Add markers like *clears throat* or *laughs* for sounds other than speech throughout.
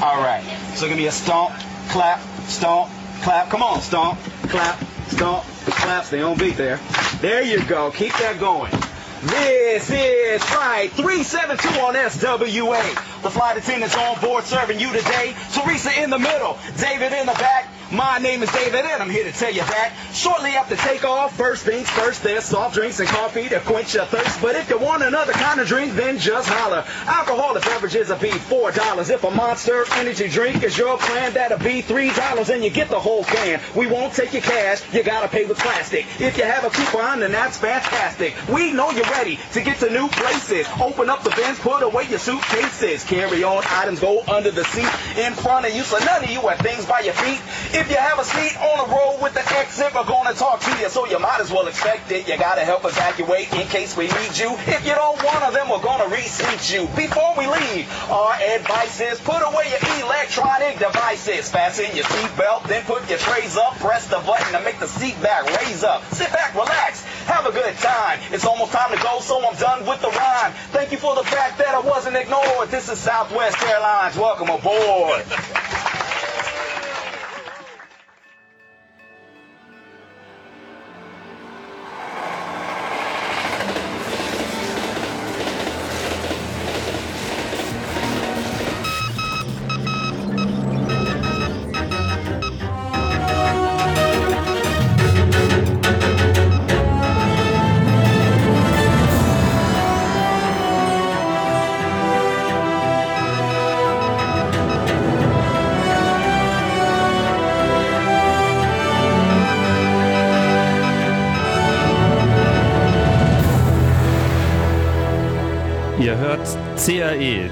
All right. So give me a stomp, clap, stomp, clap. Come on, stomp, clap, stomp, clap. Stay on beat there. There you go. Keep that going. This is Flight 372 on SWA. The flight attendants on board serving you today. Teresa in the middle, David in the back. My name is David and I'm here to tell you that shortly after takeoff, first things first, there's soft drinks and coffee to quench your thirst. But if you want another kind of drink, then just holler. Alcoholic beverages will be $4. If a monster energy drink is your plan, that'll be $3 and you get the whole can. We won't take your cash, you gotta pay with plastic. If you have a coupon, then that's fantastic. We know you're ready to get to new places. Open up the bins, put away your suitcases. Carry on items, go under the seat in front of you so none of you have things by your feet. If you have a seat on the road with the exit, we're gonna talk to you, so you might as well expect it. You gotta help evacuate in case we need you. If you don't want to, then we're gonna reseat you. Before we leave, our advice is put away your electronic devices. Fasten your seatbelt, then put your trays up. Press the button to make the seat back raise up. Sit back, relax, have a good time. It's almost time to go, so I'm done with the rhyme. Thank you for the fact that I wasn't ignored. This is Southwest Airlines. Welcome aboard. *laughs*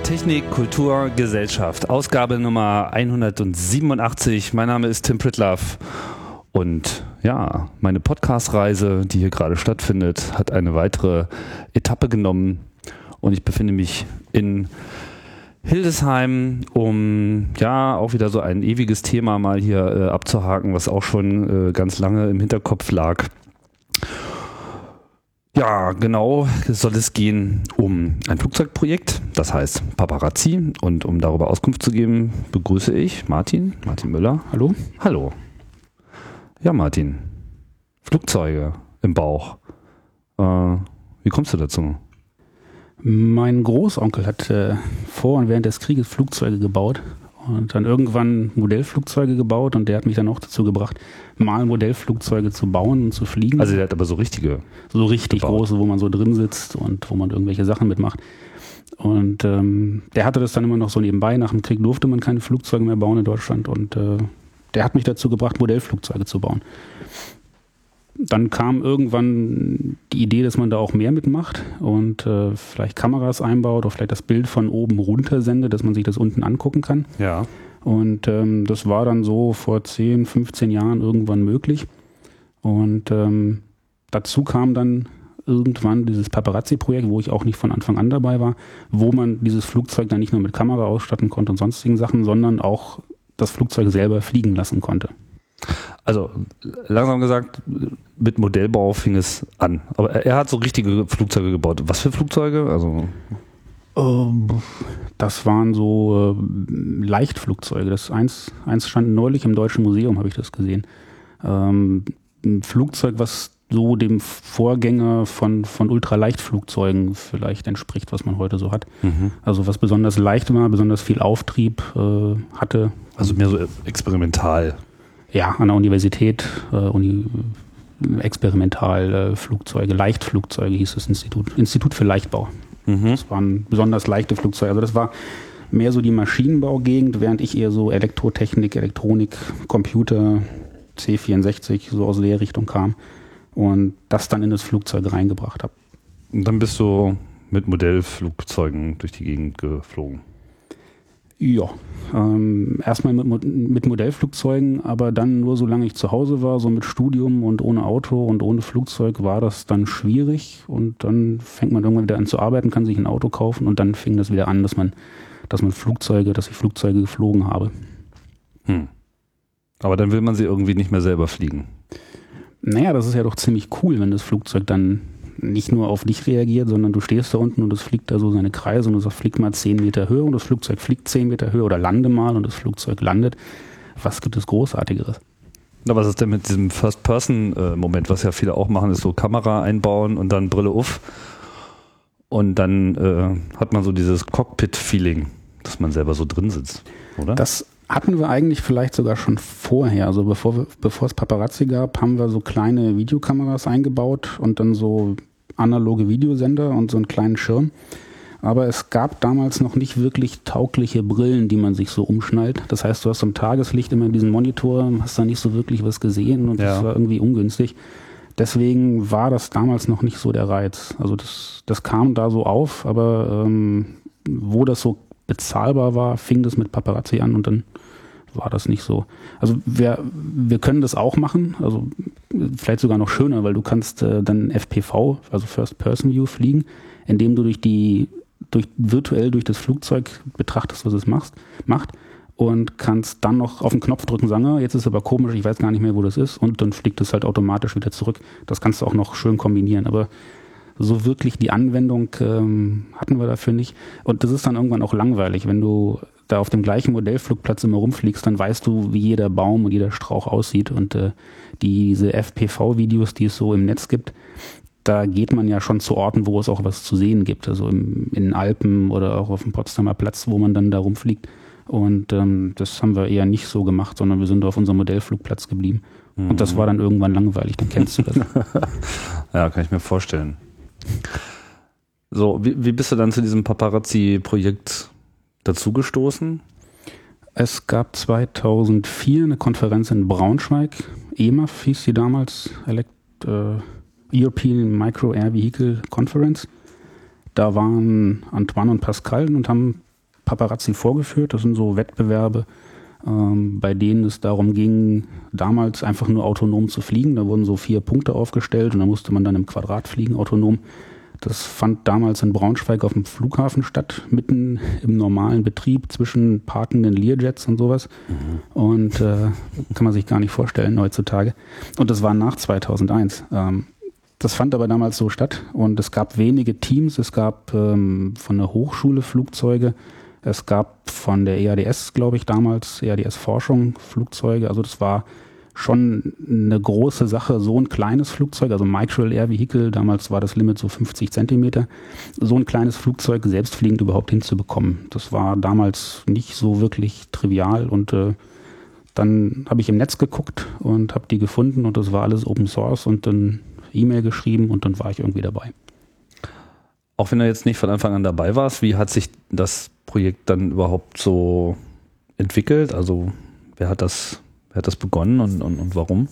Technik, Kultur, Gesellschaft, Ausgabe Nummer 187. Mein Name ist Tim Pritlaff und ja, meine Podcast-Reise, die hier gerade stattfindet, hat eine weitere Etappe genommen und ich befinde mich in Hildesheim, um ja auch wieder so ein ewiges Thema mal hier äh, abzuhaken, was auch schon äh, ganz lange im Hinterkopf lag. Ja, genau soll es gehen um ein Flugzeugprojekt, das heißt Paparazzi. Und um darüber Auskunft zu geben, begrüße ich Martin, Martin Müller. Hallo. Hallo. Ja, Martin. Flugzeuge im Bauch. Äh, wie kommst du dazu? Mein Großonkel hat äh, vor und während des Krieges Flugzeuge gebaut und dann irgendwann Modellflugzeuge gebaut und der hat mich dann auch dazu gebracht, mal Modellflugzeuge zu bauen und zu fliegen. Also der hat aber so richtige. so richtig gebaut. große, wo man so drin sitzt und wo man irgendwelche Sachen mitmacht. Und ähm, der hatte das dann immer noch so nebenbei. Nach dem Krieg durfte man keine Flugzeuge mehr bauen in Deutschland und äh, der hat mich dazu gebracht, Modellflugzeuge zu bauen. Dann kam irgendwann die Idee, dass man da auch mehr mitmacht und äh, vielleicht Kameras einbaut oder vielleicht das Bild von oben runter sendet, dass man sich das unten angucken kann. Ja. Und ähm, das war dann so vor 10, 15 Jahren irgendwann möglich. Und ähm, dazu kam dann irgendwann dieses Paparazzi-Projekt, wo ich auch nicht von Anfang an dabei war, wo man dieses Flugzeug dann nicht nur mit Kamera ausstatten konnte und sonstigen Sachen, sondern auch das Flugzeug selber fliegen lassen konnte. Also langsam gesagt, mit Modellbau fing es an. Aber er, er hat so richtige Flugzeuge gebaut. Was für Flugzeuge? Also Ähm, Das waren so äh, Leichtflugzeuge. Das eins, eins stand neulich im Deutschen Museum, habe ich das gesehen. Ähm, ein Flugzeug, was so dem Vorgänger von, von Ultraleichtflugzeugen vielleicht entspricht, was man heute so hat. Also was besonders leicht war, besonders viel Auftrieb äh, hatte. also mehr so experimental. Ja, an der Universität, äh, Uni, Experimentalflugzeuge, äh, Flugzeuge, Leichtflugzeuge hieß das Institut, Institut für Leichtbau. Das waren besonders leichte Flugzeuge. Also das war mehr so die Maschinenbaugegend, während ich eher so Elektrotechnik, Elektronik, Computer, C64 so aus der Richtung kam und das dann in das Flugzeug reingebracht habe. Und dann bist du mit Modellflugzeugen durch die Gegend geflogen. Ja, ähm, erstmal mit, mit Modellflugzeugen, aber dann nur solange ich zu Hause war, so mit Studium und ohne Auto und ohne Flugzeug war das dann schwierig und dann fängt man irgendwann wieder an zu arbeiten, kann sich ein Auto kaufen und dann fing das wieder an, dass man, dass man Flugzeuge, dass ich Flugzeuge geflogen habe. Hm. Aber dann will man sie irgendwie nicht mehr selber fliegen. Naja, das ist ja doch ziemlich cool, wenn das Flugzeug dann nicht nur auf dich reagiert, sondern du stehst da unten und es fliegt da so seine Kreise und du sagst, flieg mal zehn Meter höher und das Flugzeug fliegt zehn Meter höher oder lande mal und das Flugzeug landet. Was gibt es Großartigeres? Na, was ist denn mit diesem First-Person-Moment, was ja viele auch machen, ist so Kamera einbauen und dann Brille auf und dann äh, hat man so dieses Cockpit-Feeling, dass man selber so drin sitzt, oder? Das hatten wir eigentlich vielleicht sogar schon vorher. Also bevor, bevor es Paparazzi gab, haben wir so kleine Videokameras eingebaut und dann so analoge Videosender und so einen kleinen Schirm. Aber es gab damals noch nicht wirklich taugliche Brillen, die man sich so umschnallt. Das heißt, du hast am Tageslicht immer diesen Monitor, hast da nicht so wirklich was gesehen und Ja. das war irgendwie ungünstig. Deswegen war das damals noch nicht so der Reiz. Also das, das kam da so auf, aber ähm, wo das so bezahlbar war, fing das mit Paparazzi an und dann war das nicht so. Also wir, wir können das auch machen, also vielleicht sogar noch schöner, weil du kannst äh, dann FPV, also First Person View fliegen, indem du durch die durch virtuell durch das Flugzeug betrachtest, was es machst, macht und kannst dann noch auf den Knopf drücken, sagen, ah, jetzt ist aber komisch, ich weiß gar nicht mehr, wo das ist und dann fliegt es halt automatisch wieder zurück. Das kannst du auch noch schön kombinieren, aber so wirklich die Anwendung ähm, hatten wir dafür nicht. Und das ist dann irgendwann auch langweilig, wenn du da auf dem gleichen Modellflugplatz immer rumfliegst, dann weißt du, wie jeder Baum und jeder Strauch aussieht. Und äh, diese FPV-Videos, die es so im Netz gibt, da geht man ja schon zu Orten, wo es auch was zu sehen gibt. Also im, in den Alpen oder auch auf dem Potsdamer Platz, wo man dann da rumfliegt. Und ähm, das haben wir eher nicht so gemacht, sondern wir sind auf unserem Modellflugplatz geblieben. Und das war dann irgendwann langweilig, dann kennst du das. *laughs* Ja, kann ich mir vorstellen. So, wie, wie bist du dann zu diesem Paparazzi-Projekt dazugestoßen? Es gab 2004 eine Konferenz in Braunschweig, EMAF hieß sie damals, Elect, äh, European Micro Air Vehicle Conference. Da waren Antoine und Pascal und haben Paparazzi vorgeführt. Das sind so Wettbewerbe, ähm, bei denen es darum ging, damals einfach nur autonom zu fliegen. Da wurden so vier Punkte aufgestellt und da musste man dann im Quadrat fliegen, autonom. Das fand damals in Braunschweig auf dem Flughafen statt, mitten im normalen Betrieb zwischen parkenden Learjets und sowas. Und äh, kann man sich gar nicht vorstellen heutzutage. Und das war nach 2001. Ähm, das fand aber damals so statt und es gab wenige Teams. Es gab ähm, von der Hochschule Flugzeuge, es gab von der EADS, glaube ich, damals, EADS Forschung Flugzeuge. Also das war schon eine große Sache, so ein kleines Flugzeug, also Micro Air Vehicle, damals war das Limit so 50 Zentimeter, so ein kleines Flugzeug selbstfliegend überhaupt hinzubekommen. Das war damals nicht so wirklich trivial und äh, dann habe ich im Netz geguckt und habe die gefunden und das war alles Open Source und dann E-Mail geschrieben und dann war ich irgendwie dabei. Auch wenn du jetzt nicht von Anfang an dabei warst, wie hat sich das Projekt dann überhaupt so entwickelt? Also wer hat das, wer hat das begonnen und, und, und warum?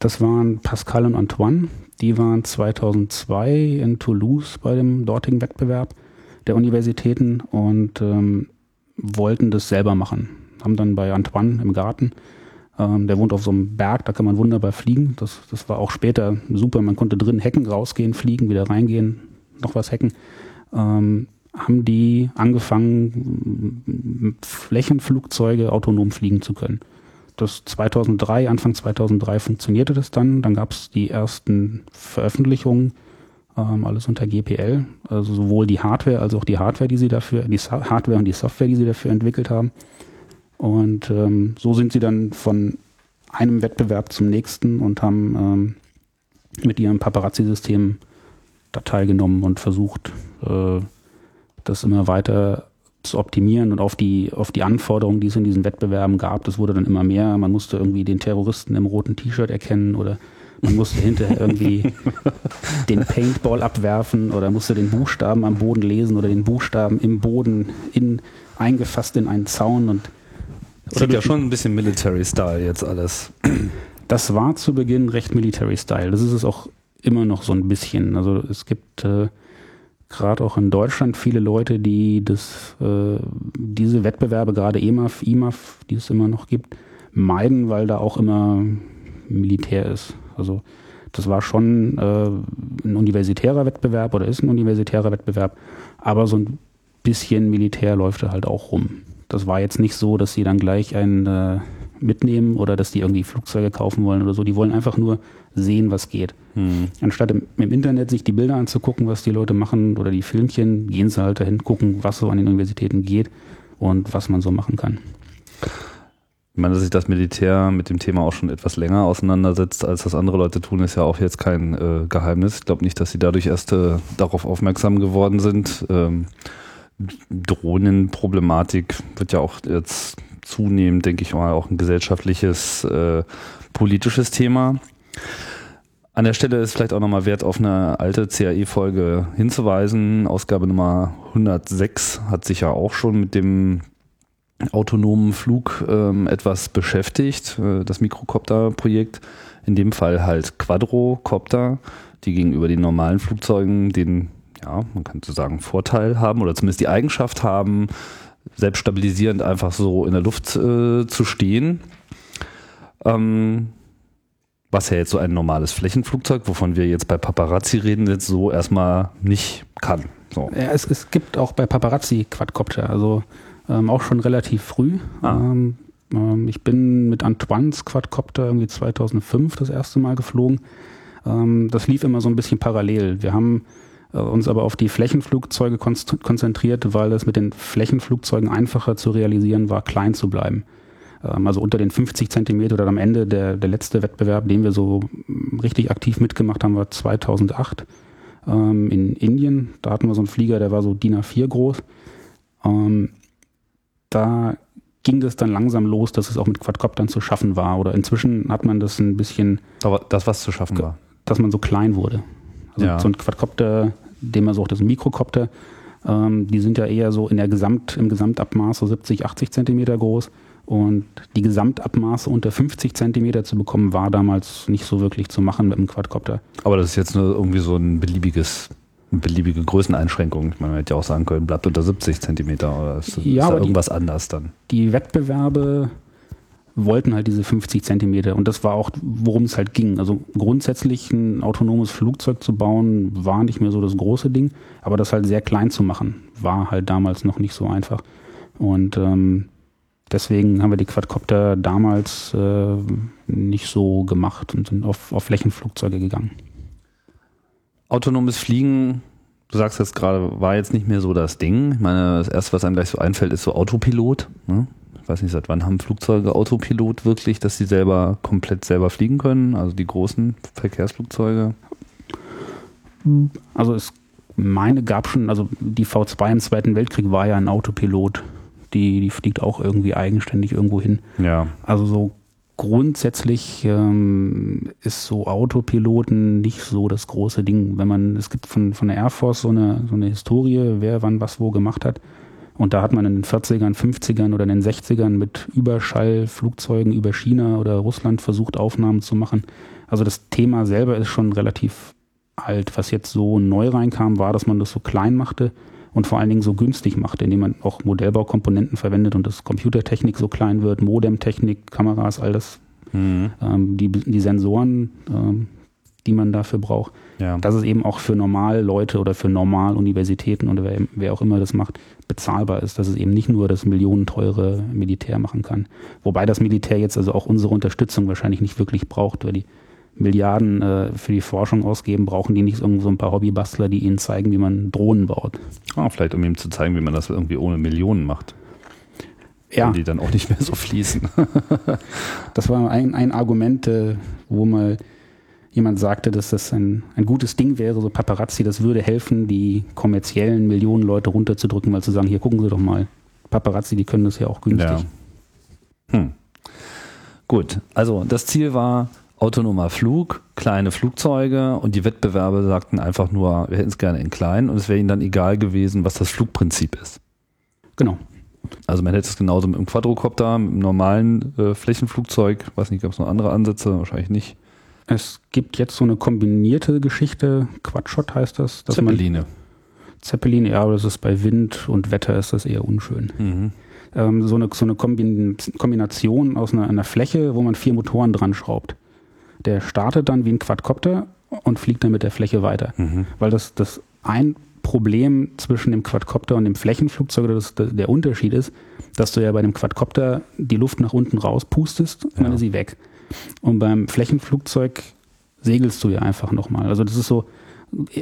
Das waren Pascal und Antoine. Die waren 2002 in Toulouse bei dem dortigen Wettbewerb der Universitäten und ähm, wollten das selber machen. Haben dann bei Antoine im Garten, ähm, der wohnt auf so einem Berg, da kann man wunderbar fliegen. Das, das war auch später super. Man konnte drin hacken, rausgehen, fliegen, wieder reingehen, noch was hacken. Ähm, haben die angefangen, Flächenflugzeuge autonom fliegen zu können. Das 2003, Anfang 2003 funktionierte das dann. Dann gab es die ersten Veröffentlichungen, ähm, alles unter GPL. Also sowohl die Hardware als auch die Hardware, die sie dafür, die So- Hardware und die Software, die sie dafür entwickelt haben. Und ähm, so sind sie dann von einem Wettbewerb zum nächsten und haben ähm, mit ihrem Paparazzi-System da teilgenommen und versucht, äh, das immer weiter zu optimieren und auf die, auf die Anforderungen, die es in diesen Wettbewerben gab, das wurde dann immer mehr. Man musste irgendwie den Terroristen im roten T-Shirt erkennen oder man musste hinterher irgendwie *laughs* den Paintball abwerfen oder musste den Buchstaben am Boden lesen oder den Buchstaben im Boden in, eingefasst in einen Zaun und Sieht ja schon ein bisschen Military-Style jetzt alles. das war zu Beginn recht Military Style. Das ist es auch immer noch so ein bisschen. Also es gibt äh, gerade auch in Deutschland viele Leute, die das, äh, diese Wettbewerbe, gerade EMAF, IMAF, die es immer noch gibt, meiden, weil da auch immer Militär ist. Also das war schon äh, ein universitärer Wettbewerb oder ist ein universitärer Wettbewerb, aber so ein bisschen Militär läuft da halt auch rum. Das war jetzt nicht so, dass sie dann gleich ein äh, mitnehmen oder dass die irgendwie Flugzeuge kaufen wollen oder so. Die wollen einfach nur sehen, was geht. Hm. Anstatt im, im Internet sich die Bilder anzugucken, was die Leute machen oder die Filmchen, gehen sie halt dahin, gucken, was so an den Universitäten geht und was man so machen kann. Ich meine, dass sich das Militär mit dem Thema auch schon etwas länger auseinandersetzt, als das andere Leute tun, ist ja auch jetzt kein äh, Geheimnis. Ich glaube nicht, dass sie dadurch erst äh, darauf aufmerksam geworden sind. Ähm, Drohnenproblematik wird ja auch jetzt zunehmend, denke ich mal, auch ein gesellschaftliches, äh, politisches Thema. An der Stelle ist vielleicht auch nochmal wert, auf eine alte CAE-Folge hinzuweisen. Ausgabe Nummer 106 hat sich ja auch schon mit dem autonomen Flug ähm, etwas beschäftigt, äh, das Mikrocopter-Projekt. In dem Fall halt Quadrocopter, die gegenüber den normalen Flugzeugen den, ja, man könnte sagen, Vorteil haben oder zumindest die Eigenschaft haben, selbststabilisierend einfach so in der Luft äh, zu stehen. Ähm, was ja jetzt so ein normales Flächenflugzeug, wovon wir jetzt bei Paparazzi reden, jetzt so erstmal nicht kann. So. Ja, es, es gibt auch bei Paparazzi Quadcopter, also ähm, auch schon relativ früh. Ah. Ähm, ähm, ich bin mit Antoines Quadcopter irgendwie 2005 das erste Mal geflogen. Ähm, das lief immer so ein bisschen parallel. Wir haben uns aber auf die Flächenflugzeuge konzentriert, weil es mit den Flächenflugzeugen einfacher zu realisieren war, klein zu bleiben. Ähm, also unter den 50 Zentimeter oder am Ende der, der letzte Wettbewerb, den wir so mm, richtig aktiv mitgemacht haben, war 2008 ähm, in Indien. Da hatten wir so einen Flieger, der war so DIN A4 groß. Ähm, da ging das dann langsam los, dass es auch mit Quadcoptern zu schaffen war. Oder inzwischen hat man das ein bisschen. Aber das, was zu schaffen war. Dass man so klein wurde. Also Ja. so ein Quadcopter, den man so auch das Mikrocopter, ähm, die sind ja eher so in der Gesamt, im Gesamtabmaß so 70, 80 Zentimeter groß. Und die Gesamtabmaße unter 50 Zentimeter zu bekommen, war damals nicht so wirklich zu machen mit dem Quadcopter. Aber das ist jetzt nur irgendwie so ein beliebiges, eine beliebige Größeneinschränkung. Ich meine, man hätte ja auch sagen können, bleibt unter 70 Zentimeter oder ist, ist Ja, da aber die- irgendwas anders dann. die Wettbewerbe wollten halt diese 50 Zentimeter und das war auch, worum es halt ging. Also grundsätzlich ein autonomes Flugzeug zu bauen, war nicht mehr so das große Ding, aber das halt sehr klein zu machen, war halt damals noch nicht so einfach. Und ähm, deswegen haben wir die Quadcopter damals äh, nicht so gemacht und sind auf, auf Flächenflugzeuge gegangen. Autonomes Fliegen, du sagst jetzt gerade, war jetzt nicht mehr so das Ding. Ich meine, das erste, was einem gleich so einfällt, ist so Autopilot. Ne? Ich weiß nicht, seit wann haben Flugzeuge Autopilot wirklich, dass sie selber komplett selber fliegen können? Also die großen Verkehrsflugzeuge. Also es meine gab schon, also die V2 im Zweiten Weltkrieg war ja ein Autopilot. Die, die fliegt auch irgendwie eigenständig irgendwo hin. Ja. Also so grundsätzlich ähm, ist so Autopiloten nicht so das große Ding. Wenn man, es gibt von, von der Air Force so eine, so eine Historie, wer wann was wo gemacht hat. Und da hat man in den 40ern, 50ern oder in den 60ern mit Überschallflugzeugen über China oder Russland versucht, Aufnahmen zu machen. Also das Thema selber ist schon relativ alt. Was jetzt so neu reinkam, war, dass man das so klein machte und vor allen Dingen so günstig machte, indem man auch Modellbaukomponenten verwendet und das Computertechnik so klein wird, Modemtechnik, Kameras, all das, Mhm. ähm, die, die Sensoren, ähm, die man dafür braucht. Ja. Dass es eben auch für normal Leute oder für normal Universitäten oder wer, wer auch immer das macht, bezahlbar ist, dass es eben nicht nur das millionenteure Militär machen kann. Wobei das Militär jetzt also auch unsere Unterstützung wahrscheinlich nicht wirklich braucht, weil die Milliarden äh, für die Forschung ausgeben, brauchen die nicht irgend so ein paar Hobbybastler, die ihnen zeigen, wie man Drohnen baut. Ah, vielleicht um ihm zu zeigen, wie man das irgendwie ohne Millionen macht. Ja, Wenn die dann auch nicht mehr so fließen. *laughs* das war ein, ein Argument, äh, wo mal jemand sagte, dass das ein, ein gutes Ding wäre, so Paparazzi, das würde helfen, die kommerziellen Millionen Leute runterzudrücken, weil zu sagen, hier gucken Sie doch mal, Paparazzi, die können das ja auch günstig. Ja. Hm. Gut, also das Ziel war autonomer Flug, kleine Flugzeuge und die Wettbewerbe sagten einfach nur, wir hätten es gerne in klein und es wäre ihnen dann egal gewesen, was das Flugprinzip ist. Genau. Also man hätte es genauso mit einem Quadrocopter, mit einem normalen äh, Flächenflugzeug, weiß nicht, gab es noch andere Ansätze, wahrscheinlich nicht. Es gibt jetzt so eine kombinierte Geschichte, Quadshot heißt das. dass man- Zeppeline. Zeppelin, ja, aber das ist bei Wind und Wetter ist das eher unschön. Mhm. Ähm, so eine, so eine Kombin Kombination aus einer, einer Fläche, wo man vier Motoren dran schraubt. Der startet dann wie ein Quadcopter und fliegt dann mit der Fläche weiter. Mhm. Weil das, das ein Problem zwischen dem Quadcopter und dem Flächenflugzeug oder das, der Unterschied ist, dass du ja bei dem Quadcopter die Luft nach unten rauspustest und dann Ja. ist sie weg. Und beim Flächenflugzeug segelst du ja einfach nochmal. Also das ist so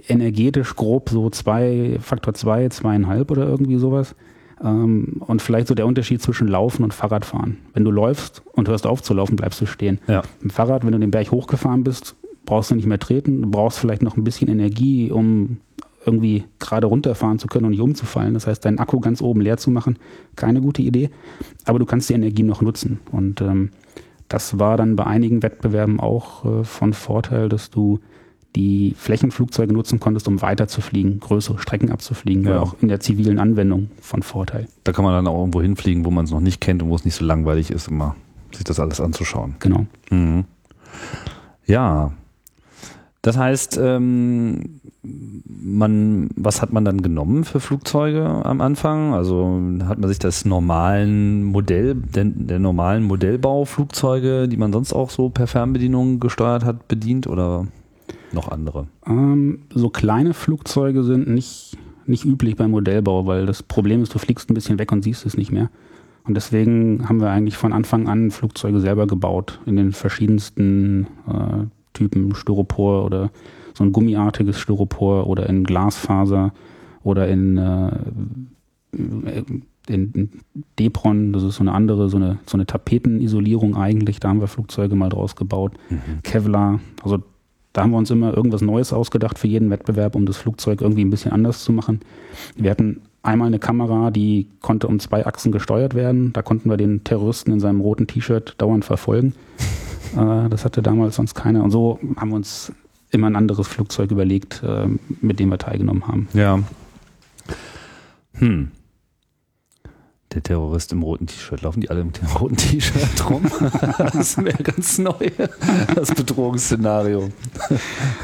energetisch grob so zwei, Faktor zwei, zweieinhalb oder irgendwie sowas. Ähm, und vielleicht so der Unterschied zwischen Laufen und Fahrradfahren. Wenn du läufst und hörst auf zu laufen, bleibst du stehen. Ja. Im Fahrrad, wenn du den Berg hochgefahren bist, brauchst du nicht mehr treten. Du brauchst vielleicht noch ein bisschen Energie, um irgendwie gerade runterfahren zu können und nicht umzufallen. Das heißt, deinen Akku ganz oben leer zu machen, keine gute Idee. Aber du kannst die Energie noch nutzen. Und ähm, das war dann bei einigen Wettbewerben auch äh, von Vorteil, dass du die Flächenflugzeuge nutzen konntest, um weiter zu fliegen, größere Strecken abzufliegen, Ja. auch in der zivilen Anwendung von Vorteil. Da kann man dann auch irgendwo hinfliegen, wo man es noch nicht kennt und wo es nicht so langweilig ist, immer sich das alles anzuschauen. Genau. Mhm. Ja. Das heißt, ähm, man, was hat man dann genommen für Flugzeuge am Anfang? Also hat man sich das normalen Modell, der, der normalen Modellbauflugzeuge, die man sonst auch so per Fernbedienung gesteuert hat, bedient oder noch andere? Ähm, so kleine Flugzeuge sind nicht, nicht üblich beim Modellbau, weil das Problem ist, du fliegst ein bisschen weg und siehst es nicht mehr. Und deswegen haben wir eigentlich von Anfang an Flugzeuge selber gebaut, in den verschiedensten äh, Typen Styropor oder so ein gummiartiges Styropor oder in Glasfaser oder in, äh, in, in Depron, das ist so eine andere, so eine, so eine Tapetenisolierung eigentlich, da haben wir Flugzeuge mal draus gebaut. Kevlar, also da haben wir uns immer irgendwas Neues ausgedacht für jeden Wettbewerb, um das Flugzeug irgendwie ein bisschen anders zu machen. Wir hatten einmal eine Kamera, die konnte um zwei Achsen gesteuert werden. Da konnten wir den Terroristen in seinem roten T-Shirt dauernd verfolgen. Äh, das hatte damals sonst keiner. Und so haben wir uns immer ein anderes Flugzeug überlegt, äh, mit dem wir teilgenommen haben. Ja. Hm. Der Terrorist im roten T-Shirt. Laufen die alle mit dem roten T-Shirt rum? *laughs* das wäre ganz neu. Das Bedrohungsszenario.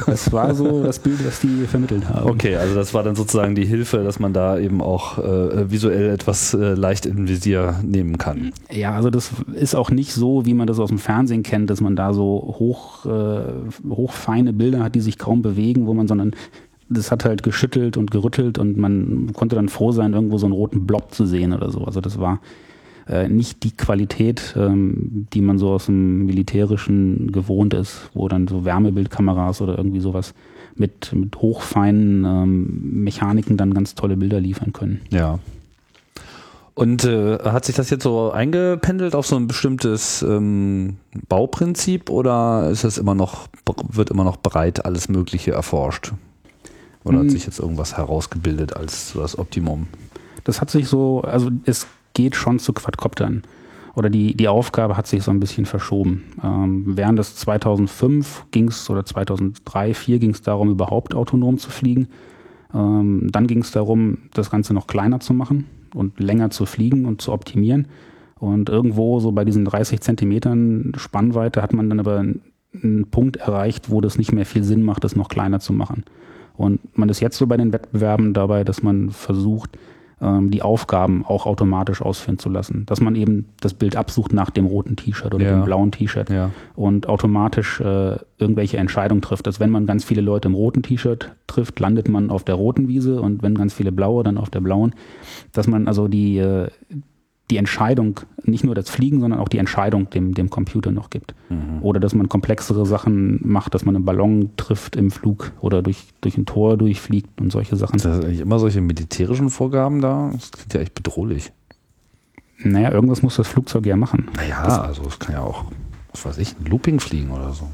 Das war so das Bild, was die vermittelt haben. Okay, also das war dann sozusagen die Hilfe, dass man da eben auch äh, visuell etwas äh, leicht in Visier nehmen kann. Ja, also das ist auch nicht so, wie man das aus dem Fernsehen kennt, dass man da so hoch, äh, hochfeine Bilder hat, die sich kaum bewegen, wo man, sondern das hat halt geschüttelt und gerüttelt und man konnte dann froh sein, irgendwo so einen roten Blob zu sehen oder so. Also das war äh, nicht die Qualität, ähm, die man so aus dem Militärischen gewohnt ist, wo dann so Wärmebildkameras oder irgendwie sowas mit, mit hochfeinen ähm, Mechaniken dann ganz tolle Bilder liefern können. Ja. Und äh, hat sich das jetzt so eingependelt auf so ein bestimmtes ähm, Bauprinzip oder ist das immer noch, wird immer noch breit alles Mögliche erforscht? Oder hat Hm. sich jetzt irgendwas herausgebildet als so das Optimum? Das hat sich so, also es geht schon zu Quadcoptern. Oder die, die Aufgabe hat sich so ein bisschen verschoben. Ähm, während des 2005 ging es, oder 2003, 2004 ging es darum, überhaupt autonom zu fliegen. Ähm, dann ging es darum, das Ganze noch kleiner zu machen und länger zu fliegen und zu optimieren. Und irgendwo so bei diesen 30 Zentimetern Spannweite hat man dann aber einen, einen Punkt erreicht, wo das nicht mehr viel Sinn macht, das noch kleiner zu machen. Und man ist jetzt so bei den Wettbewerben dabei, dass man versucht, ähm, die Aufgaben auch automatisch ausführen zu lassen. Dass man eben das Bild absucht nach dem roten T-Shirt oder Ja. dem blauen T-Shirt Ja. und automatisch äh, irgendwelche Entscheidungen trifft. Dass wenn man ganz viele Leute im roten T-Shirt trifft, landet man auf der roten Wiese und wenn ganz viele blaue, dann auf der blauen. Dass man also die, äh, die Entscheidung, nicht nur das Fliegen, sondern auch die Entscheidung dem, dem Computer noch gibt. Oder dass man komplexere Sachen macht, dass man einen Ballon trifft im Flug oder durch, durch ein Tor durchfliegt und solche Sachen. Sind das eigentlich immer solche militärischen Vorgaben da? Das klingt ja echt bedrohlich. Naja, irgendwas muss das Flugzeug ja machen. Naja, also es kann ja auch, was weiß ich, ein Looping fliegen oder so.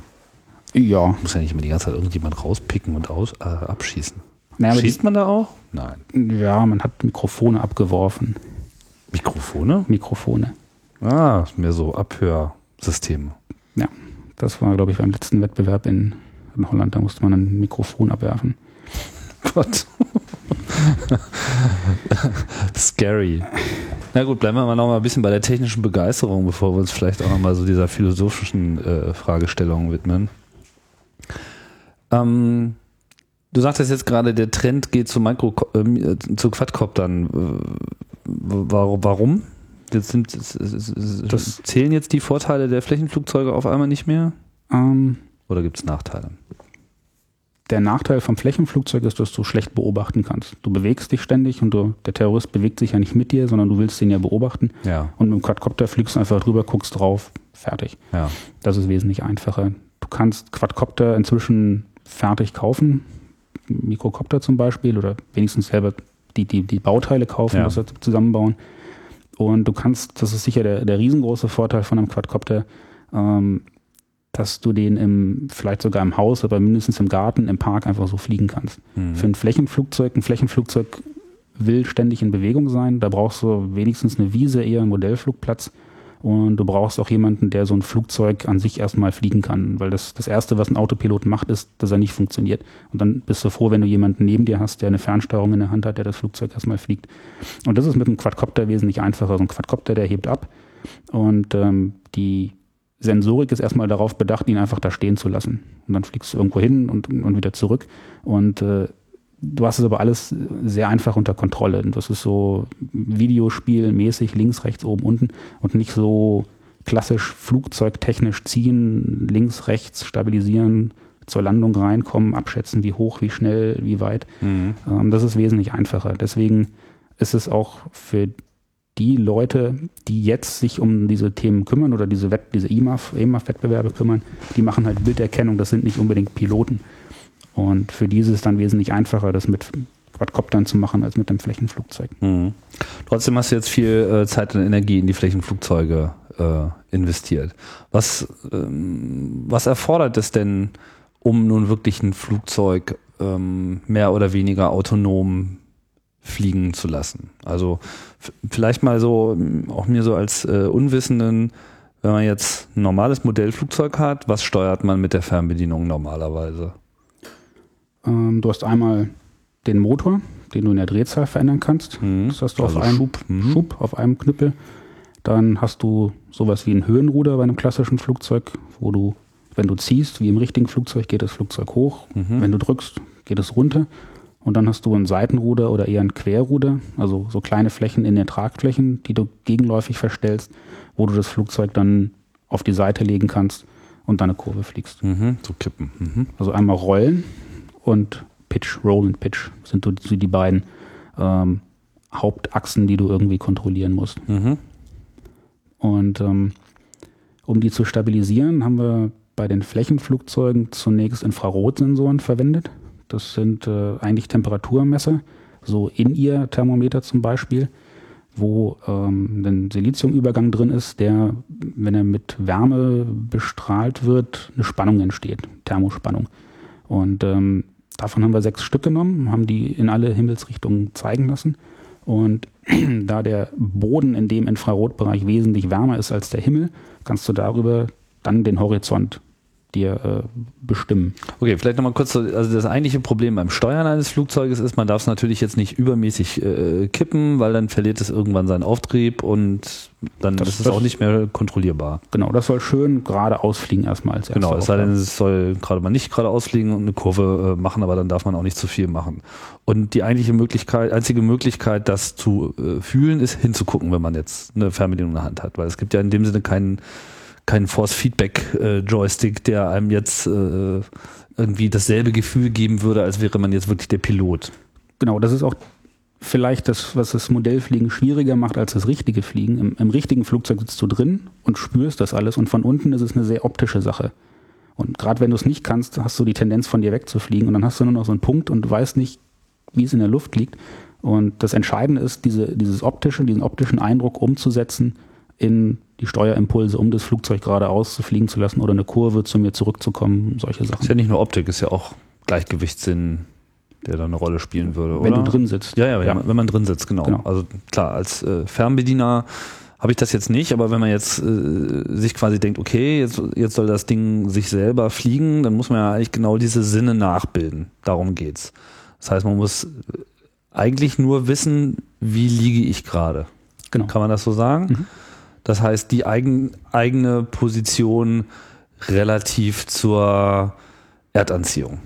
Ja. Muss ja nicht immer die ganze Zeit irgendjemand rauspicken und aus, äh, abschießen. Naja, Schießt man da auch? Nein. die, ja, man hat Mikrofone abgeworfen. Mikrofone? Mikrofone. Ah, mehr so Abhörsysteme. Ja, das war, glaube ich, beim letzten Wettbewerb in, in Holland. Da musste man ein Mikrofon abwerfen. Gott. *laughs* Scary. Na gut, bleiben wir mal noch mal ein bisschen bei der technischen Begeisterung, bevor wir uns vielleicht auch noch mal so dieser philosophischen äh, Fragestellung widmen. Ähm, du sagtest jetzt gerade, der Trend geht zu äh, zu Quadcoptern. Wa- Warum? Jetzt sind, es- es- Das- zählen jetzt die Vorteile der Flächenflugzeuge auf einmal nicht mehr? Ähm, Oder gibt es Nachteile? der Nachteil vom Flächenflugzeug ist, dass du schlecht beobachten kannst. Du bewegst dich ständig und du, der Terrorist bewegt sich ja nicht mit dir, sondern du willst ihn ja beobachten. Ja. Und mit dem Quadcopter fliegst du einfach drüber, guckst drauf, fertig. Ja. Das ist wesentlich einfacher. Du kannst Quadcopter inzwischen fertig kaufen, Mikrocopter zum Beispiel, oder wenigstens selber die, die, die Bauteile kaufen, Ja. wir zusammenbauen. Und du kannst, das ist sicher der, der riesengroße Vorteil von einem Quadcopter, ähm, dass du den im, vielleicht sogar im Haus, aber mindestens im Garten, im Park einfach so fliegen kannst. Mhm. Für ein Flächenflugzeug, ein Flächenflugzeug will ständig in Bewegung sein. Da brauchst du wenigstens eine Wiese, eher einen Modellflugplatz. Und du brauchst auch jemanden, der so ein Flugzeug an sich erstmal fliegen kann. Weil das, das Erste, was ein Autopilot macht, ist, dass er nicht funktioniert. Und dann bist du froh, wenn du jemanden neben dir hast, der eine Fernsteuerung in der Hand hat, der das Flugzeug erstmal fliegt. Und das ist mit einem Quadcopter wesentlich einfacher. So ein Quadcopter, der hebt ab. Und ähm, die Sensorik ist erstmal darauf bedacht, ihn einfach da stehen zu lassen. Und dann fliegst du irgendwo hin und, und wieder zurück. Und äh, du hast es aber alles sehr einfach unter Kontrolle. Und das ist so Videospielmäßig, links, rechts, oben, unten und nicht so klassisch flugzeugtechnisch ziehen, links, rechts, stabilisieren, zur Landung reinkommen, abschätzen, wie hoch, wie schnell, wie weit. Mhm. Ähm, das ist wesentlich einfacher. Deswegen ist es auch für die Leute, die jetzt sich um diese Themen kümmern oder diese, diese EMAF-Wettbewerbe kümmern, die machen halt Bilderkennung, das sind nicht unbedingt Piloten. Und für diese ist dann wesentlich einfacher, das mit Quadcoptern zu machen, als mit einem Flächenflugzeug. Mhm. Trotzdem hast du jetzt viel äh, Zeit und Energie in die Flächenflugzeuge äh, investiert. Was, ähm, was erfordert es denn, um nun wirklich ein Flugzeug ähm, mehr oder weniger autonom fliegen zu lassen? Also vielleicht mal so, ähm, auch mir so als äh, Unwissenden, wenn man jetzt ein normales Modellflugzeug hat, was steuert man mit der Fernbedienung normalerweise? Ähm, du hast einmal den Motor, den du in der Drehzahl verändern kannst. Mhm. Das hast du Also auf einem Schub. Mhm. Schub auf einem Knüppel. Dann hast du sowas wie ein Höhenruder bei einem klassischen Flugzeug, wo du, wenn du ziehst, wie im richtigen Flugzeug, geht das Flugzeug hoch. Mhm. Wenn du drückst, geht es runter. Und dann hast du ein Seitenruder oder eher ein Querruder, also so kleine Flächen in den Tragflächen, die du gegenläufig verstellst, wo du das Flugzeug dann auf die Seite legen kannst und dann eine Kurve fliegst. Mhm. So kippen. Mhm. Also einmal Rollen und Pitch, Roll und Pitch sind so die, die beiden ähm, Hauptachsen, die du irgendwie kontrollieren musst. Mhm. Und ähm, um die zu stabilisieren, haben wir bei den Flächenflugzeugen zunächst Infrarotsensoren verwendet. Das sind äh, eigentlich Temperaturmesser, so in ihr Thermometer zum Beispiel, wo ähm, ein Siliziumübergang drin ist, der, wenn er mit Wärme bestrahlt wird, eine Spannung entsteht, Thermospannung. Und ähm, davon haben wir sechs Stück genommen, haben die in alle Himmelsrichtungen zeigen lassen. Und *clears throat* da der Boden in dem Infrarotbereich wesentlich wärmer ist als der Himmel, kannst du darüber dann den Horizont dir äh, bestimmen. Okay, vielleicht nochmal kurz, so, also das eigentliche Problem beim Steuern eines Flugzeuges ist, man darf es natürlich jetzt nicht übermäßig äh, kippen, weil dann verliert es irgendwann seinen Auftrieb und dann Das- ist es auch nicht mehr kontrollierbar. Genau, das soll schön geradeaus fliegen erstmal als Genau, es sei denn, es soll gerade mal nicht geradeaus fliegen und eine Kurve äh, machen, aber dann darf man auch nicht zu viel machen. Und die eigentliche Möglichkeit, einzige Möglichkeit, das zu äh, fühlen, ist hinzugucken, wenn man jetzt eine Fernbedienung in der Hand hat, weil es gibt ja in dem Sinne keinen keinen Force-Feedback-Joystick, der einem jetzt äh, irgendwie dasselbe Gefühl geben würde, als wäre man jetzt wirklich der Pilot. Genau, das ist auch vielleicht das, was das Modellfliegen schwieriger macht als das richtige Fliegen. Im, Im richtigen Flugzeug sitzt du drin und spürst das alles und von unten ist es eine sehr optische Sache. Und gerade wenn du es nicht kannst, hast du die Tendenz von dir wegzufliegen und dann hast du nur noch so einen Punkt und weißt nicht, wie es in der Luft liegt. Und das Entscheidende ist, diese, dieses optische, diesen optischen Eindruck umzusetzen in die Steuerimpulse, um das Flugzeug geradeaus zu fliegen zu lassen oder eine Kurve zu mir zurückzukommen, solche Sachen. Ist ja nicht nur Optik, ist ja auch Gleichgewichtssinn, der da eine Rolle spielen würde, wenn oder? du drin sitzt. Ja, ja, wenn, Man, wenn man drin sitzt, genau. Genau. Also klar, als äh, Fernbediener habe ich das jetzt nicht, aber wenn man jetzt äh, sich quasi denkt, okay, jetzt, jetzt soll das Ding sich selber fliegen, dann muss man ja eigentlich genau diese Sinne nachbilden. Darum geht's. Das heißt, man muss eigentlich nur wissen, wie liege ich gerade. Genau. Kann man das so sagen? Mhm. Das heißt, die eigen, eigene Position relativ zur Erdanziehung,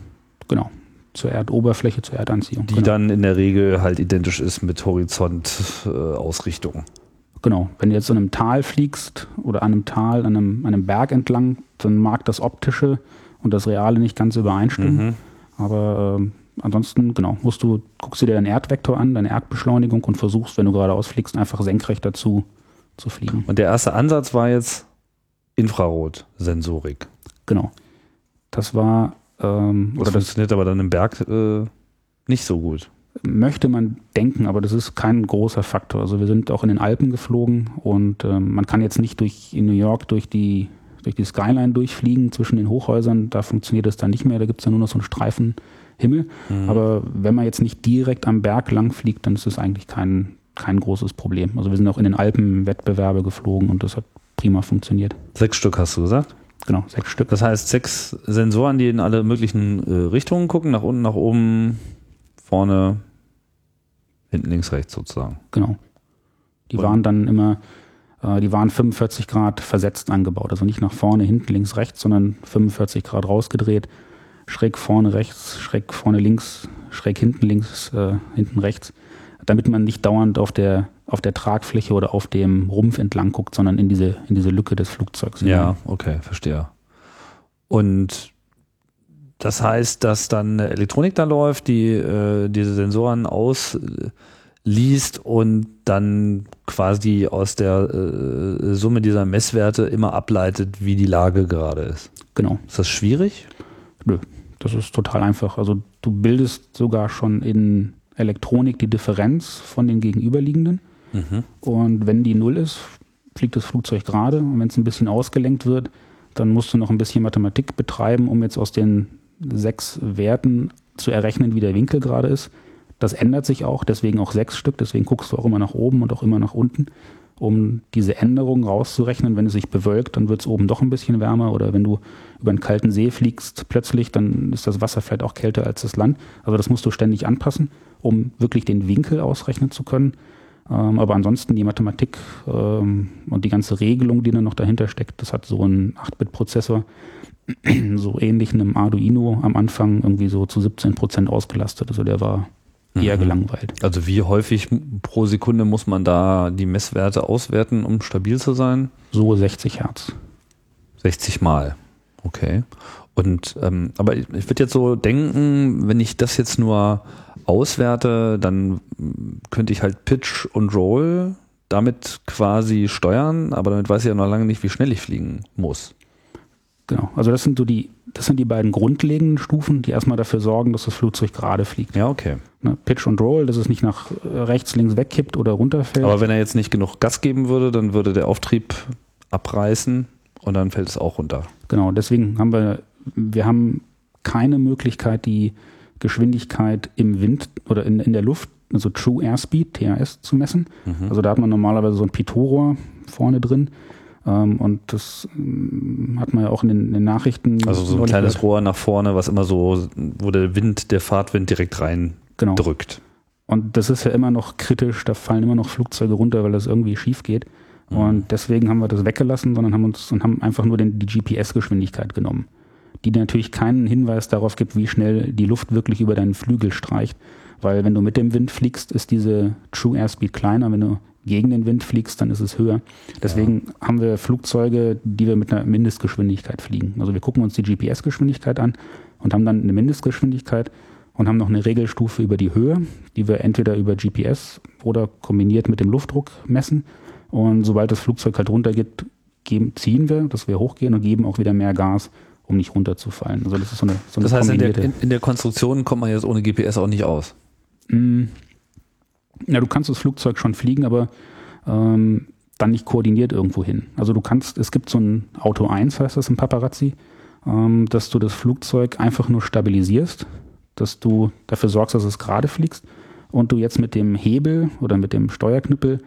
Genau. Zur Erdoberfläche, zur Erdanziehung. die genau. dann in der Regel halt identisch ist mit Horizontausrichtung. Äh. Genau. Wenn du jetzt in einem Tal fliegst oder an einem Tal, an einem, an einem Berg entlang, dann mag das Optische und das Reale nicht ganz übereinstimmen. Mhm. Aber ähm, ansonsten, genau, musst du, guckst du dir deinen Erdvektor an, deine Erdbeschleunigung und versuchst, wenn du geradeaus fliegst, einfach senkrecht dazu zu fliegen. Und der erste Ansatz war jetzt Infrarotsensorik. Genau. Das war, ähm, Das oder das funktioniert aber dann im Berg äh, nicht so gut. möchte man denken, aber das ist kein großer Faktor. Also wir sind auch in den Alpen geflogen und ähm, man kann jetzt nicht durch in New York durch die durch die Skyline durchfliegen zwischen den Hochhäusern. Da funktioniert es dann nicht mehr. Da gibt es dann nur noch so einen Streifen Himmel. Aber wenn man jetzt nicht direkt am Berg lang fliegt, dann ist es eigentlich kein kein großes Problem. Also wir sind auch in den Alpen Wettbewerbe geflogen und das hat prima funktioniert. Sechs Stück hast du gesagt. Genau, sechs Stück. Das heißt sechs Sensoren, die in alle möglichen äh, Richtungen gucken, nach unten, nach oben, vorne, hinten, links, rechts sozusagen. Genau. Die Und- waren dann immer, äh, die waren 45 Grad versetzt angebaut. Also nicht nach vorne, hinten, links, rechts, sondern 45 Grad rausgedreht. Schräg vorne rechts, schräg vorne links, schräg hinten links, äh, hinten rechts. Damit man nicht dauernd auf der, auf der Tragfläche oder auf dem Rumpf entlang guckt, sondern in diese, in diese Lücke des Flugzeugs. Ja, okay, verstehe. Und das heißt, dass dann eine Elektronik da läuft, die äh, diese Sensoren ausliest und dann quasi aus der äh, Summe dieser Messwerte immer ableitet, wie die Lage gerade ist. Genau. Ist das schwierig? Nö, das ist total einfach. Also du bildest sogar schon in Elektronik die Differenz von den gegenüberliegenden. Und wenn die null ist, fliegt das Flugzeug gerade. Und wenn es ein bisschen ausgelenkt wird, dann musst du noch ein bisschen Mathematik betreiben, um jetzt aus den sechs Werten zu errechnen, wie der Winkel gerade ist. Das ändert sich auch, deswegen auch sechs Stück. Deswegen guckst du auch immer nach oben und auch immer nach unten, um diese Änderung rauszurechnen. Wenn es sich bewölkt, dann wird es oben doch ein bisschen wärmer. Oder wenn du über einen kalten See fliegst plötzlich, dann ist das Wasser vielleicht auch kälter als das Land. Also das musst du ständig anpassen, um wirklich den Winkel ausrechnen zu können. Ähm, aber ansonsten die Mathematik ähm, und die ganze Regelung, die dann noch dahinter steckt, das hat so einen 8-Bit-Prozessor, *clears throat* so ähnlich einem Arduino am Anfang irgendwie so zu 17 Prozent ausgelastet. Also der war eher gelangweilt. Also wie häufig pro Sekunde muss man da die Messwerte auswerten, um stabil zu sein? So 60 Hertz. 60 Mal. Okay. Und ähm, aber ich würde jetzt so denken, wenn ich das jetzt nur auswerte, dann könnte ich halt Pitch und Roll damit quasi steuern, aber damit weiß ich ja noch lange nicht, wie schnell ich fliegen muss. Genau. Also das sind so die, das sind die beiden grundlegenden Stufen, die erstmal dafür sorgen, dass das Flugzeug gerade fliegt. Ja, okay. Ne? Pitch und Roll, dass es nicht nach äh, rechts, links wegkippt oder runterfällt. Aber wenn er jetzt nicht genug Gas geben würde, dann würde der Auftrieb abreißen und dann fällt es auch runter. Genau, deswegen haben wir, wir haben keine Möglichkeit, die Geschwindigkeit im Wind oder in, in der Luft, also True Airspeed, TAS, zu messen. Also da hat man normalerweise so ein Pitot-Rohr vorne drin. Ähm, und das ähm, hat man ja auch in den, in den Nachrichten. Also so ein kleines. Rohr nach vorne, was immer so, wo der Wind, der Fahrtwind direkt rein Genau. drückt. Und das ist ja immer noch kritisch, da fallen immer noch Flugzeuge runter, weil das irgendwie schief geht. Und deswegen haben wir das weggelassen, sondern haben uns und haben einfach nur den, die GPS-Geschwindigkeit genommen, die natürlich keinen Hinweis darauf gibt, wie schnell die Luft wirklich über deinen Flügel streicht. Weil wenn du mit dem Wind fliegst, ist diese True Airspeed kleiner. Wenn du gegen den Wind fliegst, dann ist es höher. Deswegen haben wir Flugzeuge, die wir mit einer Mindestgeschwindigkeit fliegen. Also wir gucken uns die GPS-Geschwindigkeit an und haben dann eine Mindestgeschwindigkeit und haben noch eine Regelstufe über die Höhe, die wir entweder über GPS oder kombiniert mit dem Luftdruck messen. Und sobald das Flugzeug halt runtergeht, geben, ziehen wir, dass wir hochgehen und geben auch wieder mehr Gas, um nicht runterzufallen. Also das ist so eine, so eine Das heißt, in der, in, in der Konstruktion kommt man jetzt ohne GPS auch nicht aus. Mm, Ja, du kannst das Flugzeug schon fliegen, aber ähm, dann nicht koordiniert irgendwo hin. Also du kannst, es gibt so ein Auto 1, heißt das im Paparazzi, ähm, dass du das Flugzeug einfach nur stabilisierst, dass du dafür sorgst, dass es gerade fliegst und du jetzt mit dem Hebel oder mit dem Steuerknüppel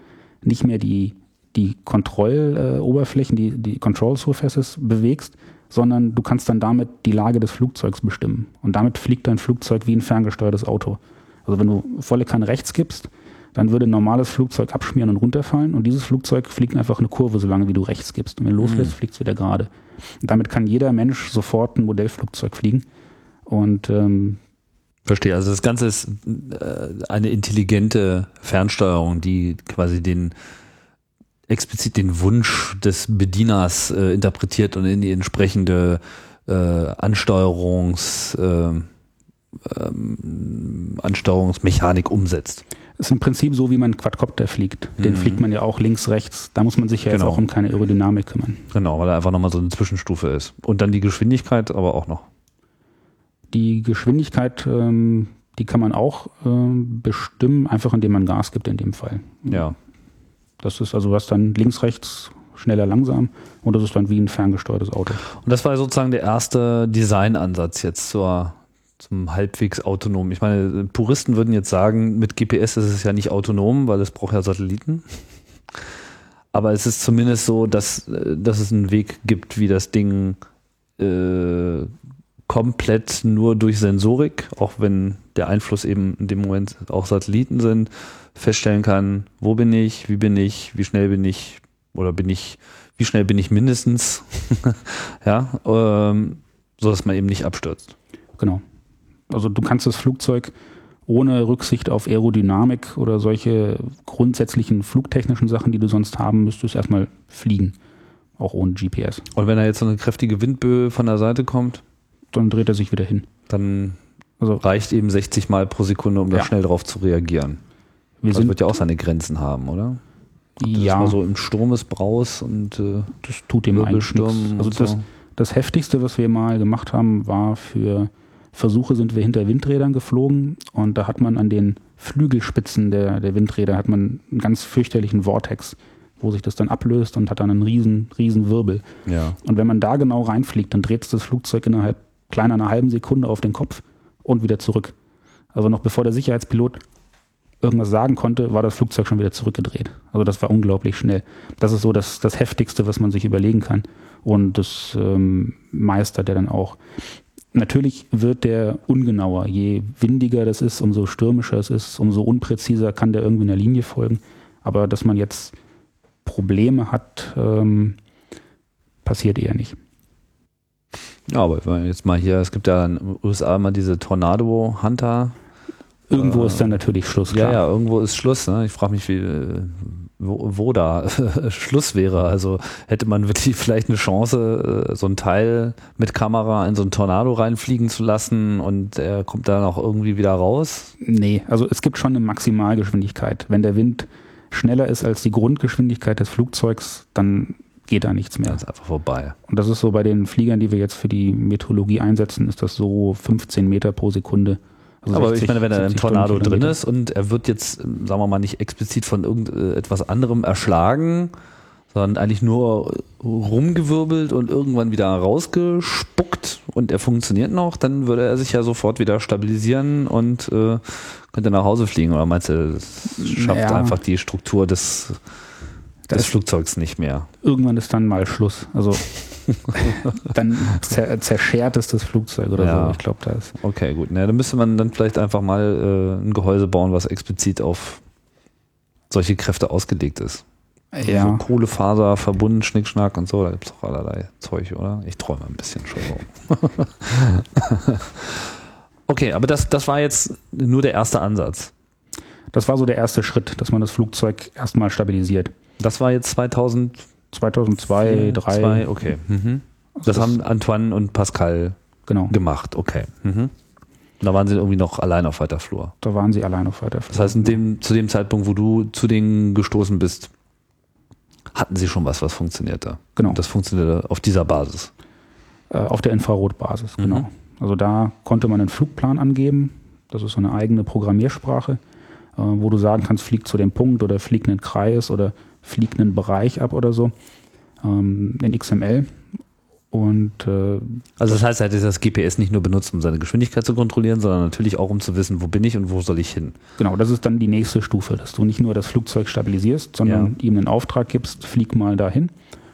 nicht mehr die, die Kontrolloberflächen, die, die Control Surfaces bewegst, sondern du kannst dann damit die Lage des Flugzeugs bestimmen. Und damit fliegt dein Flugzeug wie ein ferngesteuertes Auto. Also wenn du volle Kanne rechts gibst, dann würde ein normales Flugzeug abschmieren und runterfallen und dieses Flugzeug fliegt einfach eine Kurve, solange wie du rechts gibst. Und wenn du loslässt, fliegt es wieder gerade. Und damit kann jeder Mensch sofort ein Modellflugzeug fliegen. Und ähm, Verstehe. Also das Ganze ist äh, eine intelligente Fernsteuerung, die quasi den explizit den Wunsch des Bedieners äh, interpretiert und in die entsprechende äh, Ansteuerungs äh, ähm, Ansteuerungsmechanik umsetzt. Ist im Prinzip so, wie man Quadcopter fliegt. Den Mhm. fliegt man ja auch links, rechts. Da muss man sich ja Genau. jetzt auch um keine Aerodynamik kümmern. Genau, weil er einfach nochmal so eine Zwischenstufe ist. Und dann die Geschwindigkeit aber auch noch. Die Geschwindigkeit, ähm, die kann man auch ähm, bestimmen, einfach indem man Gas gibt in dem Fall. Ja. Das ist also was dann links, rechts, schneller, langsam und das ist dann wie ein ferngesteuertes Auto. Und das war sozusagen der erste Designansatz jetzt zur, zum halbwegs autonomen. Ich meine, Puristen würden jetzt sagen, mit GPS ist es ja nicht autonom, weil es braucht ja Satelliten. Aber es ist zumindest so, dass, äh, dass es einen Weg gibt, wie das Ding äh, komplett nur durch Sensorik, auch wenn der Einfluss eben in dem Moment auch Satelliten sind, feststellen kann, wo bin ich, wie bin ich, wie schnell bin ich oder bin ich, wie schnell bin ich mindestens, *laughs* ja, ähm, so dass man eben nicht abstürzt. Genau. Also du kannst das Flugzeug ohne Rücksicht auf Aerodynamik oder solche grundsätzlichen flugtechnischen Sachen, die du sonst haben müsstest, erstmal fliegen. Auch ohne GPS. Und wenn da jetzt so eine kräftige Windböe von der Seite kommt, Dann dreht er sich wieder hin. dann Also reicht eben 60 Mal pro Sekunde, um da Ja. schnell drauf zu reagieren. wir Das sind wird ja auch seine Grenzen haben, oder? Das ja, so im Sturmesbraus und äh, das tut dem eigentlich nichts. Also das, so. das heftigste, was wir mal gemacht haben, war für Versuche sind wir hinter Windrädern geflogen und da hat man an den Flügelspitzen der, der Windräder hat man einen ganz fürchterlichen Vortex, wo sich das dann ablöst und hat dann einen riesen, riesen Wirbel. Ja. Und wenn man da genau reinfliegt, dann dreht es das Flugzeug innerhalb kleiner einer halben Sekunde auf den Kopf und wieder zurück. Also noch bevor der Sicherheitspilot irgendwas sagen konnte, war das Flugzeug schon wieder zurückgedreht. Also das war unglaublich schnell. Das ist so das, das Heftigste, was man sich überlegen kann. Und das ähm, meistert er dann auch. Natürlich wird der ungenauer. Je windiger das ist, umso stürmischer es ist, umso unpräziser kann der irgendwie einer Linie folgen. Aber dass man jetzt Probleme hat, ähm, passiert eher nicht. Ja, aber wenn jetzt mal hier, es gibt ja in den USA immer diese Tornado Hunter. Irgendwo Äh, ist dann natürlich Schluss. Ja, klar. ja, irgendwo ist Schluss. Ne? Ich frage mich, wie, äh, wo, wo da *laughs* Schluss wäre. Also hätte man wirklich vielleicht eine Chance, äh, so ein Teil mit Kamera in so ein Tornado reinfliegen zu lassen und er kommt dann auch irgendwie wieder raus. Nee, also es gibt schon eine Maximalgeschwindigkeit. Wenn der Wind schneller ist als die Grundgeschwindigkeit des Flugzeugs, dann geht da nichts mehr. Dann ist einfach vorbei. Und das ist so bei den Fliegern, die wir jetzt für die Meteorologie einsetzen, ist das so 15 Meter pro Sekunde. Aber 60, ich meine, wenn er im 70 Tornado drin ist und er wird jetzt, sagen wir mal, nicht explizit von irgendetwas anderem erschlagen, sondern eigentlich nur rumgewirbelt und irgendwann wieder rausgespuckt und er funktioniert noch, dann würde er sich ja sofort wieder stabilisieren und äh, könnte nach Hause fliegen. Oder meinst du, das schafft Ja. einfach die Struktur des, des Flugzeugs nicht mehr? Irgendwann ist dann mal Schluss. Also *laughs* dann zer zerschert es das Flugzeug oder Ja. so. Ich glaube, da ist. Okay, gut. Na, dann müsste man dann vielleicht einfach mal äh, ein Gehäuse bauen, was explizit auf solche Kräfte ausgelegt ist. So Ja, Kohlefaser, verbunden, Schnickschnack und so, da gibt es auch allerlei Zeug, oder? Ich träume ein bisschen, Entschuldigung. *laughs* okay, aber das, das war jetzt nur der erste Ansatz. das war so der erste Schritt, dass man das Flugzeug erstmal stabilisiert. Das war jetzt 2002, 2002, 2003. okay. Mhm. Das, haben Antoine und Pascal Genau. gemacht, okay. Mhm. Da waren sie irgendwie noch allein auf weiter Flur. Da waren sie allein auf weiter Das heißt, dem, zu dem Zeitpunkt, wo du zu denen gestoßen bist, hatten sie schon was, was funktionierte. Genau. Das funktionierte auf dieser Basis. Äh, auf der Infrarotbasis, Mhm. genau. Also da konnte man einen Flugplan angeben. Das ist so eine eigene Programmiersprache, äh, wo du sagen kannst, flieg zu dem Punkt oder flieg einen Kreis oder flieg einen Bereich ab oder so ähm, in XML. Und äh, Also das heißt, er hätte das GPS nicht nur benutzt, um seine Geschwindigkeit zu kontrollieren, sondern natürlich auch, um zu wissen, wo bin ich und wo soll ich hin. genau, das ist dann die nächste Stufe, dass du nicht nur das Flugzeug stabilisierst, sondern ihm einen Auftrag gibst, flieg mal dahin.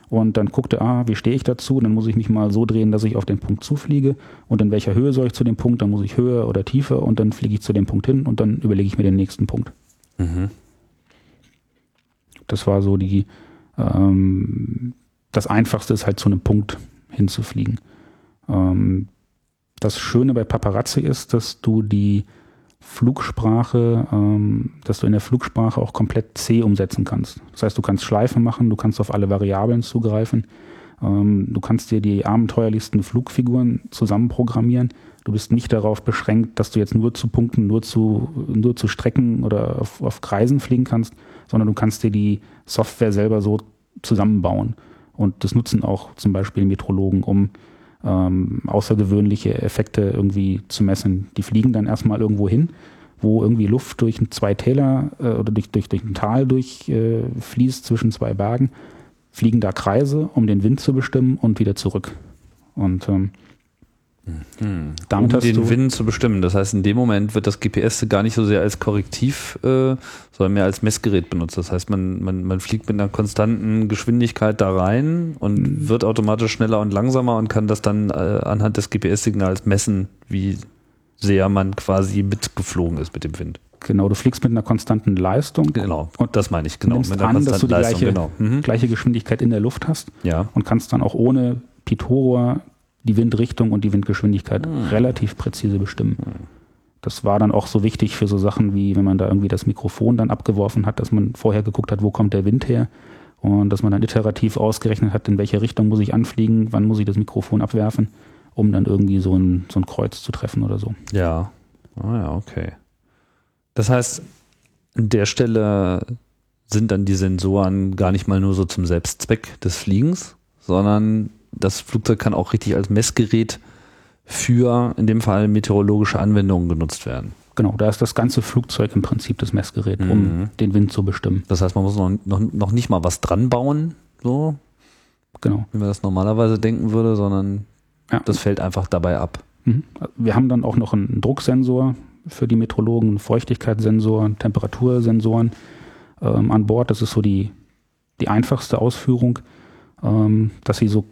Und dann guckt er, ah, wie stehe ich dazu? Dann muss ich mich mal so drehen, dass ich auf den Punkt zufliege. Und in welcher Höhe soll ich zu dem Punkt? Dann muss ich höher oder tiefer und dann fliege ich zu dem Punkt hin und dann überlege ich mir den nächsten Punkt. Das war so die, ähm, das Einfachste ist halt zu einem Punkt hinzufliegen. Ähm, das Schöne bei Paparazzi ist, dass du die Flugsprache, ähm, dass du in der Flugsprache auch komplett C umsetzen kannst. Das heißt, du kannst Schleifen machen, du kannst auf alle Variablen zugreifen. Ähm, du kannst dir die abenteuerlichsten Flugfiguren zusammenprogrammieren. Du bist nicht darauf beschränkt, dass du jetzt nur zu Punkten, nur zu, nur zu Strecken oder auf, auf Kreisen fliegen kannst, sondern du kannst dir die Software selber so zusammenbauen. Und das nutzen auch zum Beispiel Metrologen, um ähm, außergewöhnliche Effekte irgendwie zu messen. Die fliegen dann erstmal irgendwo hin, wo irgendwie Luft durch zwei Täler äh, oder durch, durch, durch ein Tal durchfließt äh, zwischen zwei Bergen, fliegen da Kreise, um den Wind zu bestimmen und wieder zurück. Und ähm, hm. Damit um den Wind zu bestimmen. Das heißt, in dem Moment wird das GPS gar nicht so sehr als Korrektiv, äh, sondern mehr als Messgerät benutzt. Das heißt, man, man, man fliegt mit einer konstanten Geschwindigkeit da rein und mhm. wird automatisch schneller und langsamer und kann das dann äh, anhand des GPS-Signals messen, wie sehr man quasi mitgeflogen ist mit dem Wind. Genau, du fliegst mit einer konstanten Leistung. Genau, und das meine ich, genau. Mit einer an, dass du die Leistung, gleiche, genau. mhm. gleiche Geschwindigkeit in der Luft hast ja. und kannst dann auch ohne Pitot die Windrichtung und die Windgeschwindigkeit mhm. relativ präzise bestimmen. Mhm. Das war dann auch so wichtig für so Sachen wie, wenn man da irgendwie das Mikrofon dann abgeworfen hat, dass man vorher geguckt hat, wo kommt der Wind her und dass man dann iterativ ausgerechnet hat, in welche Richtung muss ich anfliegen, wann muss ich das Mikrofon abwerfen, um dann irgendwie so ein, so ein Kreuz zu treffen oder so. Ja, ah ja, okay. Das heißt, an der Stelle sind dann die Sensoren gar nicht mal nur so zum Selbstzweck des Fliegens, sondern das Flugzeug kann auch richtig als Messgerät für in dem Fall meteorologische Anwendungen genutzt werden. Genau, da ist das ganze Flugzeug im Prinzip das Messgerät, um mhm. den Wind zu bestimmen. Das heißt, man muss noch, noch, noch nicht mal was dran bauen, so. Genau. Wie man das normalerweise denken würde, sondern ja. das fällt einfach dabei ab. Mhm. Wir haben dann auch noch einen Drucksensor für die Metrologen, einen Feuchtigkeitssensor, Temperatursensoren ähm, an Bord. Das ist so die, die einfachste Ausführung, ähm, dass sie so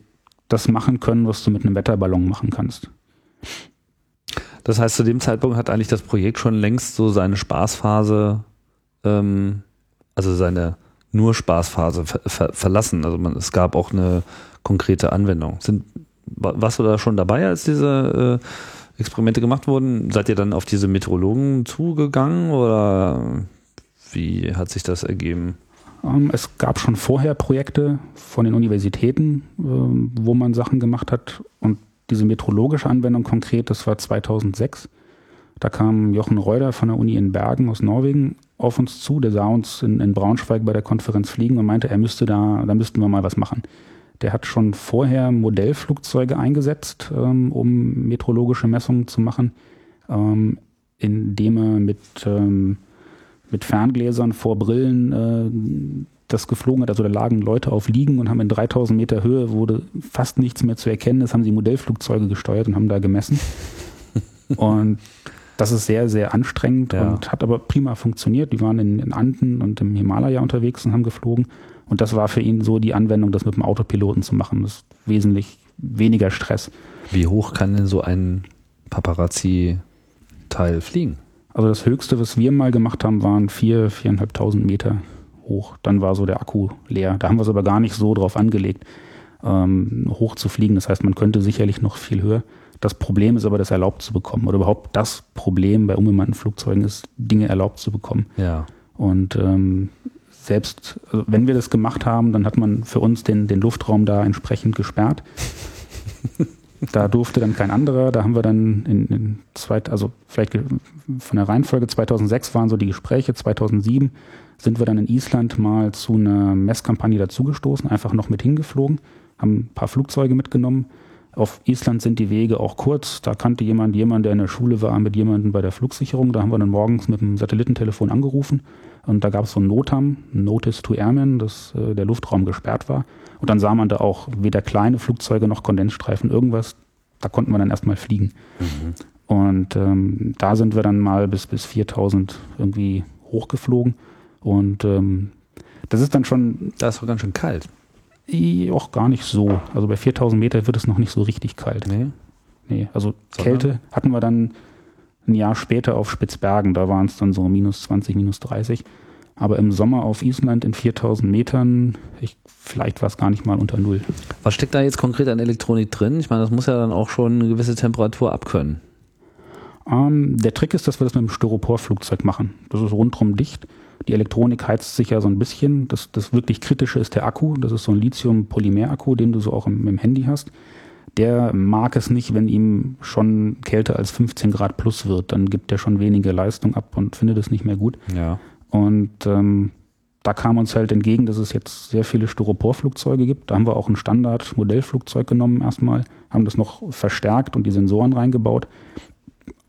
das machen können, was du mit einem Wetterballon machen kannst. Das heißt, zu dem Zeitpunkt hat eigentlich das Projekt schon längst so seine Spaßphase, ähm, also seine nur Spaßphase ver ver verlassen. Also man, es gab auch eine konkrete Anwendung. Sind, warst du da schon dabei, als diese äh, Experimente gemacht wurden? Seid ihr dann auf diese Meteorologen zugegangen oder wie hat sich das ergeben? Ähm, es gab schon vorher Projekte von den Universitäten, ähm, wo man Sachen gemacht hat. Und diese metrologische Anwendung konkret, das war 2006. Da kam Jochen Reuter von der Uni in Bergen aus Norwegen auf uns zu. Der sah uns in, in Braunschweig bei der Konferenz fliegen und meinte, er müsste da, da müssten wir mal was machen. Der hat schon vorher Modellflugzeuge eingesetzt, ähm, um meteorologische Messungen zu machen, indem er mit mit Ferngläsern vor Brillen äh, das geflogen hat. Also da lagen Leute auf Liegen und haben in 3000 Meter Höhe, wurde fast nichts mehr zu erkennen. Das haben sie Modellflugzeuge gesteuert und haben da gemessen. *laughs* und das ist sehr, sehr anstrengend ja. und hat aber prima funktioniert. Die waren in, in Anden und im Himalaya unterwegs und haben geflogen. Und das war für ihn so die Anwendung, das mit dem Autopiloten zu machen. Das ist wesentlich weniger Stress. Wie hoch kann denn so ein Paparazzi-Teil fliegen? Also das Höchste, was wir mal gemacht haben, waren vier, viereinhalbtausend Meter hoch. Dann war so der Akku leer. Da haben wir es aber gar nicht so drauf angelegt, ähm, hoch zu fliegen. Das heißt, man könnte sicherlich noch viel höher. Das Problem ist aber, das erlaubt zu bekommen. Oder überhaupt das Problem bei unbemannten Flugzeugen ist, Dinge erlaubt zu bekommen. Ja. Und ähm, selbst, also wenn wir das gemacht haben, dann hat man für uns den, den Luftraum da entsprechend gesperrt. *laughs* Da durfte dann kein anderer. Da haben wir dann in, in zweit, also vielleicht von der Reihenfolge 2006 waren so die Gespräche. 2007 sind wir dann in Island mal zu einer Messkampagne dazugestoßen, einfach noch mit hingeflogen, haben ein paar Flugzeuge mitgenommen. Auf Island sind die Wege auch kurz. Da kannte jemand jemand, der in der Schule war, mit jemandem bei der Flugsicherung. Da haben wir dann morgens mit dem Satellitentelefon angerufen und da gab es so ein Notam, Notice to Airmen, dass äh, der Luftraum gesperrt war. Und dann sah man da auch weder kleine Flugzeuge noch Kondensstreifen, irgendwas. Da konnten wir dann erstmal fliegen. Mhm. Und ähm, da sind wir dann mal bis, bis 4000 irgendwie hochgeflogen. Und ähm, das ist dann schon. Da ist doch ganz schön kalt. Auch gar nicht so. Also bei 4000 Meter wird es noch nicht so richtig kalt. Nee. Nee, also Sondern? Kälte hatten wir dann ein Jahr später auf Spitzbergen. Da waren es dann so minus 20, minus 30. Aber im Sommer auf Island in 4000 Metern, ich, vielleicht war es gar nicht mal unter Null. Was steckt da jetzt konkret an Elektronik drin? Ich meine, das muss ja dann auch schon eine gewisse Temperatur abkönnen. Ähm, der Trick ist, dass wir das mit einem Styroporflugzeug machen. Das ist rundrum dicht. Die Elektronik heizt sich ja so ein bisschen. Das, das wirklich Kritische ist der Akku. Das ist so ein Lithium-Polymer-Akku, den du so auch im, im Handy hast. Der mag es nicht, wenn ihm schon kälter als 15 Grad plus wird. Dann gibt er schon weniger Leistung ab und findet es nicht mehr gut. Ja. Und ähm, da kam uns halt entgegen, dass es jetzt sehr viele Styroporflugzeuge gibt. Da haben wir auch ein Standard-Modellflugzeug genommen erstmal, haben das noch verstärkt und die Sensoren reingebaut.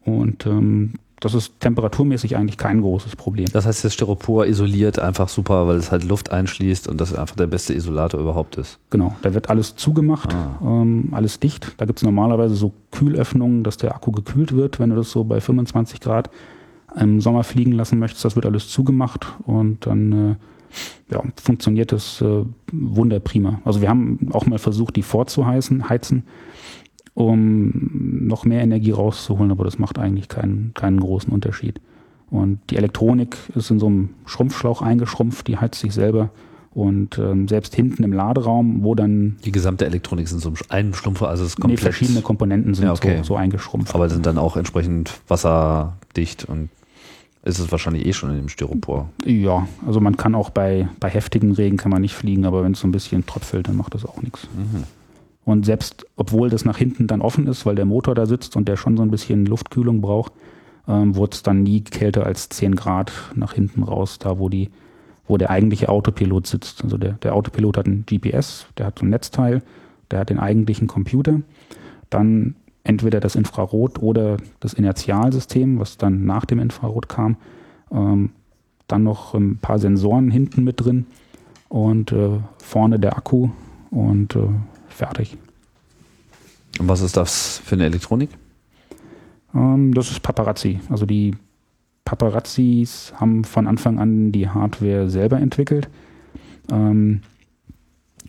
Und ähm, das ist temperaturmäßig eigentlich kein großes Problem. Das heißt, das Styropor isoliert einfach super, weil es halt Luft einschließt und das einfach der beste Isolator überhaupt ist. Genau, da wird alles zugemacht, Ah. ähm, alles dicht. Da gibt es normalerweise so Kühlöffnungen, dass der Akku gekühlt wird, wenn du das so bei 25 Grad im Sommer fliegen lassen möchtest. Das wird alles zugemacht und dann äh, ja, funktioniert das äh, wunderprima. Also wir haben auch mal versucht, die vorzuheizen, heizen, um noch mehr Energie rauszuholen, aber das macht eigentlich keinen, keinen großen Unterschied. Und die Elektronik ist in so einem Schrumpfschlauch eingeschrumpft, die heizt sich selber. Und ähm, selbst hinten im Laderaum, wo dann Die gesamte Elektronik sind so ein Schlumpfer, also es ist nee, komplett. verschiedene Komponenten sind Ja, okay. so, so eingeschrumpft. aber sind dann auch entsprechend wasserdicht und ist es wahrscheinlich eh schon in dem Styropor. ja, also man kann auch bei, bei heftigen Regen kann man nicht fliegen, aber wenn es so ein bisschen tröpfelt, dann macht das auch nichts. Mhm. Und selbst, obwohl das nach hinten dann offen ist, weil der Motor da sitzt und der schon so ein bisschen Luftkühlung braucht, ähm, wurde es dann nie kälter als 10 Grad nach hinten raus, da wo die, wo der eigentliche Autopilot sitzt. Also der, der Autopilot hat ein GPS, der hat so ein Netzteil, der hat den eigentlichen Computer, dann entweder das Infrarot oder das Inertialsystem, was dann nach dem Infrarot kam, ähm, dann noch ein paar Sensoren hinten mit drin und äh, vorne der Akku und äh, fertig. Und was ist das für eine Elektronik? Ähm, das ist Paparazzi. Also die Paparazzis haben von Anfang an die Hardware selber entwickelt. Ähm,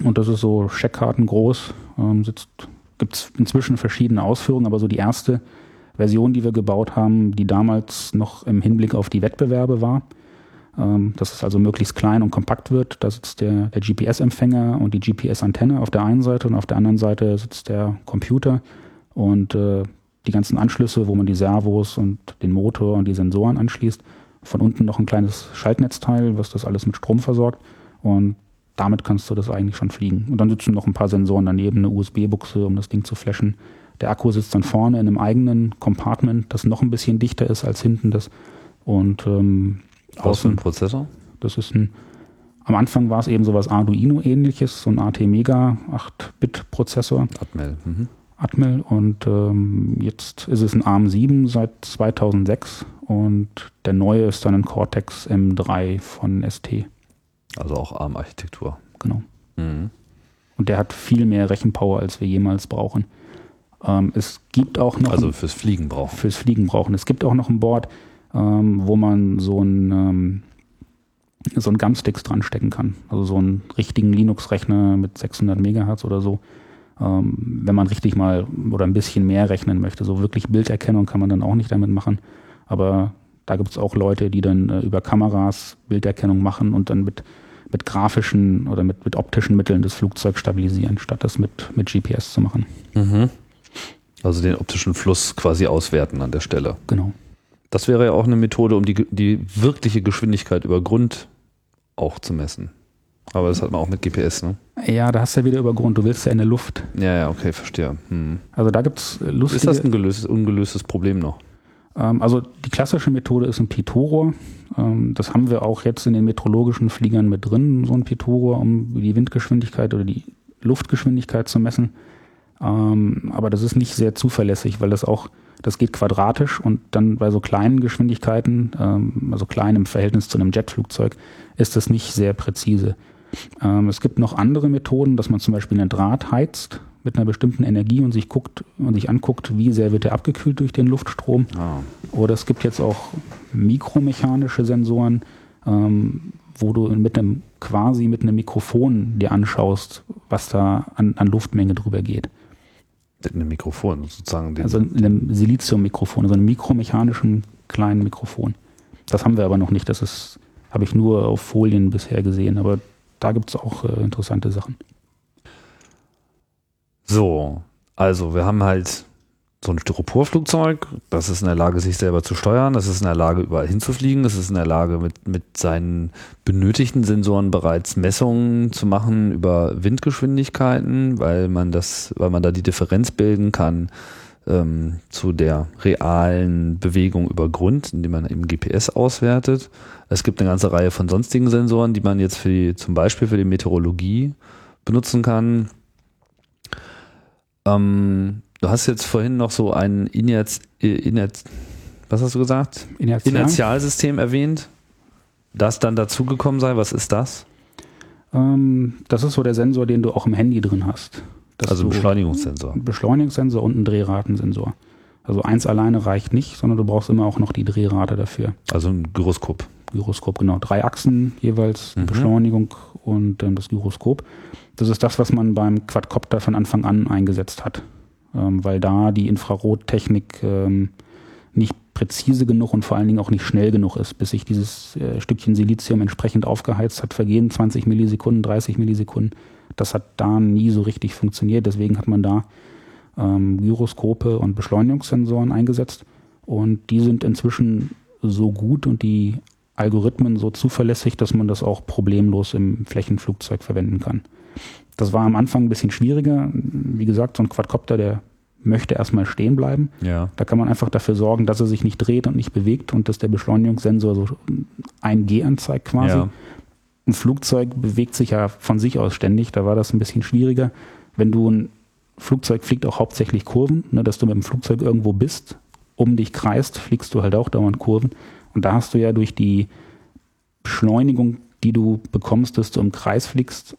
und das ist so Scheckkarten groß. Ähm, Gibt es inzwischen verschiedene Ausführungen, aber so die erste Version, die wir gebaut haben, die damals noch im Hinblick auf die Wettbewerbe war, ähm, dass es also möglichst klein und kompakt wird. Da sitzt der, der GPS-Empfänger und die GPS-Antenne auf der einen Seite und auf der anderen Seite sitzt der Computer und äh, die ganzen Anschlüsse, wo man die Servos und den Motor und die Sensoren anschließt. Von unten noch ein kleines Schaltnetzteil, was das alles mit Strom versorgt. Und damit kannst du das eigentlich schon fliegen. Und dann sitzen noch ein paar Sensoren daneben, eine USB-Buchse, um das Ding zu flashen. Der Akku sitzt dann vorne in einem eigenen Compartment, das noch ein bisschen dichter ist als hinten das. Und ähm, Was für ein Prozessor? das ist ein, am Anfang war es eben sowas Arduino-ähnliches, so ein AT-Mega 8-Bit-Prozessor. Atmel. Mhm. Atmel und ähm, jetzt ist es ein ARM7 seit 2006 und der neue ist dann ein Cortex M3 von ST. Also auch ARM-Architektur. Genau. Mhm. Und der hat viel mehr Rechenpower, als wir jemals brauchen. Ähm, es gibt auch noch Also fürs Fliegen brauchen. fürs Fliegen brauchen. Es gibt auch noch ein Board, ähm, wo man so ein ähm, so ein Gumsticks dran stecken kann. Also so einen richtigen Linux-Rechner mit 600 Megahertz oder so. Ähm, wenn man richtig mal oder ein bisschen mehr rechnen möchte. So wirklich Bilderkennung kann man dann auch nicht damit machen. Aber da gibt es auch Leute, die dann äh, über Kameras Bilderkennung machen und dann mit, mit grafischen oder mit, mit optischen Mitteln das Flugzeug stabilisieren, statt das mit, mit GPS zu machen. Mhm. Also den optischen Fluss quasi auswerten an der Stelle. Genau. Das wäre ja auch eine Methode, um die, die wirkliche Geschwindigkeit über Grund auch zu messen. Aber das hat man auch mit GPS, ne? Ja, da hast du ja wieder über Grund. Du willst ja in der Luft. Ja, ja, okay, verstehe. Hm. Also da gibt es lustige... Ist das ein gelöstes, ungelöstes Problem noch? Ähm, also die klassische Methode ist ein Pitot-Rohr. Ähm, das haben wir auch jetzt in den metrologischen Fliegern mit drin, so ein Pitot-Rohr, um die Windgeschwindigkeit oder die Luftgeschwindigkeit zu messen. Ähm, aber das ist nicht sehr zuverlässig, weil das auch, das geht quadratisch und dann bei so kleinen Geschwindigkeiten, ähm, also klein im Verhältnis zu einem Jetflugzeug, ist das nicht sehr präzise. Ähm, es gibt noch andere Methoden, dass man zum Beispiel einen Draht heizt mit einer bestimmten Energie und sich guckt und sich anguckt, wie sehr wird er abgekühlt durch den Luftstrom. Ah. Oder es gibt jetzt auch mikromechanische Sensoren, ähm, wo du mit einem quasi mit einem Mikrofon dir anschaust, was da an, an Luftmenge drüber geht. Einem Mikrofon sozusagen. Also in einem Siliziummikrofon, also einem mikromechanischen kleinen Mikrofon. Das haben wir aber noch nicht. Das ist, habe ich nur auf Folien bisher gesehen, aber da gibt es auch äh, interessante Sachen. so, also wir haben halt so ein Styroporflugzeug, das ist in der Lage, sich selber zu steuern, das ist in der Lage, überall hinzufliegen, das ist in der Lage, mit, mit seinen benötigten Sensoren bereits Messungen zu machen über Windgeschwindigkeiten, weil man das, weil man da die Differenz bilden kann ähm, zu der realen Bewegung über Grund, indem man eben GPS auswertet. Es gibt eine ganze Reihe von sonstigen Sensoren, die man jetzt für die, zum Beispiel für die Meteorologie benutzen kann. Ähm, Du hast jetzt vorhin noch so ein Inerz, Inerz, was hast du gesagt? Inertial. Inertialsystem erwähnt, das dann dazugekommen sei. Was ist das? Ähm, das ist so der Sensor, den du auch im Handy drin hast. Dass also ein Beschleunigungssensor. Ein Beschleunigungssensor und ein Drehratensensor. Also eins alleine reicht nicht, sondern du brauchst immer auch noch die Drehrate dafür. Also ein Gyroskop. Gyroskop, genau. Drei Achsen jeweils, Mhm. Beschleunigung und ähm, das Gyroskop. Das ist das, was man beim Quadcopter von Anfang an eingesetzt hat. Ähm, weil da die Infrarottechnik ähm, nicht präzise genug und vor allen Dingen auch nicht schnell genug ist, bis sich dieses äh, Stückchen Silizium entsprechend aufgeheizt hat, vergehen 20 Millisekunden, 30 Millisekunden. Das hat da nie so richtig funktioniert. Deswegen hat man da ähm, Gyroskope und Beschleunigungssensoren eingesetzt. Und die sind inzwischen so gut und die Algorithmen so zuverlässig, dass man das auch problemlos im Flächenflugzeug verwenden kann. Das war am Anfang ein bisschen schwieriger. Wie gesagt, so ein Quadcopter, der möchte erstmal stehen bleiben. Ja. Da kann man einfach dafür sorgen, dass er sich nicht dreht und nicht bewegt und dass der Beschleunigungssensor so ein G anzeigt quasi. Ja. Ein Flugzeug bewegt sich ja von sich aus ständig, da war das ein bisschen schwieriger. Wenn du ein Flugzeug fliegt auch hauptsächlich Kurven, ne, dass du mit dem Flugzeug irgendwo bist, um dich kreist, fliegst du halt auch dauernd Kurven. Und da hast du ja durch die Beschleunigung, die du bekommst, dass du im Kreis fliegst,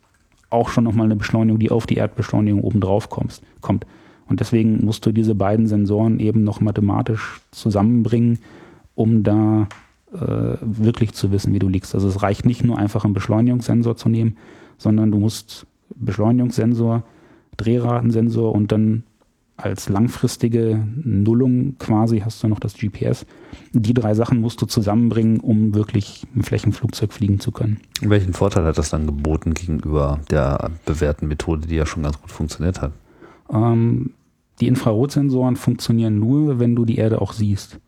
auch schon nochmal eine Beschleunigung, die auf die Erdbeschleunigung oben drauf kommst, kommt. Und deswegen musst du diese beiden Sensoren eben noch mathematisch zusammenbringen, um da äh, wirklich zu wissen, wie du liegst. Also es reicht nicht nur einfach einen Beschleunigungssensor zu nehmen, sondern du musst Beschleunigungssensor, Drehratensensor und dann als langfristige Nullung quasi hast du noch das GPS. Die drei Sachen musst du zusammenbringen, um wirklich ein Flächenflugzeug fliegen zu können. Welchen Vorteil hat das dann geboten gegenüber der bewährten Methode, die ja schon ganz gut funktioniert hat? Ähm, die Infrarotsensoren funktionieren nur, wenn du die Erde auch siehst.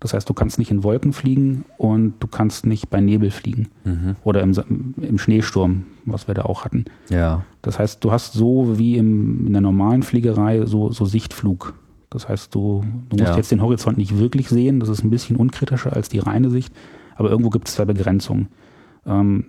Das heißt, du kannst nicht in Wolken fliegen und du kannst nicht bei Nebel fliegen Mhm. oder im, im Schneesturm, was wir da auch hatten. Ja. Das heißt, du hast so wie im, in der normalen Fliegerei so, so Sichtflug. Das heißt, du, du musst Ja. jetzt den Horizont nicht wirklich sehen. Das ist ein bisschen unkritischer als die reine Sicht. Aber irgendwo gibt es da Begrenzungen. Ähm,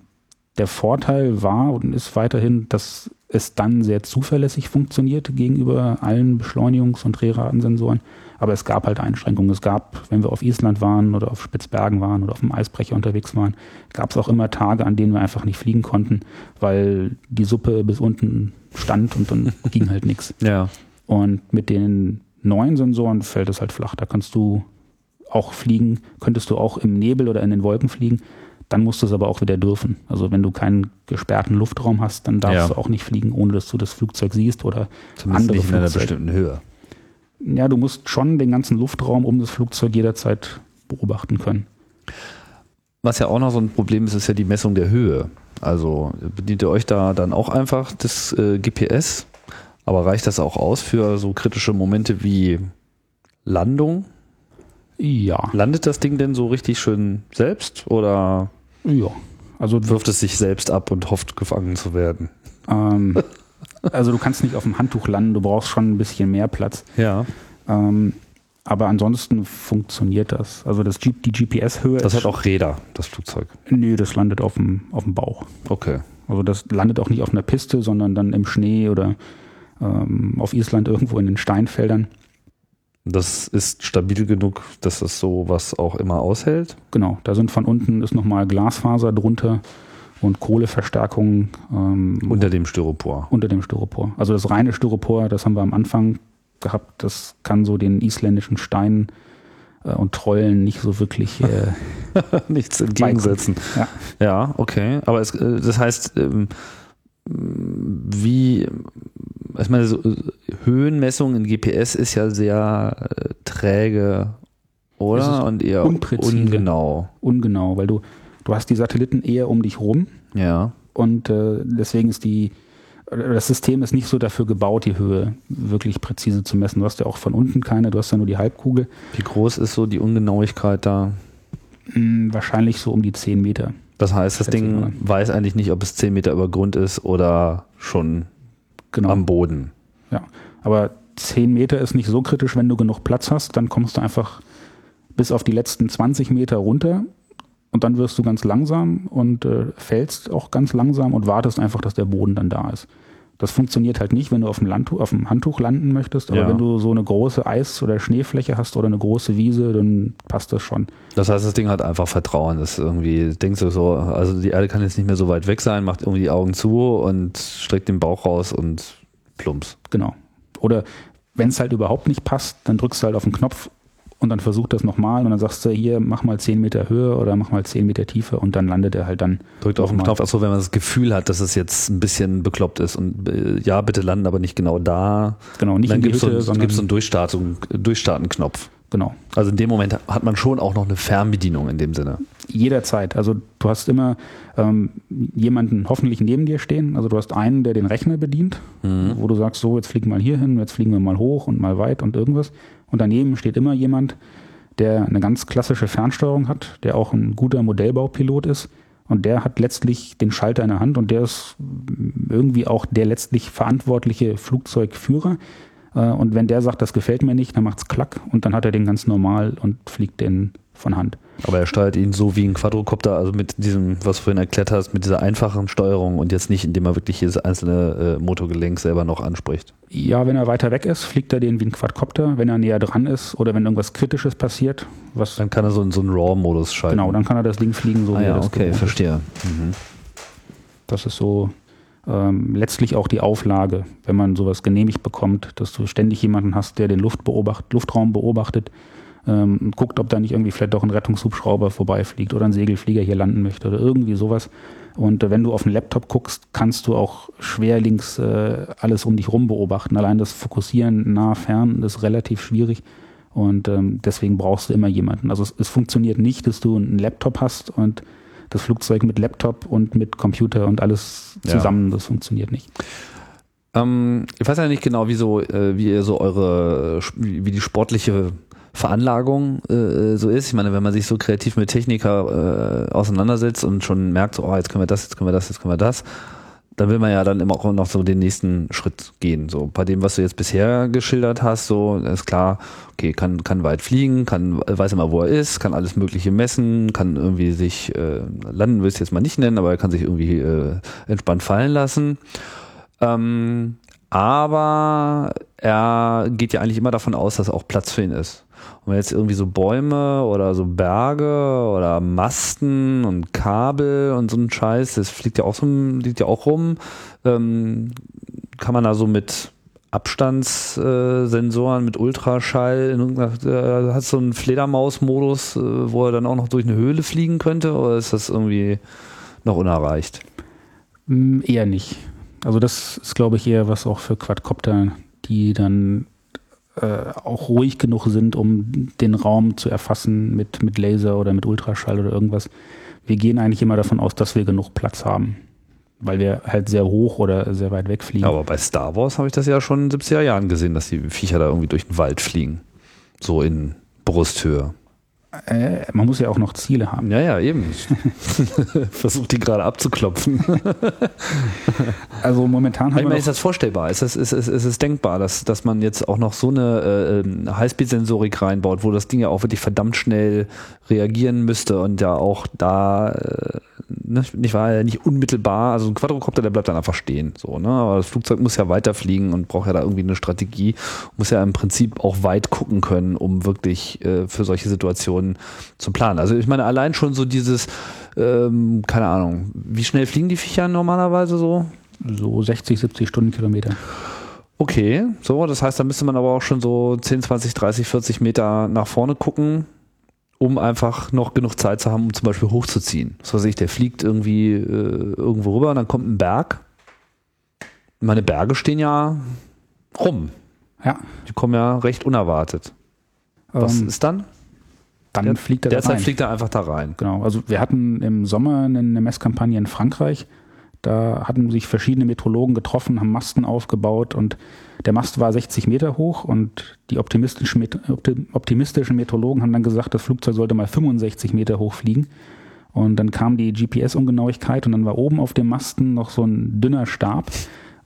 der Vorteil war und ist weiterhin, dass es dann sehr zuverlässig funktioniert gegenüber allen Beschleunigungs- und Drehratensensoren. Aber es gab halt Einschränkungen. Es gab, wenn wir auf Island waren oder auf Spitzbergen waren oder auf dem Eisbrecher unterwegs waren, gab es auch immer Tage, an denen wir einfach nicht fliegen konnten, weil die Suppe bis unten stand und dann *laughs* ging halt nichts. Ja. Und mit den neuen Sensoren fällt es halt flach. Da kannst du auch fliegen, könntest du auch im Nebel oder in den Wolken fliegen. Dann musst du es aber auch wieder dürfen. Also wenn du keinen gesperrten Luftraum hast, dann darfst Ja. du auch nicht fliegen, ohne dass du das Flugzeug siehst oder Zumindest andere nicht in einer bestimmten Höhe. Ja, du musst schon den ganzen Luftraum um das Flugzeug jederzeit beobachten können. Was ja auch noch so ein Problem ist, ist ja die Messung der Höhe. Also bedient ihr euch da dann auch einfach das äh, GPS, aber reicht das auch aus für so kritische Momente wie Landung? Ja, Landet das Ding denn so richtig schön selbst oder ja. Also, wirft es sich selbst ab und hofft gefangen zu werden? ähm, *laughs* also du kannst nicht auf dem Handtuch landen, du brauchst schon ein bisschen mehr Platz. Ja. Ähm, aber ansonsten funktioniert das. Also das G die GPS-Höhe Das hat auch Räder, das Flugzeug. Nee, das landet auf dem, auf dem Bauch. Okay. Also das landet auch nicht auf einer Piste, sondern dann im Schnee oder ähm, auf Island irgendwo in den Steinfeldern. Das ist stabil genug, dass das sowas auch immer aushält. Genau, da sind von unten ist nochmal Glasfaser drunter und Kohleverstärkung ähm, Unter dem Styropor. unter dem Styropor. Also das reine Styropor, das haben wir am Anfang gehabt, das kann so den isländischen Steinen äh, und Trollen nicht so wirklich äh, *laughs* Nichts entgegensetzen. Ja. Ja, okay. Aber es, äh, das heißt, ähm, wie, ich meine, so, äh, Höhenmessung in GPS ist ja sehr äh, träge, oder? Und eher unpräzise. ungenau. ungenau, weil du, du hast die Satelliten eher um dich rum Ja. und äh, deswegen ist die das System ist nicht so dafür gebaut, die Höhe wirklich präzise zu messen. Du hast ja auch von unten keine, du hast ja nur die Halbkugel. Wie groß ist so die Ungenauigkeit da? Hm, wahrscheinlich so um die 10 Meter. Das heißt, das Ding weiß eigentlich nicht, ob es 10 Meter über Grund ist oder schon Genau. am Boden. Ja. Aber 10 Meter ist nicht so kritisch, wenn du genug Platz hast, dann kommst du einfach bis auf die letzten 20 Meter runter und dann wirst du ganz langsam und äh, fällst auch ganz langsam und wartest einfach, dass der Boden dann da ist. Das funktioniert halt nicht, wenn du auf dem, Landtuch, auf dem Handtuch landen möchtest, aber Ja. wenn du so eine große Eis- oder Schneefläche hast oder eine große Wiese, dann passt das schon. Das heißt, das Ding hat einfach Vertrauen. Das ist irgendwie, denkst du so, also die Erde kann jetzt nicht mehr so weit weg sein, macht irgendwie die Augen zu und streckt den Bauch raus und plumps. Genau. Oder wenn es halt überhaupt nicht passt, dann drückst du halt auf den Knopf und dann versucht das nochmal und dann sagst du, hier, mach mal 10 Meter Höhe oder mach mal 10 Meter Tiefe und dann landet er halt dann. Drückt auf den. Knopf, achso, wenn man das Gefühl hat, dass es jetzt ein bisschen bekloppt ist und äh, ja, bitte landen, aber nicht genau da. Genau, nicht dann in die gibt es so, Hütte, einen- sondern gibt's so einen Durchstarten-Knopf. Genau. Also in dem Moment hat man schon auch noch eine Fernbedienung in dem Sinne. Jederzeit. Also du hast immer ähm, jemanden hoffentlich neben dir stehen. Also du hast einen, der den Rechner bedient, wo du sagst, so, jetzt fliegen wir mal hier hin, jetzt fliegen wir mal hoch und mal weit und irgendwas. Und daneben steht immer jemand, der eine ganz klassische Fernsteuerung hat, der auch ein guter Modellbaupilot ist. Und der hat letztlich den Schalter in der Hand und der ist irgendwie auch der letztlich verantwortliche Flugzeugführer. Äh, Und wenn der sagt, das gefällt mir nicht, dann macht's klack und dann hat er den ganz normal und fliegt den von Hand. Aber er steuert ihn so wie ein Quadrocopter, also mit diesem, was du vorhin erklärt hast, mit dieser einfachen Steuerung und jetzt nicht, indem er wirklich jedes einzelne äh, Motorgelenk selber noch anspricht. Ja, wenn er weiter weg ist, fliegt er den wie ein Quadcopter. Wenn er näher dran ist oder wenn irgendwas Kritisches passiert, was Dann kann er so in so einen RAW-Modus schalten. genau, dann kann er das Ding fliegen, so ah, wie er ja, das okay, verstehe. Mhm. Das ist so ähm, letztlich auch die Auflage, wenn man sowas genehmigt bekommt, dass du ständig jemanden hast, der den Luft beobacht, Luftraum beobachtet ähm, und guckt, ob da nicht irgendwie vielleicht doch ein Rettungshubschrauber vorbeifliegt oder ein Segelflieger hier landen möchte oder irgendwie sowas. Und äh, wenn du auf den Laptop guckst, kannst du auch schwerlinks äh, alles um dich rum beobachten. Allein das Fokussieren nah, fern ist relativ schwierig. Und ähm, deswegen brauchst du immer jemanden. Also es, es funktioniert nicht, dass du einen Laptop hast und das Flugzeug mit Laptop und mit Computer und alles Ja. zusammen, das funktioniert nicht. Ähm, ich weiß ja nicht genau, wie, so, äh, wie ihr so eure, wie wie die sportliche Veranlagung äh, so ist. Ich meine, wenn man sich so kreativ mit Techniker äh, auseinandersetzt und schon merkt, so, oh, jetzt können wir das, jetzt können wir das, jetzt können wir das, dann will man ja dann immer auch noch so den nächsten Schritt gehen. So bei dem, was du jetzt bisher geschildert hast, so ist klar, okay, kann, kann weit fliegen, kann, weiß immer, wo er ist, kann alles Mögliche messen, kann irgendwie sich äh, landen, will ich es jetzt mal nicht nennen, aber er kann sich irgendwie äh, entspannt fallen lassen. Ähm, aber er geht ja eigentlich immer davon aus, dass auch Platz für ihn ist. Und wenn jetzt irgendwie so Bäume oder so Berge oder Masten und Kabel und so ein Scheiß, das fliegt ja auch so, liegt ja auch rum, ähm, kann man da so mit Abstandssensoren, mit Ultraschall, in irgendeiner- äh, hat so einen Fledermaus-Modus, äh, wo er dann auch noch durch eine Höhle fliegen könnte, oder ist das irgendwie noch unerreicht? Mm, Eher nicht. Also das ist, glaube ich, eher was auch für Quadcopter, die dann äh, auch ruhig genug sind, um den Raum zu erfassen mit, mit Laser oder mit Ultraschall oder irgendwas. Wir gehen eigentlich immer davon aus, dass wir genug Platz haben, weil wir halt sehr hoch oder sehr weit weg fliegen. Aber bei Star Wars habe ich das ja schon in den 70er Jahren gesehen, dass die Viecher da irgendwie durch den Wald fliegen. So in Brusthöhe. Äh, man muss ja auch noch Ziele haben. Ja, ja, eben. *laughs* Versucht die gerade abzuklopfen. *laughs* Also momentan Ich haben wir meine, ist das vorstellbar? Ist es ist, ist, ist es denkbar, dass, dass man jetzt auch noch so eine äh, ähm, Highspeed-Sensorik reinbaut, wo das Ding ja auch wirklich verdammt schnell reagieren müsste und ja auch da äh, nicht, nicht wahr, nicht unmittelbar, also ein Quadrocopter, der bleibt dann einfach stehen. So, ne? Aber das Flugzeug muss ja weiterfliegen und braucht ja da irgendwie eine Strategie, muss ja im Prinzip auch weit gucken können, um wirklich äh, für solche Situationen zu planen. Also ich meine, allein schon so dieses, ähm, keine Ahnung, wie schnell fliegen die Viecher normalerweise so? so 60, 70 Stundenkilometer. Okay, so, das heißt, da müsste man aber auch schon so 10, 20, 30, 40 Meter nach vorne gucken, um einfach noch genug Zeit zu haben, um zum Beispiel hochzuziehen. Was weiß ich, der fliegt irgendwie äh, irgendwo rüber und dann kommt ein Berg. Meine Berge stehen ja rum. Ja, Die kommen ja recht unerwartet. Was ähm, ist dann? dann Der- fliegt er da Derzeit fliegt er einfach da rein. Genau, also wir hatten im Sommer eine eine Messkampagne in Frankreich. Da hatten sich verschiedene Metrologen getroffen, haben Masten aufgebaut und der Mast war 60 Meter hoch und die optimistischen, optimistischen Meteorologen haben dann gesagt, das Flugzeug sollte mal 65 Meter hoch fliegen. Und dann kam die GPS-Ungenauigkeit und dann war oben auf dem Masten noch so ein dünner Stab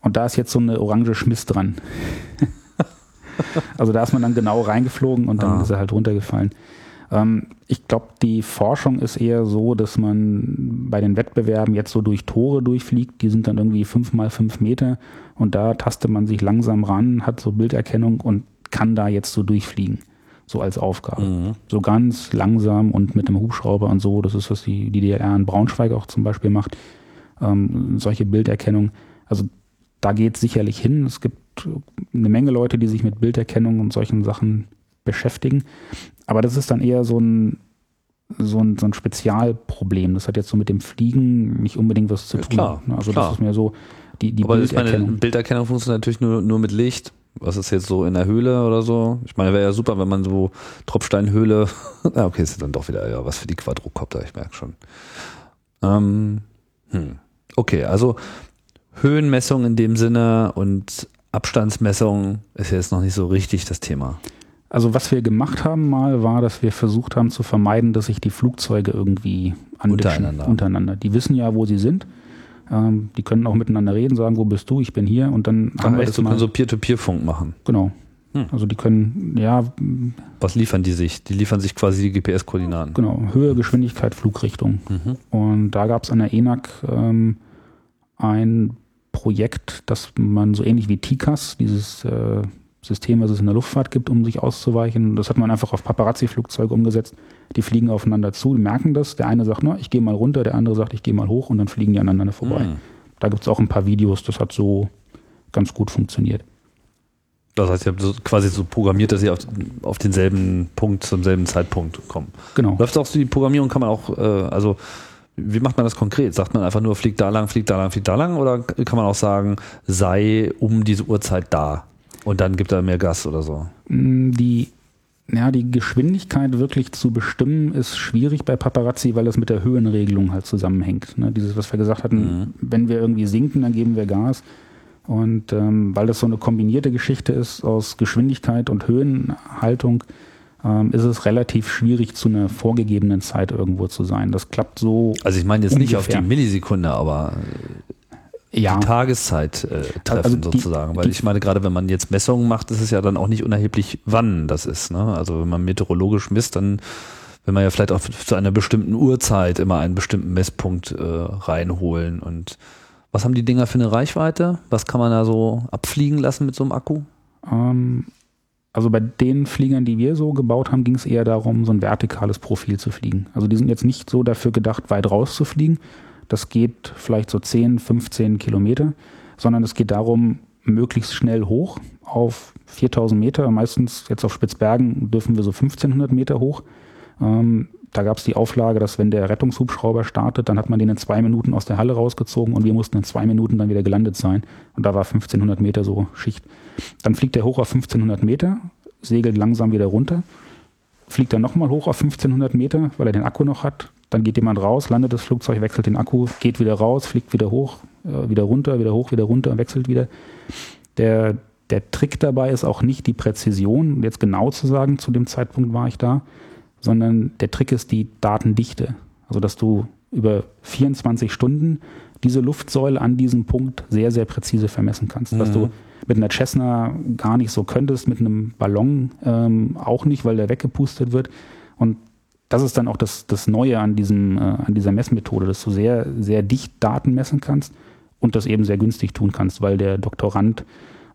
und da ist jetzt so eine orange Schmiss dran. *laughs* also da ist man dann genau reingeflogen und dann ah. ist er halt runtergefallen. Ähm, ich glaube, die Forschung ist eher so, dass man bei den Wettbewerben jetzt so durch Tore durchfliegt. Die sind dann irgendwie fünf mal fünf Meter und da tastet man sich langsam ran, hat so Bilderkennung und kann da jetzt so durchfliegen. So als Aufgabe. Mhm. So ganz langsam und mit dem Hubschrauber und so. Das ist, was die, die DDR in Braunschweig auch zum Beispiel macht. Ähm, solche Bilderkennung. Also da geht es sicherlich hin. Es gibt eine Menge Leute, die sich mit Bilderkennung und solchen Sachen beschäftigen. Aber das ist dann eher so ein, so ein, so ein Spezialproblem. Das hat jetzt so mit dem Fliegen nicht unbedingt was zu tun. Klar, also klar. das ist mehr so die, die Aber Bilderkennung. Ich meine, Bilderkennung funktioniert natürlich nur, nur mit Licht. Was ist jetzt so in der Höhle oder so? Ich meine, wäre ja super, wenn man so Tropfsteinhöhle. ja, *laughs* okay, ist dann doch wieder ja, was für die Quadrocopter, ich merke schon. Ähm, hm. Okay, also Höhenmessung in dem Sinne und Abstandsmessung ist jetzt noch nicht so richtig das Thema. Also was wir gemacht haben mal, war, dass wir versucht haben zu vermeiden, dass sich die Flugzeuge irgendwie anmischen untereinander. untereinander. Die wissen ja, wo sie sind. Ähm, die können auch miteinander reden, sagen, wo bist du, ich bin hier und dann haben wir das mal, können so Peer-to-Peer-Funk machen. Genau. Hm. Also die können, ja. Was liefern die sich? Die liefern sich quasi die GPS-Koordinaten. Genau, Höhe, Geschwindigkeit, Flugrichtung. Mhm. Und da gab es an der ENAC ähm, ein Projekt, das man so ähnlich wie TICAS, dieses äh, System, was es in der Luftfahrt gibt, um sich auszuweichen. Das hat man einfach auf Paparazzi-Flugzeuge umgesetzt. Die fliegen aufeinander zu, merken das. Der eine sagt, na, ich gehe mal runter, der andere sagt, ich gehe mal hoch und dann fliegen die aneinander vorbei. Mhm. Da gibt es auch ein paar Videos, das hat so ganz gut funktioniert. Das heißt, ihr habt so quasi so programmiert, dass sie auf, auf denselben Punkt zum selben Zeitpunkt kommen. Genau. Läuft auch so die Programmierung, kann man auch, äh, also wie macht man das konkret? Sagt man einfach nur, fliegt da lang, fliegt da lang, fliegt da lang? Oder kann man auch sagen, sei um diese Uhrzeit da? Und dann gibt er mehr Gas oder so. Mm, die, ja, die Geschwindigkeit wirklich zu bestimmen ist schwierig bei Paparazzi, weil das mit der Höhenregelung halt zusammenhängt. Ne? Dieses, was wir gesagt hatten, mhm. wenn wir irgendwie sinken, dann geben wir Gas. Und ähm, weil das so eine kombinierte Geschichte ist aus Geschwindigkeit und Höhenhaltung, ähm, ist es relativ schwierig, zu einer vorgegebenen Zeit irgendwo zu sein. Das klappt so. Also ich meine jetzt ungefähr. nicht auf die Millisekunde, aber ja. die Tageszeit äh, treffen also die, sozusagen. Weil ich meine, gerade wenn man jetzt Messungen macht, ist es ja dann auch nicht unerheblich, wann das ist. Ne? Also wenn man meteorologisch misst, dann will man ja vielleicht auch zu einer bestimmten Uhrzeit immer einen bestimmten Messpunkt äh, reinholen. Und was haben die Dinger für eine Reichweite? Was kann man da so abfliegen lassen mit so einem Akku? Ähm, also bei den Fliegern, die wir so gebaut haben, ging es eher darum, so ein vertikales Profil zu fliegen. Also die sind jetzt nicht so dafür gedacht, weit raus zu fliegen, das geht vielleicht so 10, 15 Kilometer, sondern es geht darum, möglichst schnell hoch auf 4000 Meter. Meistens jetzt auf Spitzbergen dürfen wir so 1500 Meter hoch. Ähm, da gab es die Auflage, dass wenn der Rettungshubschrauber startet, dann hat man den in zwei Minuten aus der Halle rausgezogen und wir mussten in zwei Minuten dann wieder gelandet sein. Und da war 1500 Meter so Schicht. Dann fliegt er hoch auf 1500 Meter, segelt langsam wieder runter, fliegt dann nochmal hoch auf 1500 Meter, weil er den Akku noch hat, dann geht jemand raus, landet das Flugzeug, wechselt den Akku, geht wieder raus, fliegt wieder hoch, äh, wieder runter, wieder hoch, wieder runter, wechselt wieder. Der, der Trick dabei ist auch nicht die Präzision, jetzt genau zu sagen, zu dem Zeitpunkt war ich da, sondern der Trick ist die Datendichte. Also dass du über 24 Stunden diese Luftsäule an diesem Punkt sehr, sehr präzise vermessen kannst. Mhm. Was du mit einer Cessna gar nicht so könntest, mit einem Ballon ähm, auch nicht, weil der weggepustet wird. Und das ist dann auch das, das Neue an, diesem, äh, an dieser Messmethode, dass du sehr, sehr dicht Daten messen kannst und das eben sehr günstig tun kannst, weil der Doktorand,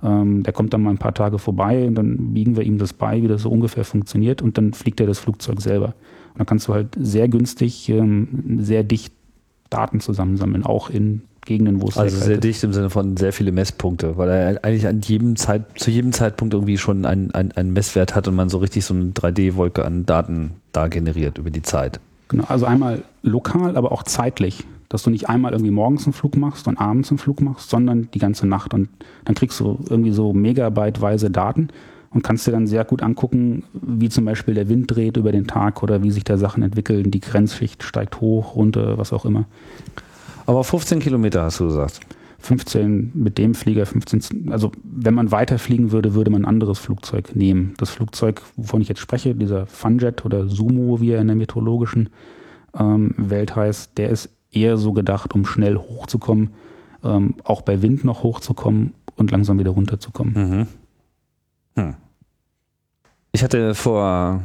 ähm, der kommt dann mal ein paar Tage vorbei und dann biegen wir ihm das bei, wie das so ungefähr funktioniert und dann fliegt er das Flugzeug selber. Und dann kannst du halt sehr günstig, ähm, sehr dicht Daten zusammensammeln, auch in Gegenden, wo es Also sehr dicht im Sinne von sehr viele Messpunkte, weil er eigentlich an jedem Zeit, zu jedem Zeitpunkt irgendwie schon einen ein Messwert hat und man so richtig so eine 3D-Wolke an Daten da generiert über die Zeit. Genau, also einmal lokal, aber auch zeitlich, dass du nicht einmal irgendwie morgens einen Flug machst und abends einen Flug machst, sondern die ganze Nacht und dann kriegst du irgendwie so megabyteweise Daten und kannst dir dann sehr gut angucken, wie zum Beispiel der Wind dreht über den Tag oder wie sich da Sachen entwickeln, die Grenzschicht steigt hoch, runter, was auch immer. Aber 15 Kilometer hast du gesagt. 15 mit dem Flieger, 15, also wenn man weiterfliegen würde, würde man ein anderes Flugzeug nehmen. Das Flugzeug, wovon ich jetzt spreche, dieser Funjet oder Sumo, wie er in der meteorologischen ähm, Welt heißt, der ist eher so gedacht, um schnell hochzukommen, ähm, auch bei Wind noch hochzukommen und langsam wieder runterzukommen. Mhm. Hm. Ich hatte vor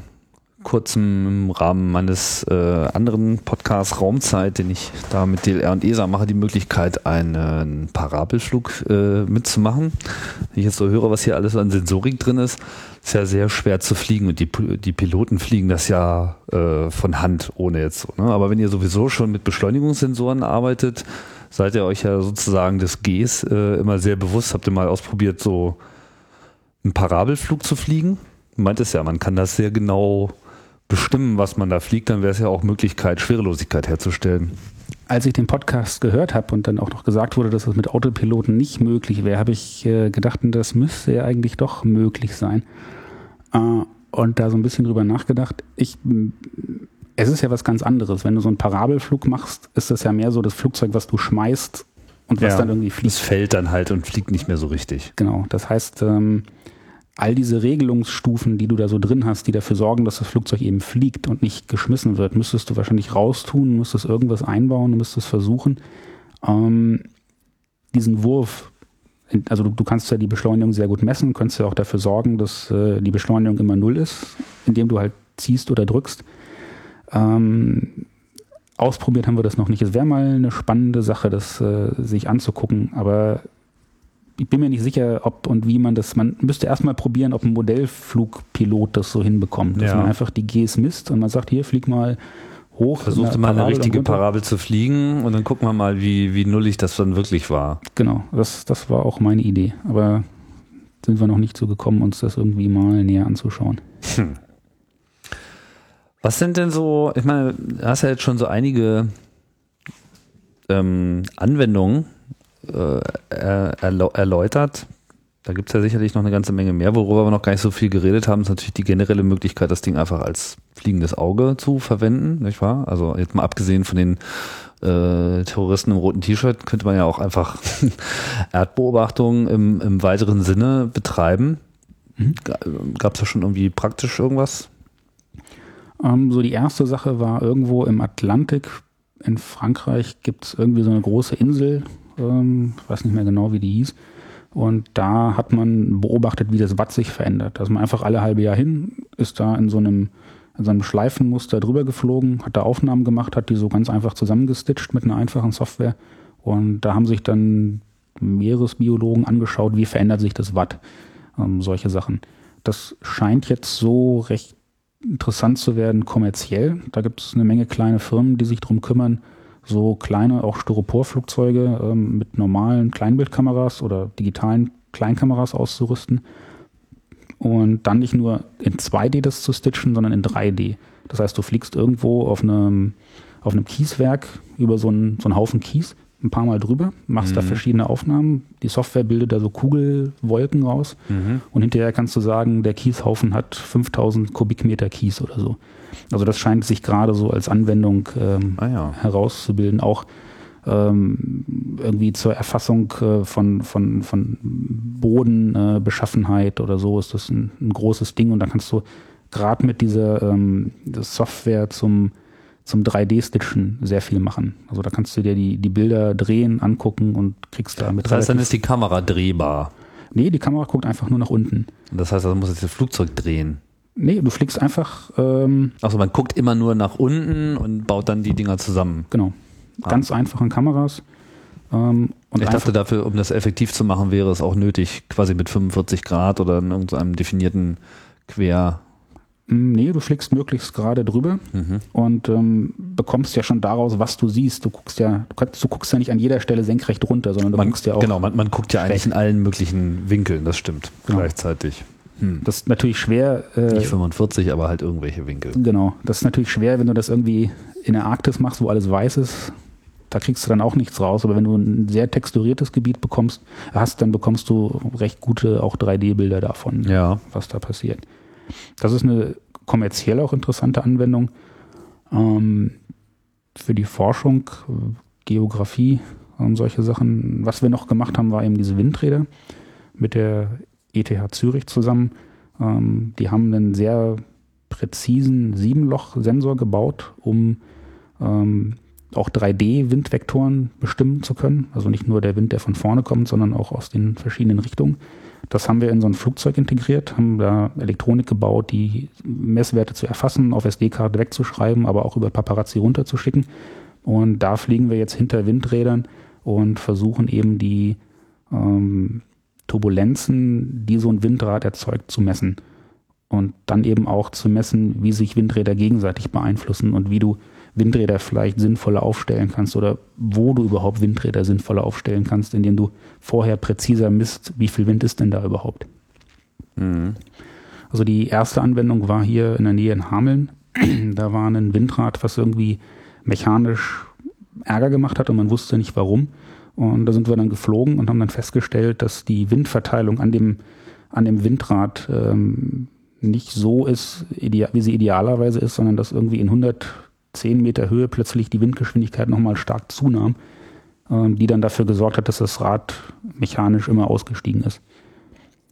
kurzem im Rahmen meines äh, anderen Podcasts Raumzeit, den ich da mit DLR und ESA mache, die Möglichkeit, einen Parabelflug äh, mitzumachen. Wenn ich jetzt so höre, was hier alles an Sensorik drin ist, ist ja sehr schwer zu fliegen und die, die Piloten fliegen das ja äh, von Hand, ohne jetzt. Ne? Aber wenn ihr sowieso schon mit Beschleunigungssensoren arbeitet, seid ihr euch ja sozusagen des Gs äh, immer sehr bewusst. Habt ihr mal ausprobiert, so einen Parabelflug zu fliegen? Du meintest ja, man kann das sehr genau bestimmen, was man da fliegt, dann wäre es ja auch Möglichkeit, Schwerelosigkeit herzustellen. Als ich den Podcast gehört habe und dann auch noch gesagt wurde, dass das mit Autopiloten nicht möglich wäre, habe ich äh, gedacht, das müsste ja eigentlich doch möglich sein. Äh, und da so ein bisschen drüber nachgedacht. Ich, es ist ja was ganz anderes. Wenn du so einen Parabelflug machst, ist das ja mehr so das Flugzeug, was du schmeißt und was Ja, dann irgendwie fliegt. Es fällt dann halt und fliegt nicht mehr so richtig. Genau, das heißt, ähm, all diese Regelungsstufen, die du da so drin hast, die dafür sorgen, dass das Flugzeug eben fliegt und nicht geschmissen wird, müsstest du wahrscheinlich raustun, müsstest irgendwas einbauen, müsstest versuchen, ähm, diesen Wurf, also du, du kannst ja die Beschleunigung sehr gut messen, kannst ja auch dafür sorgen, dass äh, die Beschleunigung immer null ist, indem du halt ziehst oder drückst. Ähm, ausprobiert haben wir das noch nicht. Es wäre mal eine spannende Sache, das äh, sich anzugucken, aber ich bin mir nicht sicher, ob und wie man das, man müsste erstmal probieren, ob ein Modellflugpilot das so hinbekommt. Dass Ja. man einfach die Gs misst und man sagt, hier flieg mal hoch. Versuchte mal eine richtige. Parabel zu fliegen und dann gucken wir mal, wie, wie nullig das dann wirklich war. Genau, das, das war auch meine Idee. Aber sind wir noch nicht so gekommen, uns das irgendwie mal näher anzuschauen. Was sind denn so, ich meine, du hast ja jetzt schon so einige ähm, Anwendungen äh, erläutert. Da gibt es ja sicherlich noch eine ganze Menge mehr, worüber wir noch gar nicht so viel geredet haben, ist natürlich die generelle Möglichkeit, das Ding einfach als fliegendes Auge zu verwenden, nicht wahr? Also jetzt mal abgesehen von den äh, Terroristen im roten T-Shirt, könnte man ja auch einfach *laughs* Erdbeobachtung im, im weiteren Sinne betreiben. Gab es da schon irgendwie praktisch irgendwas? Ähm, so die erste Sache war irgendwo im Atlantik in Frankreich gibt es irgendwie so eine große Insel, ähm, ich weiß nicht mehr genau, wie die hieß. Und da hat man beobachtet, wie das Watt sich verändert. Also man einfach alle halbe Jahr hin, ist da in so einem, in so einem Schleifenmuster drüber geflogen, hat da Aufnahmen gemacht, hat die so ganz einfach zusammengestitcht mit einer einfachen Software. Und da haben sich dann Meeresbiologen angeschaut, wie verändert sich das Watt. Ähm, solche Sachen. Das scheint jetzt so recht interessant zu werden kommerziell. Da gibt es eine Menge kleine Firmen, die sich drum kümmern, so kleine, auch Styroporflugzeuge ähm, mit normalen Kleinbildkameras oder digitalen Kleinkameras auszurüsten und dann nicht nur in 2D das zu stitchen, sondern in 3D. Das heißt, du fliegst irgendwo auf einem, auf einem Kieswerk über so einen, so einen Haufen Kies ein paar Mal drüber, machst da verschiedene Aufnahmen. Die Software bildet da so Kugelwolken raus und hinterher kannst du sagen, der Kieshaufen hat 5000 Kubikmeter Kies oder so. Also das scheint sich gerade so als Anwendung ähm, Ah ja. herauszubilden, auch ähm, irgendwie zur Erfassung äh, von, von, von Bodenbeschaffenheit äh, oder so ist das ein, ein großes Ding und da kannst du gerade mit dieser ähm, Software zum, zum 3D-Stitchen sehr viel machen. Also da kannst du dir die, die Bilder drehen, angucken und kriegst da mit Das heißt, dann ist die Kamera drehbar. Nee, die Kamera guckt einfach nur nach unten. Das heißt, man muss jetzt das Flugzeug drehen. Nee, du fliegst einfach, ähm, Also man guckt immer nur nach unten und baut dann die Dinger zusammen. genau, ganz einfachen Kameras. Ähm, und ich dachte dafür, um das effektiv zu machen, wäre es auch nötig, quasi mit 45 Grad oder in irgendeinem definierten Quer. Mm, Nee, du fliegst möglichst gerade drüber Mhm. und ähm, bekommst ja schon daraus, was du siehst. Du guckst ja, du, kannst, du guckst ja nicht an jeder Stelle senkrecht runter, sondern du Man, guckst ja auch. genau, man, man guckt ja eigentlich schräg. in allen möglichen Winkeln, das stimmt. Genau. Gleichzeitig. Hm. Das ist natürlich schwer. Äh, Nicht 45, aber halt irgendwelche Winkel. genau, das ist natürlich schwer, wenn du das irgendwie in der Arktis machst, wo alles weiß ist. Da kriegst du dann auch nichts raus. Aber wenn du ein sehr texturiertes Gebiet bekommst, hast, dann bekommst du recht gute auch 3D-Bilder davon. Ja. was da passiert. Das ist eine kommerziell auch interessante Anwendung. Ähm, für die Forschung Geografie und solche Sachen. Was wir noch gemacht haben, war eben diese Windräder mit der ETH Zürich zusammen. Ähm, die haben einen sehr präzisen Siebenloch-Sensor gebaut, um ähm, auch 3D-Windvektoren bestimmen zu können. Also nicht nur der Wind, der von vorne kommt, sondern auch aus den verschiedenen Richtungen. Das haben wir in so ein Flugzeug integriert, haben da Elektronik gebaut, die Messwerte zu erfassen, auf SD-Karte wegzuschreiben, aber auch über Paparazzi runterzuschicken. Und da fliegen wir jetzt hinter Windrädern und versuchen eben die ähm, Turbulenzen, die so ein Windrad erzeugt, zu messen. Und dann eben auch zu messen, wie sich Windräder gegenseitig beeinflussen und wie du Windräder vielleicht sinnvoller aufstellen kannst oder wo du überhaupt Windräder sinnvoller aufstellen kannst, indem du vorher präziser misst, wie viel Wind ist denn da überhaupt. Mhm. Also die erste Anwendung war hier in der Nähe in Hameln. *clears throat* da war ein Windrad, was irgendwie mechanisch Ärger gemacht hat und man wusste nicht warum. Und da sind wir dann geflogen und haben dann festgestellt, dass die Windverteilung an dem, an dem Windrad ähm, nicht so ist, wie sie idealerweise ist, sondern dass irgendwie in 110 Meter Höhe plötzlich die Windgeschwindigkeit nochmal stark zunahm, ähm, die dann dafür gesorgt hat, dass das Rad mechanisch immer ausgestiegen ist.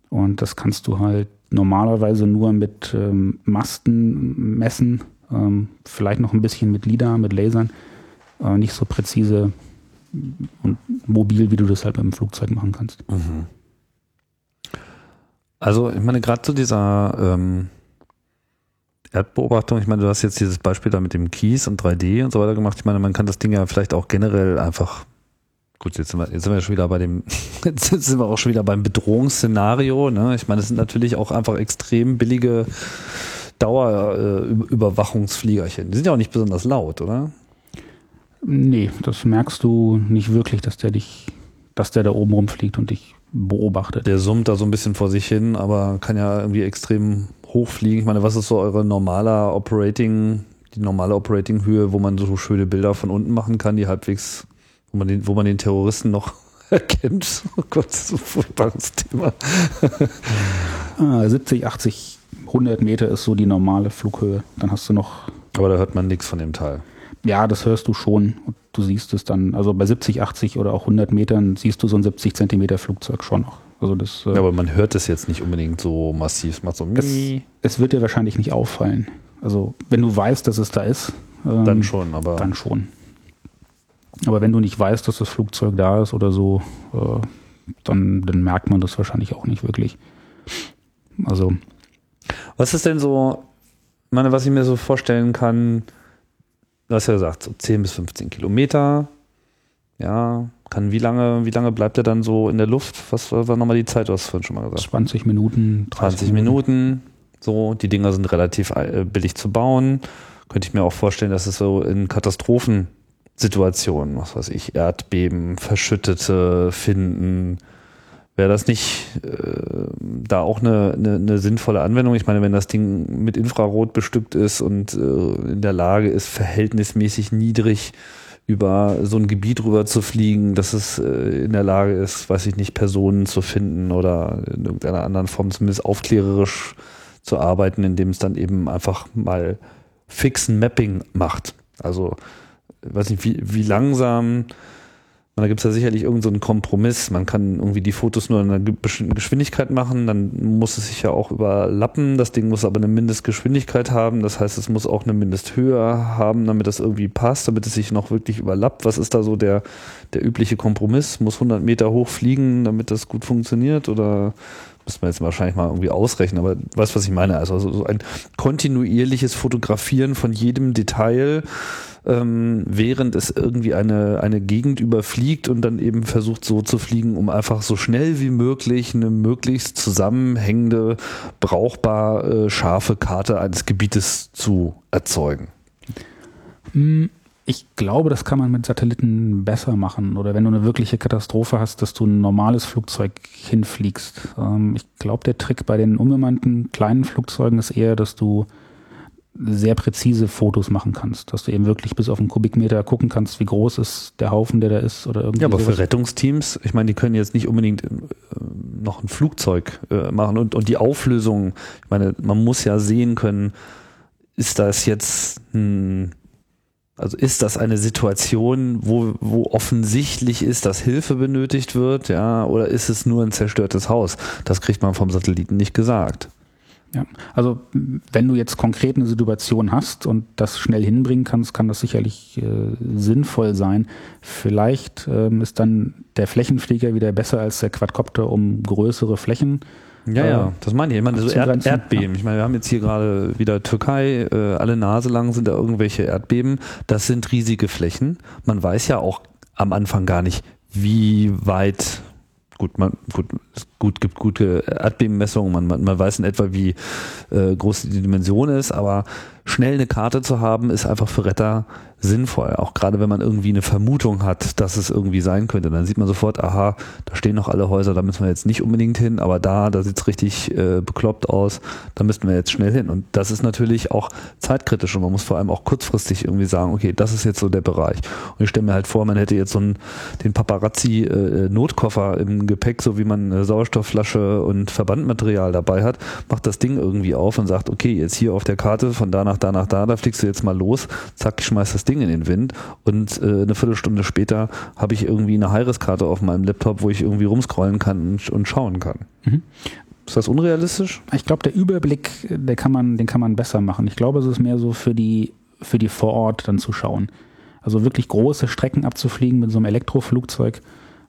Und das kannst du halt normalerweise nur mit ähm, Masten messen, ähm, vielleicht noch ein bisschen mit LIDAR, mit Lasern, äh, nicht so präzise und mobil, wie du das halt dem Flugzeug machen kannst. Mhm. Also ich meine, gerade zu dieser ähm, Erdbeobachtung, ich meine, du hast jetzt dieses Beispiel da mit dem Kies und 3D und so weiter gemacht. Ich meine, man kann das Ding ja vielleicht auch generell einfach Gut, jetzt sind wir, jetzt sind wir schon wieder bei dem, *laughs* jetzt sind wir auch schon wieder beim Bedrohungsszenario. Ne? Ich meine, es sind natürlich auch einfach extrem billige Dauerüberwachungsfliegerchen. Die sind ja auch nicht besonders laut, oder? Nee, das merkst du nicht wirklich, dass der dich, dass der da oben rumfliegt und dich beobachtet. Der summt da so ein bisschen vor sich hin, aber kann ja irgendwie extrem hochfliegen. Ich meine, was ist so eure normaler Operating, die normale Operating-Höhe, wo man so schöne Bilder von unten machen kann, die halbwegs, wo man den, wo man den Terroristen noch *laughs* erkennt? Oh Gott, so ein furchtbares Thema. 70, 80, 100 Meter ist so die normale Flughöhe. Dann hast du noch. Aber da hört man nichts von dem Teil. Ja, das hörst du schon. Du siehst es dann, also bei 70, 80 oder auch 100 Metern siehst du so ein 70 Zentimeter Flugzeug schon noch. Also das, äh, ja, aber man hört es jetzt nicht unbedingt so massiv. Es macht so es, es wird dir wahrscheinlich nicht auffallen. Also wenn du weißt, dass es da ist, ähm, dann schon, aber dann schon. Aber wenn du nicht weißt, dass das Flugzeug da ist oder so, äh, dann, dann merkt man das wahrscheinlich auch nicht wirklich. Also. Was ist denn so, meine, was ich mir so vorstellen kann, du hast ja gesagt, so 10 bis 15 Kilometer. Ja, kann wie lange, wie lange bleibt er dann so in der Luft? Was war nochmal die Zeit, du hast vorhin schon mal gesagt? 20 Minuten. 20 Minuten. Minuten. So, die Dinger sind relativ äh, billig zu bauen. Könnte ich mir auch vorstellen, dass es so in Katastrophensituationen, was weiß ich, Erdbeben, Verschüttete finden, wäre das nicht äh, da auch eine, eine, eine, sinnvolle Anwendung? Ich meine, wenn das Ding mit Infrarot bestückt ist und äh, in der Lage ist, verhältnismäßig niedrig über so ein Gebiet rüber zu fliegen, dass es äh, in der Lage ist, weiß ich nicht, Personen zu finden oder in irgendeiner anderen Form zumindest aufklärerisch zu arbeiten, indem es dann eben einfach mal fixen Mapping macht. Also, weiß nicht, wie, wie langsam da gibt es ja sicherlich irgendeinen so Kompromiss. Man kann irgendwie die Fotos nur in einer bestimmten Geschwindigkeit machen, dann muss es sich ja auch überlappen. Das Ding muss aber eine Mindestgeschwindigkeit haben. Das heißt, es muss auch eine Mindesthöhe haben, damit das irgendwie passt, damit es sich noch wirklich überlappt. Was ist da so der, der übliche Kompromiss? Muss 100 Meter hoch fliegen, damit das gut funktioniert? Oder müssen wir jetzt wahrscheinlich mal irgendwie ausrechnen, aber weißt, was ich meine? Also so ein kontinuierliches Fotografieren von jedem Detail ähm, während es irgendwie eine, eine Gegend überfliegt und dann eben versucht so zu fliegen, um einfach so schnell wie möglich eine möglichst zusammenhängende, brauchbar äh, scharfe Karte eines Gebietes zu erzeugen. Hm, ich glaube, das kann man mit Satelliten besser machen. Oder wenn du eine wirkliche Katastrophe hast, dass du ein normales Flugzeug hinfliegst. Ähm, ich glaube, der Trick bei den unbemannten kleinen Flugzeugen ist eher, dass du sehr präzise Fotos machen kannst, dass du eben wirklich bis auf einen Kubikmeter gucken kannst, wie groß ist der Haufen, der da ist oder irgendwie. Ja, aber sowas. für Rettungsteams, ich meine, die können jetzt nicht unbedingt äh, noch ein Flugzeug äh, machen und, und die Auflösung, ich meine, man muss ja sehen können, ist das jetzt ein Also ist das eine Situation, wo, wo offensichtlich ist, dass Hilfe benötigt wird, ja, oder ist es nur ein zerstörtes Haus? Das kriegt man vom Satelliten nicht gesagt. Ja, also wenn du jetzt konkret eine Situation hast und das schnell hinbringen kannst, kann das sicherlich äh, sinnvoll sein. Vielleicht ähm, ist dann der Flächenflieger wieder besser als der Quadcopter, um größere Flächen ja, ja, das meine ich. Ich meine, so Erd Erdbeben. Ich meine, wir haben jetzt hier gerade wieder Türkei, äh, alle Nase lang sind da irgendwelche Erdbeben. Das sind riesige Flächen. Man weiß ja auch am Anfang gar nicht, wie weit gut, man, gut, es gut, gibt gute Erdbebenmessungen, man, man, man weiß in etwa, wie äh, groß die Dimension ist, aber schnell eine Karte zu haben, ist einfach für Retter sinnvoll. Auch gerade wenn man irgendwie eine Vermutung hat, dass es irgendwie sein könnte. Dann sieht man sofort, aha, da stehen noch alle Häuser, da müssen wir jetzt nicht unbedingt hin, aber da, da sieht es richtig äh, bekloppt aus, da müssten wir jetzt schnell hin. Und das ist natürlich auch zeitkritisch und man muss vor allem auch kurzfristig irgendwie sagen, okay, das ist jetzt so der Bereich. Und ich stelle mir halt vor, man hätte jetzt so einen, den Paparazzi-Notkoffer äh, im Gepäck, so wie man eine Sauerstoffflasche und Verbandmaterial dabei hat, macht das Ding irgendwie auf und sagt, okay, jetzt hier auf der Karte von da nach da nach da, da fliegst du jetzt mal los, zack, ich schmeiß das Ding in den Wind und äh, eine Viertelstunde später habe ich irgendwie eine High-Res-Karte auf meinem Laptop, wo ich irgendwie rumscrollen kann und, und schauen kann. Mhm. Ist das unrealistisch? Ich glaube, der Überblick, der kann man, den kann man besser machen. Ich glaube, es ist mehr so für die, für die vor Ort dann zu schauen. Also wirklich große Strecken abzufliegen mit so einem Elektroflugzeug.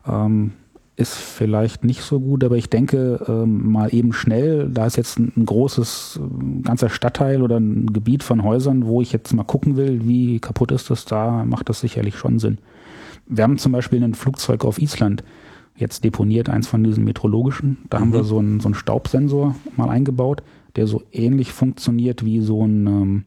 Ähm, ist vielleicht nicht so gut, aber ich denke ähm, mal eben schnell, da ist jetzt ein, ein großes, ein äh, ganzer Stadtteil oder ein Gebiet von Häusern, wo ich jetzt mal gucken will, wie kaputt ist das, da macht das sicherlich schon Sinn. Wir haben zum Beispiel ein Flugzeug auf Island jetzt deponiert, eins von diesen meteorologischen. Da mhm. haben wir so einen, so einen Staubsensor mal eingebaut, der so ähnlich funktioniert wie so ein ähm,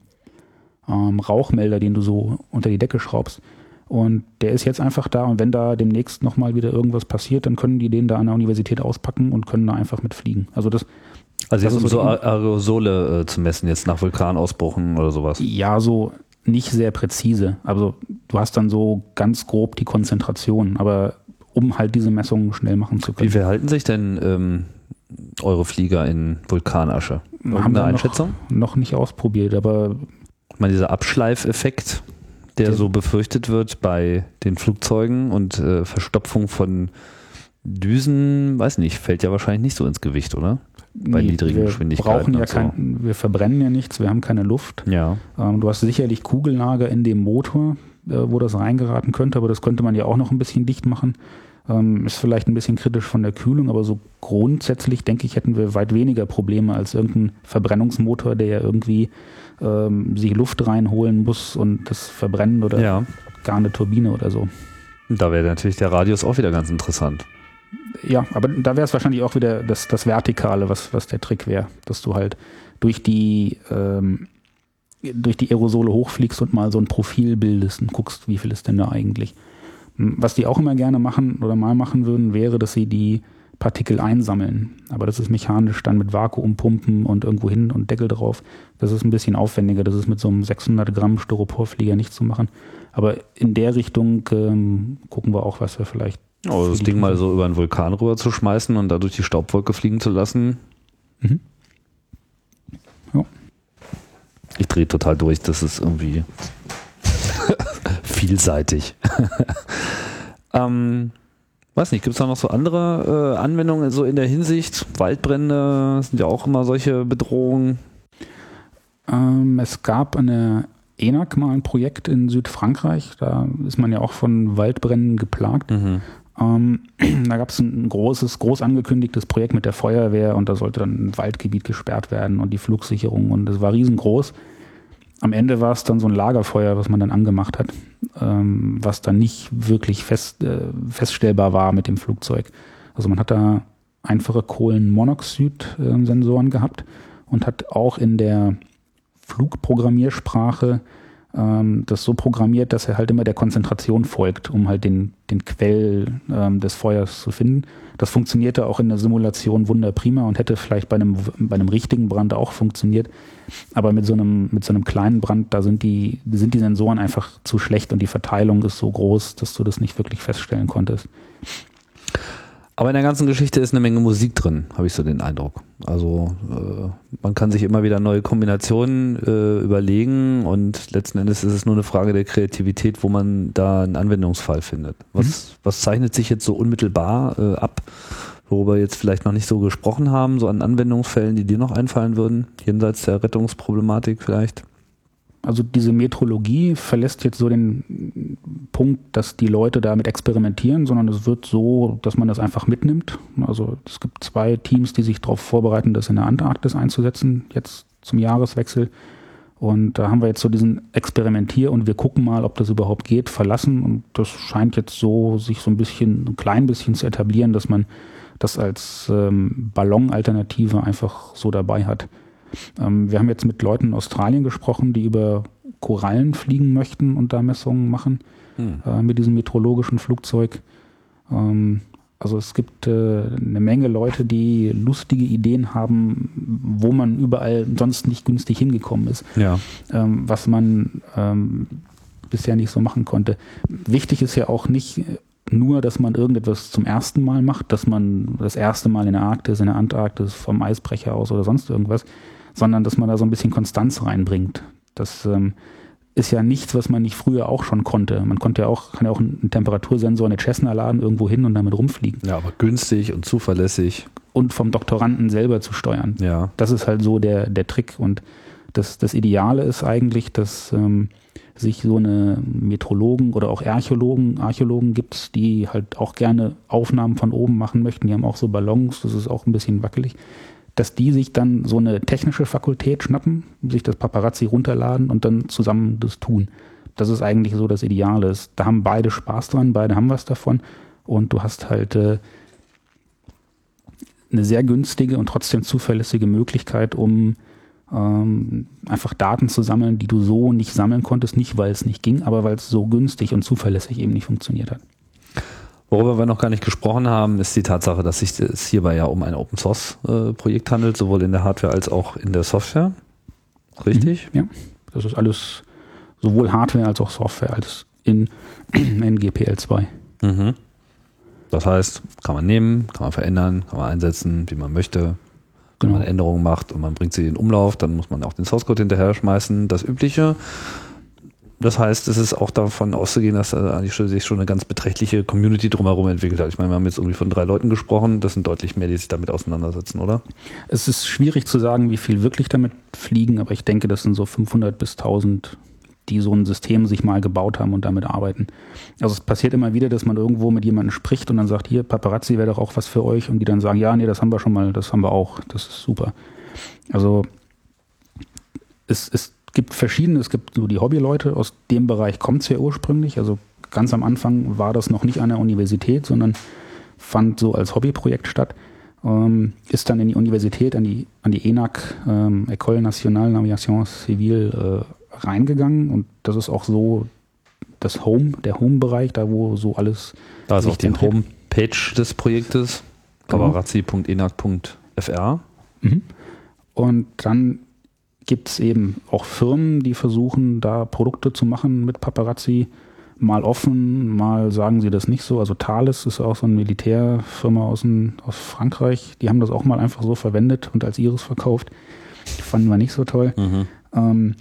ähm, Rauchmelder, den du so unter die Decke schraubst. Und der ist jetzt einfach da und wenn da demnächst nochmal wieder irgendwas passiert, dann können die den da an der Universität auspacken und können da einfach mitfliegen. Also das also jetzt um so Aerosole äh, zu messen, jetzt nach Vulkanausbrüchen oder sowas. Ja, so nicht sehr präzise. Also du hast dann so ganz grob die Konzentration, aber um halt diese Messungen schnell machen zu können. Wie verhalten sich denn ähm, eure Flieger in Vulkanasche? Haben wir Einschätzung? Noch, noch nicht ausprobiert, aber ich meine, dieser Abschleifeffekt, der so befürchtet wird bei den Flugzeugen und äh, Verstopfung von Düsen, weiß nicht, fällt ja wahrscheinlich nicht so ins Gewicht, oder? Bei nee, niedrigen wir Geschwindigkeiten. Brauchen ja so. kein, wir verbrennen ja nichts, wir haben keine Luft. Ja. Ähm, du hast sicherlich Kugellager in dem Motor, äh, wo das reingeraten könnte, aber das könnte man ja auch noch ein bisschen dicht machen. Ähm, ist vielleicht ein bisschen kritisch von der Kühlung, aber so grundsätzlich denke ich, hätten wir weit weniger Probleme als irgendein Verbrennungsmotor, der ja irgendwie ähm, sich Luft reinholen muss und das verbrennen oder ja. gar eine Turbine oder so. Da wäre natürlich der Radius auch wieder ganz interessant. Ja, aber da wäre es wahrscheinlich auch wieder das, das Vertikale, was, was der Trick wäre, dass du halt durch die, ähm, durch die Aerosole hochfliegst und mal so ein Profil bildest und guckst, wie viel ist denn da eigentlich. Was die auch immer gerne machen oder mal machen würden, wäre, dass sie die Partikel einsammeln. Aber das ist mechanisch dann mit Vakuumpumpen und irgendwo hin und Deckel drauf. Das ist ein bisschen aufwendiger. Das ist mit so einem 600 Gramm Styroporflieger nicht zu machen. Aber in der Richtung ähm, gucken wir auch, was wir vielleicht. Oh, das Ding mal so über einen Vulkan rüber zu schmeißen und dadurch die Staubwolke fliegen zu lassen. Mhm. Ja. Ich drehe total durch. Das ist irgendwie *laughs* vielseitig. *laughs* ähm, Weiß nicht, gibt es da noch so andere äh, Anwendungen so in der Hinsicht? Waldbrände sind ja auch immer solche Bedrohungen. Ähm, es gab eine ENAC mal ein Projekt in Südfrankreich, da ist man ja auch von Waldbränden geplagt. Mhm. Ähm, *clears throat* da gab es ein großes, groß angekündigtes Projekt mit der Feuerwehr und da sollte dann ein Waldgebiet gesperrt werden und die Flugsicherung und das war riesengroß. Am Ende war es dann so ein Lagerfeuer, was man dann angemacht hat, ähm, was dann nicht wirklich fest, äh, feststellbar war mit dem Flugzeug. Also man hat da einfache Kohlenmonoxid-Sensoren gehabt und hat auch in der Flugprogrammiersprache ähm, das so programmiert, dass er halt immer der Konzentration folgt, um halt den, den Quell ähm, des Feuers zu finden. Das funktionierte auch in der Simulation wunderprima und hätte vielleicht bei einem, bei einem richtigen Brand auch funktioniert. Aber mit so einem, mit so einem kleinen Brand, da sind die, sind die Sensoren einfach zu schlecht und die Verteilung ist so groß, dass du das nicht wirklich feststellen konntest. Aber in der ganzen Geschichte ist eine Menge Musik drin, habe ich so den Eindruck. Also äh, man kann sich immer wieder neue Kombinationen äh, überlegen und letzten Endes ist es nur eine Frage der Kreativität, wo man da einen Anwendungsfall findet. Was, mhm. was zeichnet sich jetzt so unmittelbar äh, ab, worüber wir jetzt vielleicht noch nicht so gesprochen haben, so an Anwendungsfällen, die dir noch einfallen würden, jenseits der Rettungsproblematik vielleicht? Also diese Metrologie verlässt jetzt so den Punkt, dass die Leute damit experimentieren, sondern es wird so, dass man das einfach mitnimmt. Also es gibt zwei Teams, die sich darauf vorbereiten, das in der Antarktis einzusetzen, jetzt zum Jahreswechsel. Und da haben wir jetzt so diesen Experimentier und wir gucken mal, ob das überhaupt geht, verlassen. Und das scheint jetzt so sich so ein bisschen, ein klein bisschen zu etablieren, dass man das als ähm, Ballon-Alternative einfach so dabei hat. Ähm, wir haben jetzt mit Leuten in Australien gesprochen, die über Korallen fliegen möchten und da Messungen machen hm. äh, mit diesem meteorologischen Flugzeug. Ähm, also es gibt äh, eine Menge Leute, die lustige Ideen haben, wo man überall sonst nicht günstig hingekommen ist. Ja. Ähm, was man ähm, bisher nicht so machen konnte. Wichtig ist ja auch nicht nur, dass man irgendetwas zum ersten Mal macht, dass man das erste Mal in der Arktis, in der Antarktis vom Eisbrecher aus oder sonst irgendwas, sondern dass man da so ein bisschen Konstanz reinbringt. Das ähm, ist ja nichts, was man nicht früher auch schon konnte. Man konnte ja auch, kann ja auch einen Temperatursensor, eine Cessna laden, irgendwo hin und damit rumfliegen. Ja, aber günstig und zuverlässig. Und vom Doktoranden selber zu steuern. Ja. Das ist halt so der, der Trick. Und das, das Ideale ist eigentlich, dass ähm, sich so eine Metrologen oder auch Archäologen, Archäologen gibt, die halt auch gerne Aufnahmen von oben machen möchten. Die haben auch so Ballons, das ist auch ein bisschen wackelig dass die sich dann so eine technische Fakultät schnappen, sich das Paparazzi runterladen und dann zusammen das tun. Das ist eigentlich so das Ideale. Da haben beide Spaß dran, beide haben was davon und du hast halt äh, eine sehr günstige und trotzdem zuverlässige Möglichkeit, um ähm, einfach Daten zu sammeln, die du so nicht sammeln konntest, nicht weil es nicht ging, aber weil es so günstig und zuverlässig eben nicht funktioniert hat. Worüber wir noch gar nicht gesprochen haben, ist die Tatsache, dass sich es hierbei ja um ein Open Source äh, Projekt handelt, sowohl in der Hardware als auch in der Software. Richtig? Mhm, ja, das ist alles sowohl Hardware als auch Software als in, in GPL 2. Mhm. Das heißt, kann man nehmen, kann man verändern, kann man einsetzen, wie man möchte. Wenn genau. man Änderungen macht und man bringt sie in Umlauf, dann muss man auch den Source Code hinterher schmeißen. Das Übliche. Das heißt, es ist auch davon auszugehen, dass da eigentlich sich schon eine ganz beträchtliche Community drumherum entwickelt hat. Ich meine, wir haben jetzt irgendwie von drei Leuten gesprochen. Das sind deutlich mehr, die sich damit auseinandersetzen, oder? Es ist schwierig zu sagen, wie viel wirklich damit fliegen, aber ich denke, das sind so 500 bis 1000, die so ein System sich mal gebaut haben und damit arbeiten. Also es passiert immer wieder, dass man irgendwo mit jemandem spricht und dann sagt, hier, Paparazzi wäre doch auch was für euch. Und die dann sagen, ja, nee, das haben wir schon mal, das haben wir auch. Das ist super. Also es ist gibt verschiedene, es gibt so die Hobbyleute, aus dem Bereich kommt es ja ursprünglich. Also ganz am Anfang war das noch nicht an der Universität, sondern fand so als Hobbyprojekt statt. Ähm, ist dann in die Universität, an die, an die ENAC, ähm, École Nationale Navigation Civile, äh, reingegangen. Und das ist auch so das Home, der Home-Bereich, da wo so alles. Da ist auch die Homepage des Projektes, genau. paparazzi.enac.fr. Mhm. Und dann gibt es eben auch Firmen, die versuchen, da Produkte zu machen mit Paparazzi. Mal offen, mal sagen sie das nicht so. Also Thales ist auch so eine Militärfirma aus, ein, aus Frankreich. Die haben das auch mal einfach so verwendet und als ihres verkauft. Die fanden wir nicht so toll. Mhm. Ähm,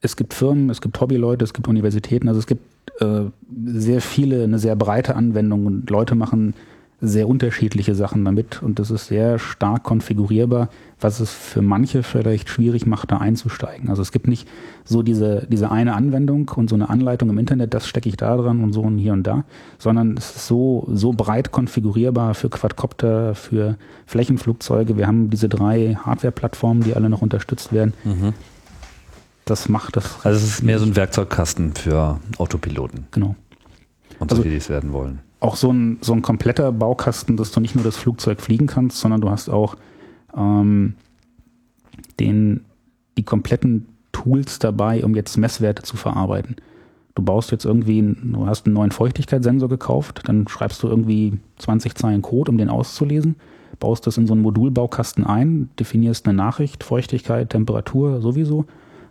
es gibt Firmen, es gibt Hobbyleute, es gibt Universitäten. Also es gibt äh, sehr viele, eine sehr breite Anwendung und Leute machen sehr unterschiedliche Sachen damit und das ist sehr stark konfigurierbar, was es für manche vielleicht schwierig macht, da einzusteigen. Also es gibt nicht so diese, diese eine Anwendung und so eine Anleitung im Internet, das stecke ich da dran und so und hier und da, sondern es ist so, so breit konfigurierbar für Quadcopter, für Flächenflugzeuge. Wir haben diese drei Hardware-Plattformen, die alle noch unterstützt werden. Mhm. Das macht das. Also es ist mehr so ein Werkzeugkasten für Autopiloten. Genau. Und solche, also, die es werden wollen auch so ein, so ein kompletter Baukasten, dass du nicht nur das Flugzeug fliegen kannst, sondern du hast auch ähm, den, die kompletten Tools dabei, um jetzt Messwerte zu verarbeiten. Du baust jetzt irgendwie, du hast einen neuen Feuchtigkeitssensor gekauft, dann schreibst du irgendwie 20 Zeilen Code, um den auszulesen, baust das in so einen Modulbaukasten ein, definierst eine Nachricht, Feuchtigkeit, Temperatur sowieso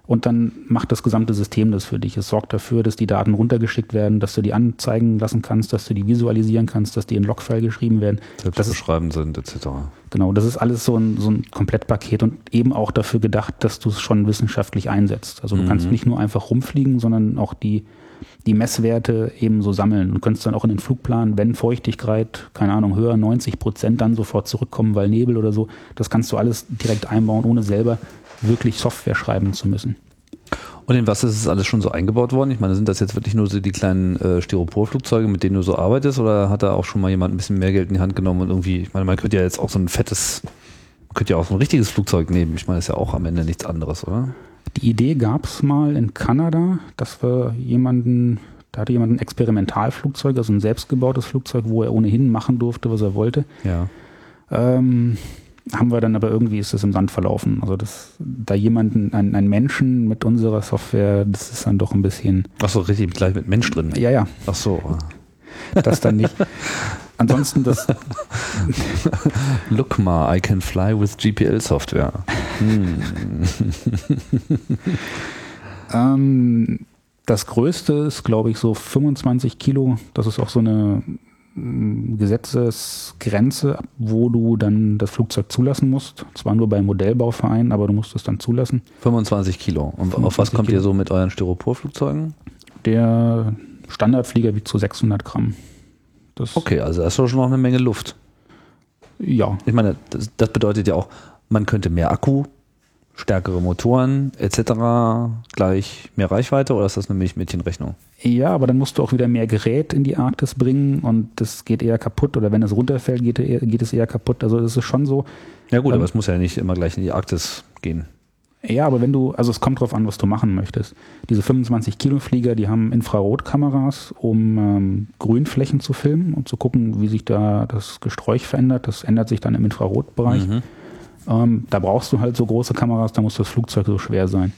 und dann macht das gesamte System das für dich. Es sorgt dafür, dass die Daten runtergeschickt werden, dass du die anzeigen lassen kannst, dass du die visualisieren kannst, dass die in Logfile geschrieben werden. Selbst beschreiben sind, etc. Genau, das ist alles so ein, so ein Komplettpaket und eben auch dafür gedacht, dass du es schon wissenschaftlich einsetzt. Also du mhm. kannst nicht nur einfach rumfliegen, sondern auch die, die Messwerte eben so sammeln. Du kannst dann auch in den Flugplan, wenn Feuchtigkeit, keine Ahnung, höher 90 Prozent, dann sofort zurückkommen, weil Nebel oder so. Das kannst du alles direkt einbauen, ohne selber wirklich Software schreiben zu müssen. Und in was ist es alles schon so eingebaut worden? Ich meine, sind das jetzt wirklich nur so die kleinen äh, Styroporflugzeuge, mit denen du so arbeitest, oder hat da auch schon mal jemand ein bisschen mehr Geld in die Hand genommen und irgendwie, ich meine, man könnte ja jetzt auch so ein fettes, man könnte ja auch so ein richtiges Flugzeug nehmen. Ich meine, das ist ja auch am Ende nichts anderes, oder? Die Idee gab es mal in Kanada, dass wir jemanden, da hatte jemand ein Experimentalflugzeug, also ein selbstgebautes Flugzeug, wo er ohnehin machen durfte, was er wollte. Ja. Ähm, haben wir dann aber irgendwie ist es im Sand verlaufen. Also das, da jemanden, ein, ein Menschen mit unserer Software, das ist dann doch ein bisschen. Ach so, richtig gleich mit Mensch drin. Ja, ja. Ach so. Das dann nicht. Ansonsten das. *laughs* Look ma, I can fly with GPL Software. Hm. ähm, das größte ist, glaube ich, so 25 Kilo. Das ist auch so eine Gesetzesgrenze, wo du dann das Flugzeug zulassen musst. Zwar nur beim Modellbauverein, aber du musst es dann zulassen. 25 Kilo. Und 25 auf was kommt Kilo. ihr so mit euren Styroporflugzeugen? Der Standardflieger wiegt so 600 Gramm. Das okay, also das ist schon noch eine Menge Luft. Ja. Ich meine, das, das bedeutet ja auch, man könnte mehr Akku stärkere Motoren etc. gleich mehr Reichweite oder ist das eine Milchmädchenrechnung? Ja, aber dann musst du auch wieder mehr Gerät in die Arktis bringen und das geht eher kaputt oder wenn es runterfällt, geht, geht es eher kaputt. Also das ist schon so. Ja gut, ähm, aber es muss ja nicht immer gleich in die Arktis gehen. Ja, aber wenn du, also es kommt drauf an, was du machen möchtest. Diese 25 Kilo Flieger, die haben Infrarotkameras, um ähm, Grünflächen zu filmen und zu gucken, wie sich da das Gesträuch verändert. Das ändert sich dann im Infrarotbereich. Mhm. Ähm, da brauchst du halt so große Kameras, da muss das Flugzeug so schwer sein.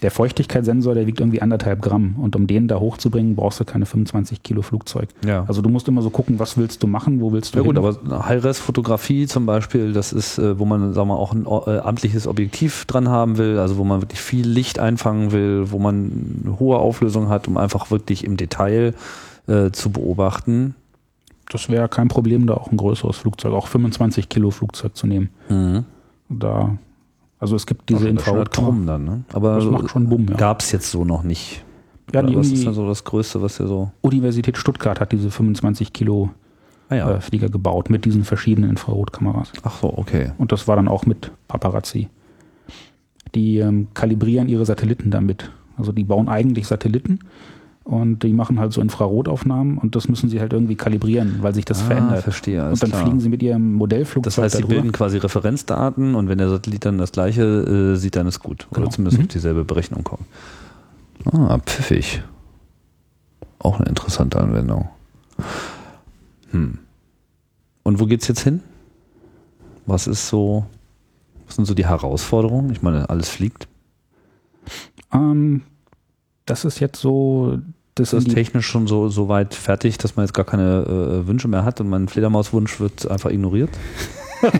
Der Feuchtigkeitssensor, der wiegt irgendwie anderthalb Gramm und um den da hochzubringen, brauchst du keine 25 Kilo Flugzeug. Ja. Also du musst immer so gucken, was willst du machen, wo willst du Ja hin? gut, aber High-Res-Fotografie zum Beispiel, das ist, äh, wo man, sagen wir, auch ein äh, amtliches Objektiv dran haben will, also wo man wirklich viel Licht einfangen will, wo man eine hohe Auflösung hat, um einfach wirklich im Detail äh, zu beobachten. Das wäre kein Problem, da auch ein größeres Flugzeug, auch 25 Kilo Flugzeug zu nehmen. Mhm. Da, also es gibt diese Infrarotkamera. dann, ne? Aber das macht schon Bumm, ja. Gab es jetzt so noch nicht. Ja, die was ist dann so das Größte, was ihr so. Universität Stuttgart hat diese 25 Kilo ah, ja. äh, Flieger gebaut mit diesen verschiedenen Infrarotkameras. Ach so, okay. Und das war dann auch mit Paparazzi. Die ähm, kalibrieren ihre Satelliten damit. Also die bauen eigentlich Satelliten und die machen halt so Infrarotaufnahmen und das müssen sie halt irgendwie kalibrieren, weil sich das ah, verändert. Verstehe, und dann klar. fliegen sie mit ihrem Modellflugzeug. Das heißt, sie darüber. bilden quasi Referenzdaten und wenn der Satellit dann das gleiche äh, sieht, dann ist gut. Genau. Oder zumindest mhm. auf dieselbe Berechnung kommen. Ah, pfiffig. Auch eine interessante Anwendung. Hm. Und wo geht's jetzt hin? Was ist so, was sind so die Herausforderungen? Ich meine, alles fliegt. Ähm, das ist jetzt so das ist technisch schon so, so weit fertig, dass man jetzt gar keine äh, Wünsche mehr hat und mein Fledermauswunsch wird einfach ignoriert. *laughs*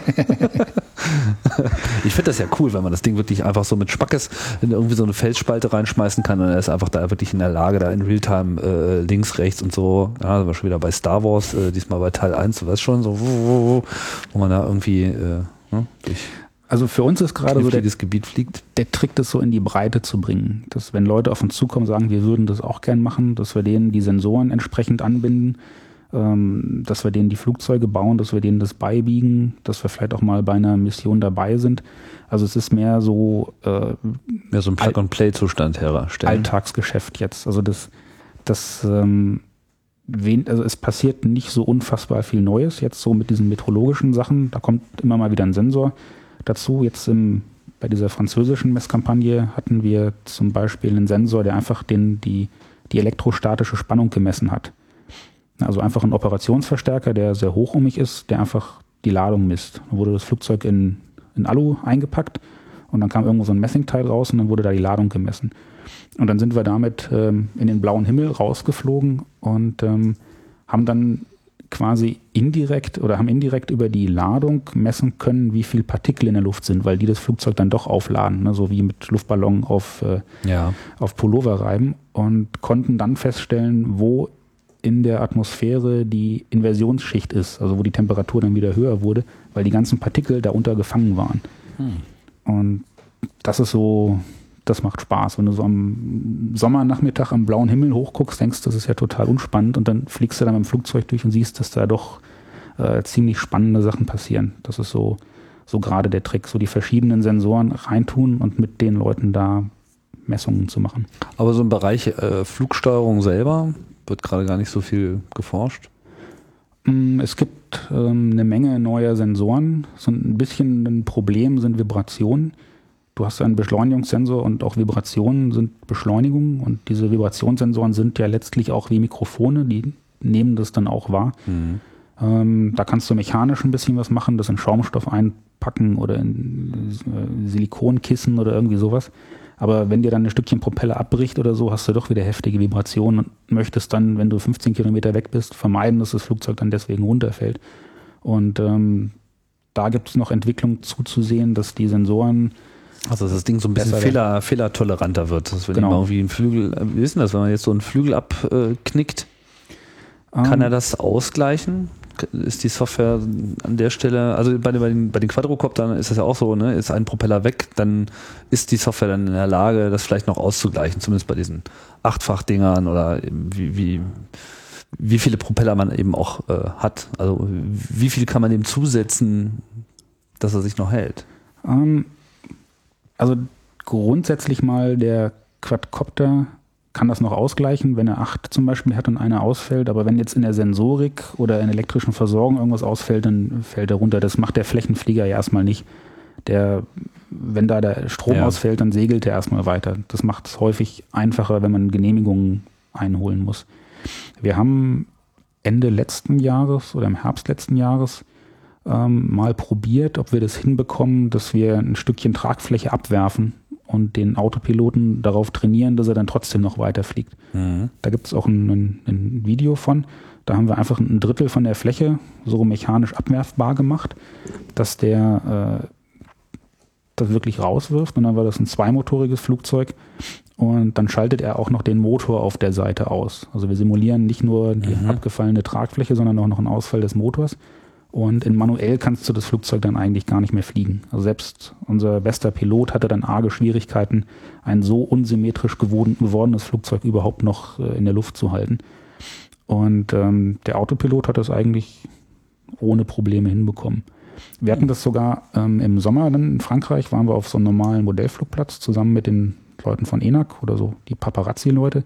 ich finde das ja cool, wenn man das Ding wirklich einfach so mit Spackes in irgendwie so eine Felsspalte reinschmeißen kann und er ist einfach da wirklich in der Lage, da in Realtime äh, links, rechts und so, ja, sind wir schon wieder bei Star Wars, äh, diesmal bei Teil 1, du weißt schon, so, wo, wo man da irgendwie äh, ne, durch also für uns ist gerade so der, Gebiet fliegt. der Trick, das so in die Breite zu bringen. Dass wenn Leute auf uns zukommen, sagen, wir würden das auch gern machen, dass wir denen die Sensoren entsprechend anbinden, ähm, dass wir denen die Flugzeuge bauen, dass wir denen das beibiegen, dass wir vielleicht auch mal bei einer Mission dabei sind. Also es ist mehr so äh, mehr so ein Plug-and-Play-Zustand herstellen. Alltagsgeschäft jetzt. Also das, das ähm, wen, also es passiert nicht so unfassbar viel Neues jetzt so mit diesen meteorologischen Sachen. Da kommt immer mal wieder ein Sensor dazu. Jetzt im, bei dieser französischen Messkampagne hatten wir zum Beispiel einen Sensor, der einfach den, die, die elektrostatische Spannung gemessen hat. Also einfach ein Operationsverstärker, der sehr hochohmig ist, der einfach die Ladung misst. Dann wurde das Flugzeug in, in Alu eingepackt und dann kam irgendwo so ein Messingteil raus und dann wurde da die Ladung gemessen. Und dann sind wir damit ähm, in den blauen Himmel rausgeflogen und ähm, haben dann quasi indirekt oder haben indirekt über die Ladung messen können, wie viel Partikel in der Luft sind, weil die das Flugzeug dann doch aufladen, ne? so wie mit Luftballon auf, äh, Ja. auf Pullover reiben und konnten dann feststellen, wo in der Atmosphäre die Inversionsschicht ist, also wo die Temperatur dann wieder höher wurde, weil die ganzen Partikel darunter gefangen waren. Und das ist so, das macht Spaß. Wenn du so am Sommernachmittag am blauen Himmel hochguckst, denkst du, das ist ja total unspannend und dann fliegst du dann mit dem Flugzeug durch und siehst, dass da doch äh, ziemlich spannende Sachen passieren. Das ist so, so gerade der Trick, so die verschiedenen Sensoren reintun und mit den Leuten da Messungen zu machen. Aber so im Bereich äh, Flugsteuerung selber wird gerade gar nicht so viel geforscht. Mm, Es gibt ähm, eine Menge neuer Sensoren. So ein bisschen ein Problem sind Vibrationen. Du hast einen Beschleunigungssensor und auch Vibrationen sind Beschleunigungen und diese Vibrationssensoren sind ja letztlich auch wie Mikrofone, die nehmen das dann auch wahr. Ähm, da kannst du mechanisch ein bisschen was machen, das in Schaumstoff einpacken oder in äh, Silikonkissen oder irgendwie sowas. Aber wenn dir dann ein Stückchen Propeller abbricht oder so, hast du doch wieder heftige Vibrationen und möchtest dann, wenn du 15 Kilometer weg bist, vermeiden, dass das Flugzeug dann deswegen runterfällt. Und ähm, da gibt es noch Entwicklung zuzusehen, dass die Sensoren Also dass das Ding so ein bisschen Fehler, fehlertoleranter wird. Dass wenn Genau. genau. irgendwie ein Flügel, äh, wie ist denn das, wenn man jetzt so einen Flügel abknickt, kann ähm, er das ausgleichen? Ist die Software an der Stelle, also bei den, bei den, bei den Quadrocoptern ist das ja auch so, ne? Ist ein Propeller weg, dann ist die Software dann in der Lage, das vielleicht noch auszugleichen, zumindest bei diesen Achtfach-Dingern oder wie, wie, wie viele Propeller man eben auch äh, hat. Also wie viel kann man dem zusetzen, dass er sich noch hält? Ähm, also grundsätzlich mal der Quadcopter kann das noch ausgleichen, wenn er acht zum Beispiel hat und einer ausfällt. Aber wenn jetzt in der Sensorik oder in der elektrischen Versorgung irgendwas ausfällt, dann fällt er runter. Das macht der Flächenflieger ja erstmal nicht. Der, wenn da der Strom Ja. ausfällt, dann segelt er erstmal weiter. Das macht es häufig einfacher, wenn man Genehmigungen einholen muss. Wir haben Ende letzten Jahres oder im Herbst letzten Jahres ähm, mal probiert, ob wir das hinbekommen, dass wir ein Stückchen Tragfläche abwerfen und den Autopiloten darauf trainieren, dass er dann trotzdem noch weiterfliegt. Da gibt es auch ein, ein, Video von. Da haben wir einfach ein Drittel von der Fläche so mechanisch abwerfbar gemacht, dass der äh, das wirklich rauswirft. Und dann war das ein zweimotoriges Flugzeug. Und dann schaltet er auch noch den Motor auf der Seite aus. Also wir simulieren nicht nur die abgefallene Tragfläche, sondern auch noch einen Ausfall des Motors. Und in manuell kannst du das Flugzeug dann eigentlich gar nicht mehr fliegen. Also selbst unser bester Pilot hatte dann arge Schwierigkeiten, ein so unsymmetrisch gewordenes Flugzeug überhaupt noch äh, in der Luft zu halten. Und ähm, der Autopilot hat das eigentlich ohne Probleme hinbekommen. Wir hatten das sogar ähm, im Sommer dann in Frankreich, waren wir auf so einem normalen Modellflugplatz zusammen mit den Leuten von ENAC oder so, die Paparazzi-Leute.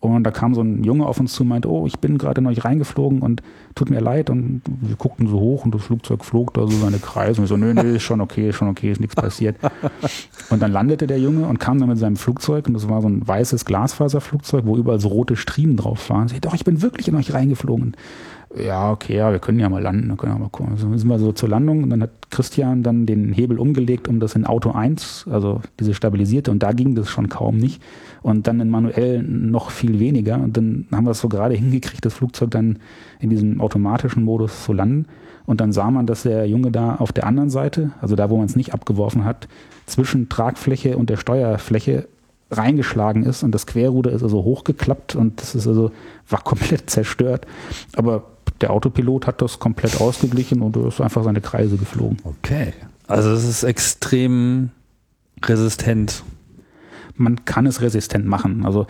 Und da kam so ein Junge auf uns zu und meinte, oh, ich bin gerade neu reingeflogen und tut mir leid. Und wir guckten so hoch und das Flugzeug flog da so seine Kreise. Und wir so, nö, nö, ist schon okay, ist schon okay, ist nichts passiert. *laughs* Und dann landete der Junge und kam dann mit seinem Flugzeug und das war so ein weißes Glasfaserflugzeug, wo überall so rote Striemen drauf waren. Und ich, doch, ich bin wirklich in euch reingeflogen. Ja, okay, ja, wir können ja mal landen, können ja mal gucken. Also sind wir so zur Landung und dann hat Christian dann den Hebel umgelegt, um das in Auto 1, also diese stabilisierte, und da ging das schon kaum nicht. Und dann in manuell noch viel weniger. Und dann haben wir es so gerade *laughs* hingekriegt, das Flugzeug dann in diesem automatischen Modus zu landen. Und dann sah man, dass der Junge da auf der anderen Seite, also da, wo man es nicht abgeworfen hat, zwischen Tragfläche und der Steuerfläche reingeschlagen ist und das Querruder ist also hochgeklappt und das ist also war *laughs* komplett zerstört. Aber der Autopilot hat das komplett ausgeglichen und ist einfach seine Kreise geflogen. Okay. Also es ist extrem resistent. Man kann es resistent machen. Also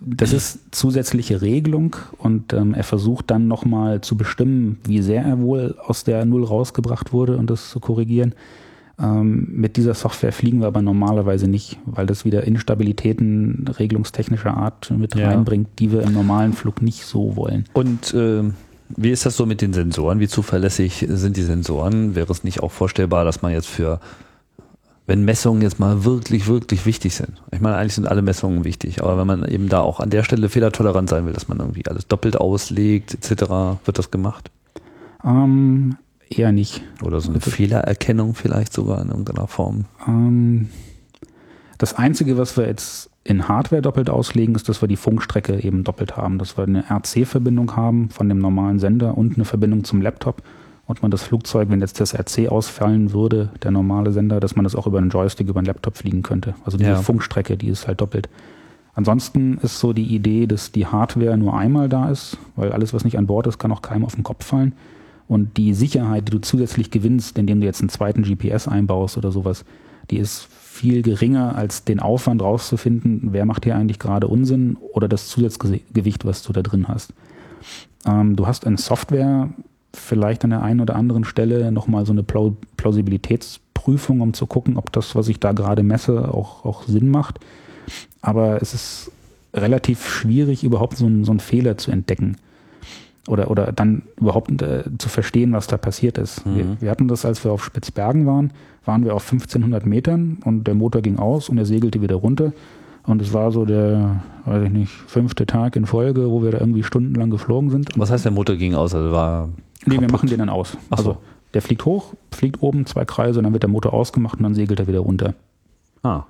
das ist zusätzliche Regelung und ähm, er versucht dann nochmal zu bestimmen, wie sehr er wohl aus der Null rausgebracht wurde und das zu korrigieren. Ähm, mit dieser Software fliegen wir aber normalerweise nicht, weil das wieder Instabilitäten regelungstechnischer Art mit Ja. reinbringt, die wir im normalen Flug nicht so wollen. Und ähm, wie ist das so mit den Sensoren? Wie zuverlässig sind die Sensoren? Wäre es nicht auch vorstellbar, dass man jetzt für, wenn Messungen jetzt mal wirklich, wirklich wichtig sind? Ich meine, eigentlich sind alle Messungen wichtig, aber wenn man eben da auch an der Stelle fehlertolerant sein will, dass man irgendwie alles doppelt auslegt, etc., wird das gemacht? Ähm, eher nicht. Oder so eine Fehlererkennung vielleicht sogar in irgendeiner Form? Ähm, Das Einzige, was wir jetzt in Hardware doppelt auslegen, ist, dass wir die Funkstrecke eben doppelt haben, dass wir eine RC-Verbindung haben von dem normalen Sender und eine Verbindung zum Laptop und man das Flugzeug, wenn jetzt das RC ausfallen würde, der normale Sender, dass man das auch über einen Joystick, über einen Laptop fliegen könnte. Also diese Ja. Funkstrecke, die ist halt doppelt. Ansonsten ist so die Idee, dass die Hardware nur einmal da ist, weil alles, was nicht an Bord ist, kann auch keinem auf den Kopf fallen. Und die Sicherheit, die du zusätzlich gewinnst, indem du jetzt einen zweiten GPS einbaust oder sowas, die ist viel geringer als den Aufwand rauszufinden, wer macht hier eigentlich gerade Unsinn oder das Zusatzgewicht, was du da drin hast. Ähm, du hast in Software vielleicht an der einen oder anderen Stelle nochmal so eine Plau Plausibilitätsprüfung, um zu gucken, ob das, was ich da gerade messe, auch, auch Sinn macht. Aber es ist relativ schwierig, überhaupt so einen, so einen Fehler zu entdecken. Oder, oder dann überhaupt äh, zu verstehen, was da passiert ist. Mhm. Wir, wir hatten das, als wir auf Spitzbergen waren, waren wir auf 1500 Metern und der Motor ging aus und er segelte wieder runter. Und es war so der, weiß ich nicht, fünfte Tag in Folge, wo wir da irgendwie stundenlang geflogen sind. Was heißt, der Motor ging aus? Also war Nee, wir kaputt? machen den dann aus. Ach so. Also der fliegt hoch, fliegt oben zwei Kreise, dann wird der Motor ausgemacht und dann segelt er wieder runter. Ah.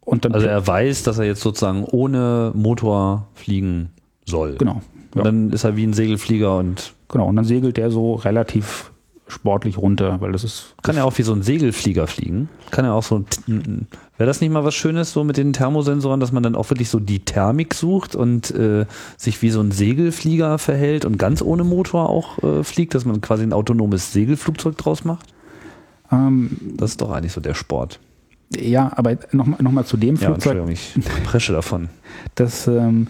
Und dann Also er weiß, dass er jetzt sozusagen ohne Motor fliegen soll. genau. Ja, Und dann ist er wie ein Segelflieger und genau. Und dann segelt der so relativ sportlich runter, weil das ist kann er auch wie so ein Segelflieger fliegen. Kann er auch so, wäre das nicht mal was Schönes so mit den Thermosensoren, dass man dann auch wirklich so die Thermik sucht und äh, sich wie so ein Segelflieger verhält und ganz ohne Motor auch äh, fliegt, dass man quasi ein autonomes Segelflugzeug draus macht? ähm, Das ist doch eigentlich so der Sport. ja, aber nochmal noch mal zu dem Ja, Flugzeug, Entschuldigung, ich presche davon. das ähm,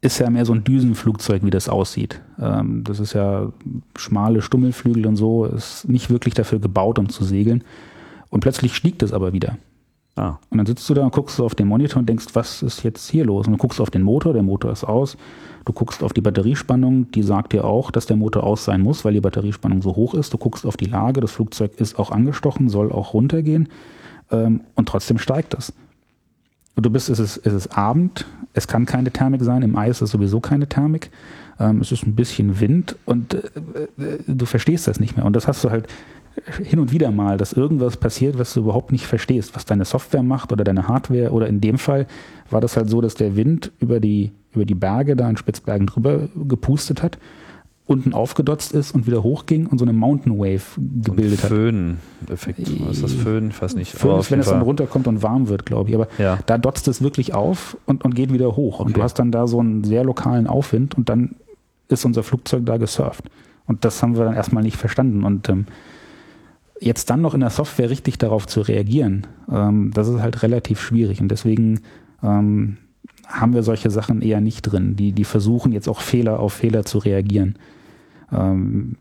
ist ja mehr so ein Düsenflugzeug, wie das aussieht. Ähm, das ist ja schmale Stummelflügel und so, ist nicht wirklich dafür gebaut, um zu segeln. Und plötzlich stieg das aber wieder. Ah, Und dann sitzt du da und guckst du auf den Monitor und denkst, was ist jetzt hier los? Und du guckst auf den Motor, der Motor ist aus. Du guckst auf die Batteriespannung, die sagt dir auch, dass der Motor aus sein muss, weil die Batteriespannung so hoch ist. Du guckst auf die Lage, das Flugzeug ist auch angestochen, soll auch runtergehen. Ähm, und trotzdem steigt es. Und du bist, es ist, es ist Abend, es kann keine Thermik sein, im Eis ist sowieso keine Thermik. Ähm, es ist ein bisschen Wind und äh, äh, du verstehst das nicht mehr. Und das hast du halt hin und wieder mal, dass irgendwas passiert, was du überhaupt nicht verstehst, was deine Software macht oder deine Hardware. Oder in dem Fall war das halt so, dass der Wind über die, über die Berge da in Spitzbergen drüber gepustet hat, unten aufgedotzt ist und wieder hochging und so eine Mountain Wave gebildet hat. Föhn-Effekt. Was ist das Föhn? Ich weiß nicht. Föhn ist, wenn es dann runterkommt und warm wird, glaube ich. Aber Ja. da dotzt es wirklich auf und, und geht wieder hoch. Und Okay. du hast dann da so einen sehr lokalen Aufwind und dann ist unser Flugzeug da gesurft. Und das haben wir dann erstmal nicht verstanden. Und ähm, jetzt dann noch in der Software richtig darauf zu reagieren, ähm, das ist halt relativ schwierig. Und deswegen ähm, haben wir solche Sachen eher nicht drin. Die, die versuchen jetzt auch Fehler auf Fehler zu reagieren. Ähm,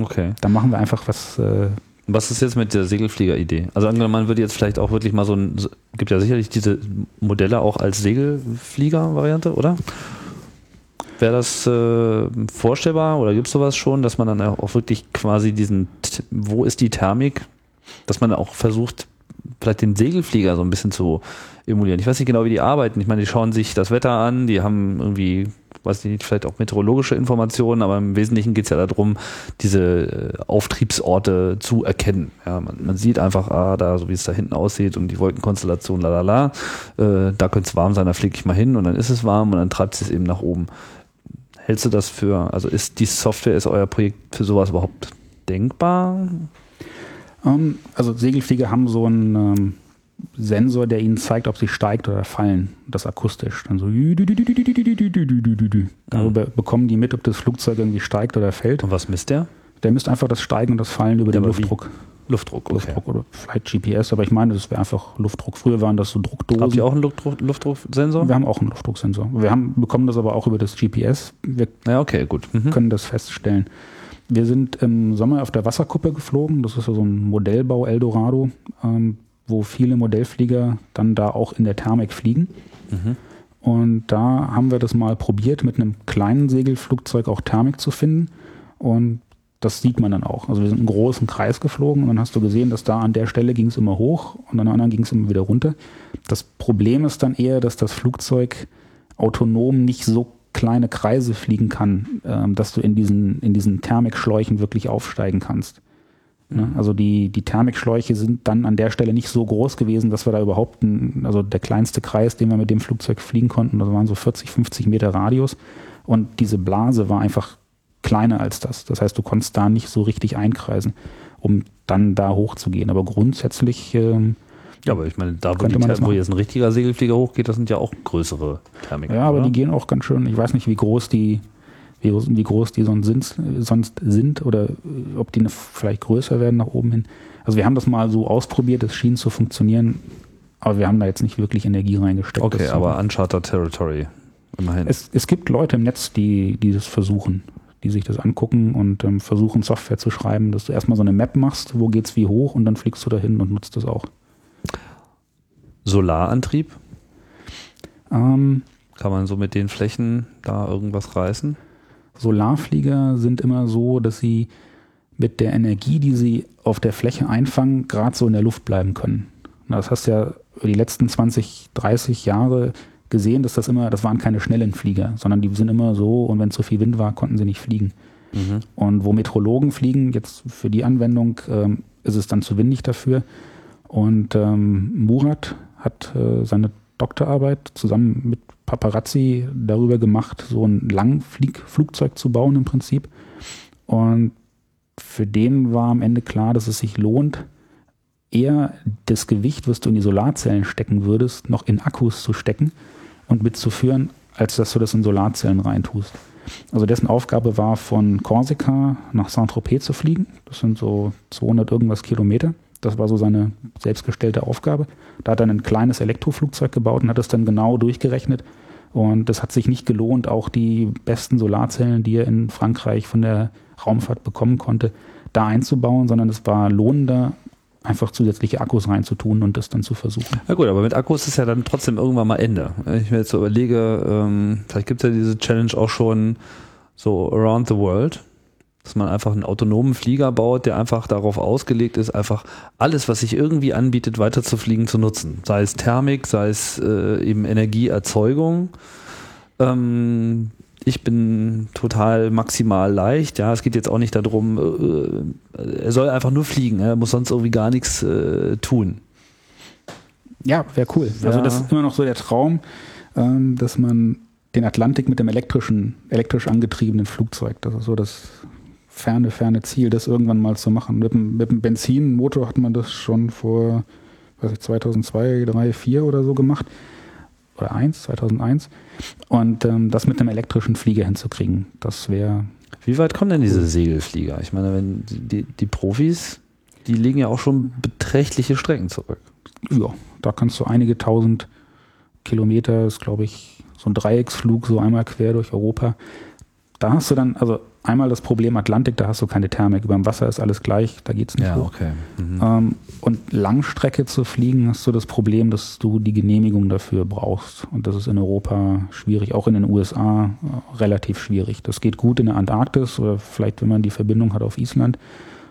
Okay. da machen wir einfach was. Äh, Was ist jetzt mit der Segelflieger-Idee? Also angenommen, man würde jetzt vielleicht auch wirklich mal so ein, gibt ja sicherlich diese Modelle auch als Segelflieger-Variante, oder? Wäre das äh, vorstellbar oder gibt es sowas schon, dass man dann auch wirklich quasi diesen, wo ist die Thermik, dass man auch versucht, vielleicht den Segelflieger so ein bisschen zu emulieren. Ich weiß nicht genau, wie die arbeiten. Ich meine, die schauen sich das Wetter an, die haben irgendwie, weiß ich nicht, vielleicht auch meteorologische Informationen, aber im Wesentlichen geht es ja darum, diese äh, Auftriebsorte zu erkennen. Ja, man, man sieht einfach, ah, da, so wie es da hinten aussieht und die Wolkenkonstellation, la la la, äh, da könnte es warm sein, da fliege ich mal hin und dann ist es warm und dann treibt es eben nach oben. Hältst du das für, also ist die Software, ist euer Projekt für sowas überhaupt denkbar? Ähm, also Segelflieger haben so einen ähm, Sensor, der ihnen zeigt, ob sie steigt oder fallen. Das akustisch. Dann so darüber bekommen die mit, ob das Flugzeug irgendwie steigt oder fällt. Und was misst der? Der misst einfach das Steigen und das Fallen über Ja, den aber wie? Luftdruck. Luftdruck, okay. Luftdruck oder vielleicht GPS, aber ich meine, das wäre einfach Luftdruck. Früher waren das so Druckdosen. Habt ihr auch einen Luftdruck, Luftdrucksensor? Wir haben auch einen Luftdrucksensor. Wir haben, bekommen das aber auch über das GPS. Wir Ja, okay, gut. Mhm. können das feststellen. Wir sind im Sommer auf der Wasserkuppe geflogen. Das ist so ein Modellbau Eldorado, ähm, wo viele Modellflieger dann da auch in der Thermik fliegen. Mhm. Und da haben wir das mal probiert, mit einem kleinen Segelflugzeug auch Thermik zu finden. Und das sieht man dann auch. Also wir sind einen großen Kreis geflogen und dann hast du gesehen, dass da an der Stelle ging es immer hoch und an der anderen ging es immer wieder runter. Das Problem ist dann eher, dass das Flugzeug autonom nicht so kleine Kreise fliegen kann, ähm, dass du in diesen, in diesen Thermikschläuchen wirklich aufsteigen kannst. Ne? Also die, die Thermikschläuche sind dann an der Stelle nicht so groß gewesen, dass wir da überhaupt, ein, also der kleinste Kreis, den wir mit dem Flugzeug fliegen konnten, das waren so 40, 50 Meter Radius. Und diese Blase war einfach kleiner als das. Das heißt, du konntest da nicht so richtig einkreisen, um dann da hochzugehen. Aber grundsätzlich ähm, Ja, aber ich meine, da wo, Könnte die wo jetzt ein richtiger Segelflieger hochgeht, das sind ja auch größere Thermiken. Ja, aber oder? die gehen auch ganz schön. Ich weiß nicht, wie groß die, wie, wie groß die sonst sind, sonst sind oder äh, ob die ne- vielleicht größer werden nach oben hin. Also wir haben das mal so ausprobiert, es schien zu funktionieren, aber wir haben da jetzt nicht wirklich Energie reingesteckt. Okay, aber machen. Uncharted Territory. Immerhin. es, es gibt Leute im Netz, die, die das versuchen, die sich das angucken und ähm, versuchen Software zu schreiben, dass du erstmal so eine Map machst, wo geht's wie hoch und dann fliegst du dahin und nutzt das auch. Solarantrieb? Ähm, Kann man so mit den Flächen da irgendwas reißen? Solarflieger sind immer so, dass sie mit der Energie, die sie auf der Fläche einfangen, gerade so in der Luft bleiben können. Das hast du ja über die letzten 20, 30 Jahre gesehen, dass das immer, das waren keine schnellen Flieger, sondern die sind immer so und wenn zu viel Wind war, konnten sie nicht fliegen. Und wo Meteorologen fliegen, jetzt für die Anwendung ähm, ist es dann zu windig dafür. Und ähm, Murat hat äh, seine Doktorarbeit zusammen mit Paparazzi darüber gemacht, so ein Langflugzeug zu bauen im Prinzip. Und für den war am Ende klar, dass es sich lohnt, eher das Gewicht, was du in die Solarzellen stecken würdest, noch in Akkus zu stecken und mitzuführen, als dass du das in Solarzellen reintust. Also dessen Aufgabe war, von Korsika nach Saint-Tropez zu fliegen. Das sind so 200 irgendwas Kilometer. Das war so seine selbstgestellte Aufgabe. Da hat er ein kleines Elektroflugzeug gebaut und hat das dann genau durchgerechnet. Und das hat sich nicht gelohnt, auch die besten Solarzellen, die er in Frankreich von der Raumfahrt bekommen konnte, da einzubauen, sondern es war lohnender, einfach zusätzliche Akkus reinzutun und das dann zu versuchen. Na gut, aber mit Akkus ist ja dann trotzdem irgendwann mal Ende. Wenn ich mir jetzt so überlege, ähm, vielleicht gibt es ja diese Challenge auch schon so around the world, dass man einfach einen autonomen Flieger baut, der einfach darauf ausgelegt ist, einfach alles, was sich irgendwie anbietet, weiter zu fliegen, zu nutzen. Sei es Thermik, sei es äh, eben Energieerzeugung. Ähm, ich bin total maximal leicht. Ja, es geht jetzt auch nicht darum, äh, er soll einfach nur fliegen. Er muss sonst irgendwie gar nichts äh, tun. Ja, wäre cool. Also Ja. das ist immer noch so der Traum, ähm, dass man den Atlantik mit dem elektrischen, elektrisch angetriebenen Flugzeug, das ist so das ferne, ferne Ziel, das irgendwann mal zu machen. Mit dem, mit dem Benzinmotor hat man das schon vor, weiß ich, 2002, 3, 2004 oder so gemacht. Oder 1, 2001. Und ähm, das mit einem elektrischen Flieger hinzukriegen, das wäre Wie weit kommen denn diese Segelflieger? Ich meine, wenn die, die Profis, die legen ja auch schon beträchtliche Strecken zurück. ja, da kannst du einige tausend Kilometer, ist glaube ich so ein Dreiecksflug, so einmal quer durch Europa. Da hast du dann, also einmal das Problem Atlantik, da hast du keine Thermik. Über dem Wasser ist alles gleich, da geht's nicht hoch. okay. Mhm. Ähm, und Langstrecke zu fliegen, hast du das Problem, dass du die Genehmigung dafür brauchst. Und das ist in Europa schwierig, auch in den USA äh, relativ schwierig. Das geht gut in der Antarktis oder vielleicht, wenn man die Verbindung hat auf Island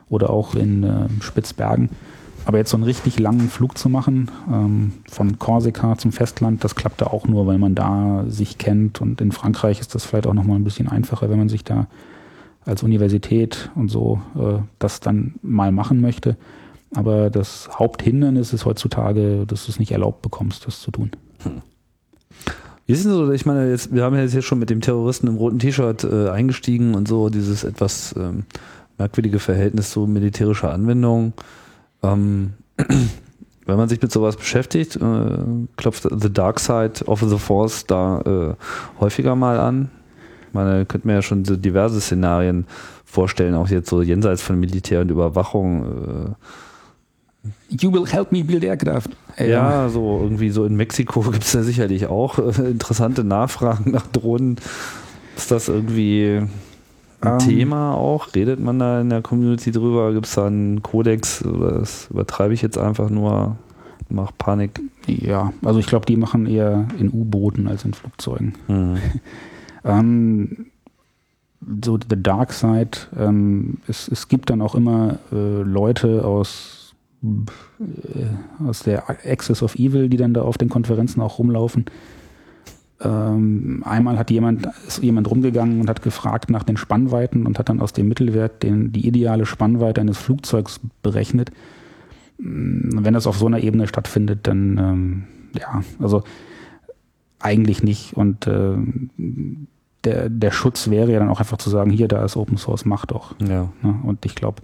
oder auch in äh, Spitzbergen. Aber jetzt so einen richtig langen Flug zu machen, ähm, von Korsika zum Festland, das klappt da auch nur, weil man da sich kennt. Und in Frankreich ist das vielleicht auch nochmal ein bisschen einfacher, wenn man sich da als Universität und so äh, das dann mal machen möchte. Aber das Haupthindernis ist heutzutage, dass du es nicht erlaubt bekommst, das zu tun. Wie ist denn so, ich meine, jetzt, wir haben ja jetzt schon mit dem Terroristen im roten T-Shirt äh, eingestiegen und so, dieses etwas ähm, merkwürdige Verhältnis zu militärischer Anwendung. Ähm, *clears throat* wenn man sich mit sowas beschäftigt, äh, klopft The Dark Side of the Force da äh, häufiger mal an. Meine, könnte mir ja schon so diverse Szenarien vorstellen, auch jetzt so jenseits von Militär und Überwachung. Äh, You will help me build aircraft. Äh, ja, so irgendwie so in Mexiko *laughs* gibt es ja sicherlich auch äh, interessante Nachfragen nach Drohnen. Ist das irgendwie ein Ähm. Thema auch? Redet man da in der Community drüber? Gibt es da einen Kodex oder das übertreibe ich jetzt einfach nur? Mach Panik. Ja, also ich glaube, die machen eher in U-Booten als in Flugzeugen. Hm. *laughs* Ähm, so The Dark Side, ähm, es, es gibt dann auch immer äh, Leute aus, äh, aus der Axis of Evil, die dann da auf den Konferenzen auch rumlaufen. Ähm, einmal hat jemand, ist jemand rumgegangen und hat gefragt nach den Spannweiten und hat dann aus dem Mittelwert den, die ideale Spannweite eines Flugzeugs berechnet. Mm, wenn das auf so einer Ebene stattfindet, dann ähm, ja, also eigentlich nicht. Und äh, der, der Schutz wäre ja dann auch einfach zu sagen, hier, da ist Open Source, mach doch. Ja. Ne? Und ich glaube,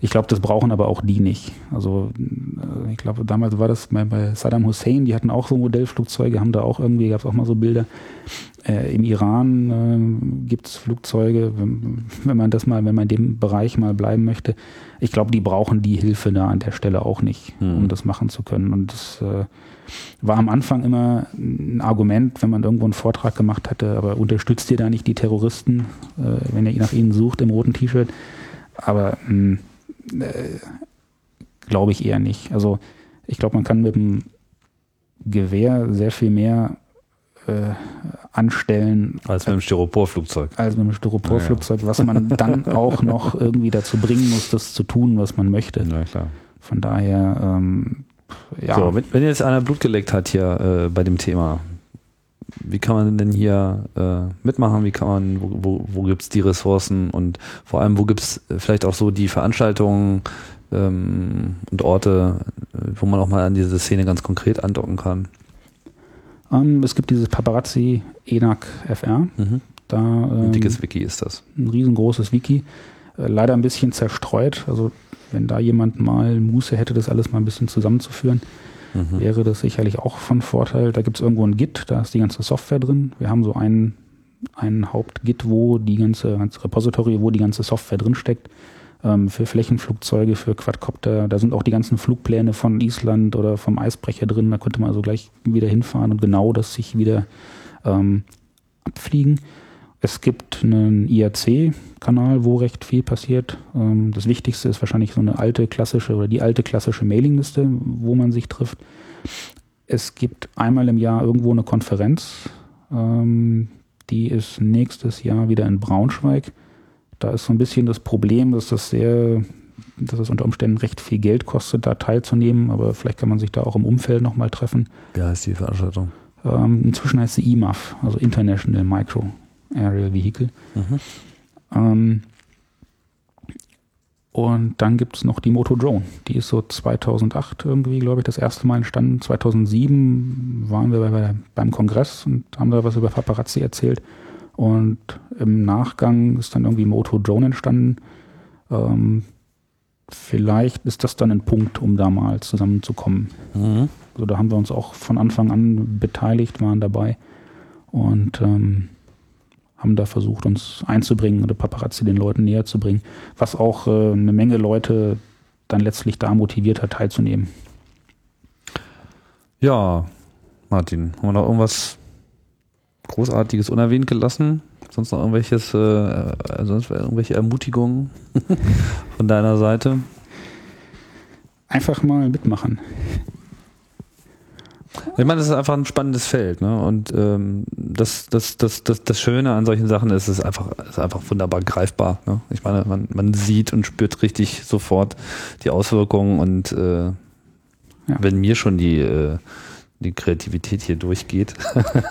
ich glaube, das brauchen aber auch die nicht. Also äh, ich glaube, damals war das bei, bei Saddam Hussein, die hatten auch so Modellflugzeuge, haben da auch irgendwie, gab es auch mal so Bilder. Äh, Im Iran äh, gibt es Flugzeuge, wenn, wenn man das mal, wenn man in dem Bereich mal bleiben möchte. Ich glaube, die brauchen die Hilfe da an der Stelle auch nicht, Hm. um das machen zu können. Und das äh, war am Anfang immer ein Argument, wenn man irgendwo einen Vortrag gemacht hatte, aber unterstützt ihr da nicht die Terroristen, äh, wenn ihr nach ihnen sucht im roten T-Shirt? Aber mh, äh, glaube ich eher nicht. Also ich glaube, man kann mit dem Gewehr sehr viel mehr äh, anstellen Als mit dem Styroporflugzeug. als mit einem Styroporflugzeug, was man *laughs* dann auch noch irgendwie dazu bringen muss, das zu tun, was man möchte. Na klar. Von daher, ähm, ja, So, wenn, wenn jetzt einer Blut geleckt hat hier äh, bei dem Thema, wie kann man denn hier äh, mitmachen? Wie kann man, wo, wo, wo gibt es die Ressourcen und vor allem, wo gibt es vielleicht auch so die Veranstaltungen ähm, und Orte, äh, wo man auch mal an diese Szene ganz konkret andocken kann? ähm, es gibt dieses Paparazzi ENAC FR. Mhm. Da Ein ähm, dickes Wiki ist das. ein riesengroßes Wiki. Leider ein bisschen zerstreut. Also wenn da jemand mal Muße hätte, das alles mal ein bisschen zusammenzuführen, Mhm. wäre das sicherlich auch von Vorteil. Da gibt es irgendwo ein Git, da ist die ganze Software drin. Wir haben so einen, einen Haupt-Git, wo die ganze, ganze Repository, wo die ganze Software drin steckt. Ähm, für Flächenflugzeuge, für Quadcopter. Da sind auch die ganzen Flugpläne von Island oder vom Eisbrecher drin. Da könnte man also gleich wieder hinfahren und genau das sich wieder ähm, abfliegen. Es gibt einen IRC-Kanal, wo recht viel passiert. Ähm, das Wichtigste ist wahrscheinlich so eine alte klassische oder die alte klassische Mailingliste, wo man sich trifft. Es gibt einmal im Jahr irgendwo eine Konferenz. Ähm, die ist nächstes Jahr wieder in Braunschweig. Da ist so ein bisschen das Problem, dass das sehr, dass es unter Umständen recht viel Geld kostet, da teilzunehmen, aber vielleicht kann man sich da auch im Umfeld nochmal treffen. Wie heißt die Veranstaltung? Ähm, inzwischen heißt sie IMAF, also International Micro Aerial Vehicle. Mhm. Ähm, und dann gibt es noch die Moto Drone. Die ist so 2008 irgendwie, glaube ich, das erste Mal entstanden. 2007 waren wir bei, beim Kongress und haben da was über Paparazzi erzählt. Und im Nachgang ist dann irgendwie Moto Drone entstanden. Ähm, vielleicht ist das dann ein Punkt, um da mal zusammenzukommen. Mhm. Also da haben wir uns auch von Anfang an beteiligt, waren dabei und ähm, haben da versucht, uns einzubringen oder Paparazzi den Leuten näher zu bringen, was auch äh, eine Menge Leute dann letztlich da motiviert hat, teilzunehmen. Ja, Martin, haben wir noch irgendwas Großartiges unerwähnt gelassen? Sonst noch irgendwelches, äh, äh, sonst irgendwelche Ermutigungen *laughs* von deiner Seite? Einfach mal mitmachen. Ich meine, das ist einfach ein spannendes Feld, ne? Und ähm, das, das, das, das, das Schöne an solchen Sachen ist, es ist einfach, es ist einfach wunderbar greifbar. Ne? Ich meine, man, man sieht und spürt richtig sofort die Auswirkungen und äh, wenn mir schon die, äh, die Kreativität hier durchgeht,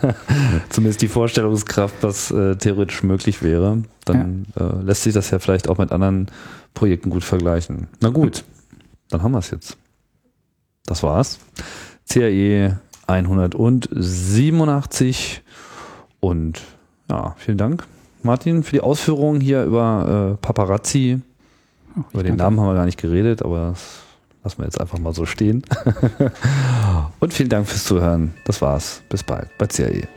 *laughs* zumindest die Vorstellungskraft, was äh, theoretisch möglich wäre, dann äh, lässt sich das ja vielleicht auch mit anderen Projekten gut vergleichen. Na gut, dann haben wir es jetzt. Das war's. CAE 187 und ja, vielen Dank, Martin, für die Ausführungen hier über äh, Paparazzi. Über den. Namen haben wir gar nicht geredet, aber das lassen wir jetzt einfach mal so stehen. *laughs* und vielen Dank fürs Zuhören. Das war's. Bis bald bei CAE.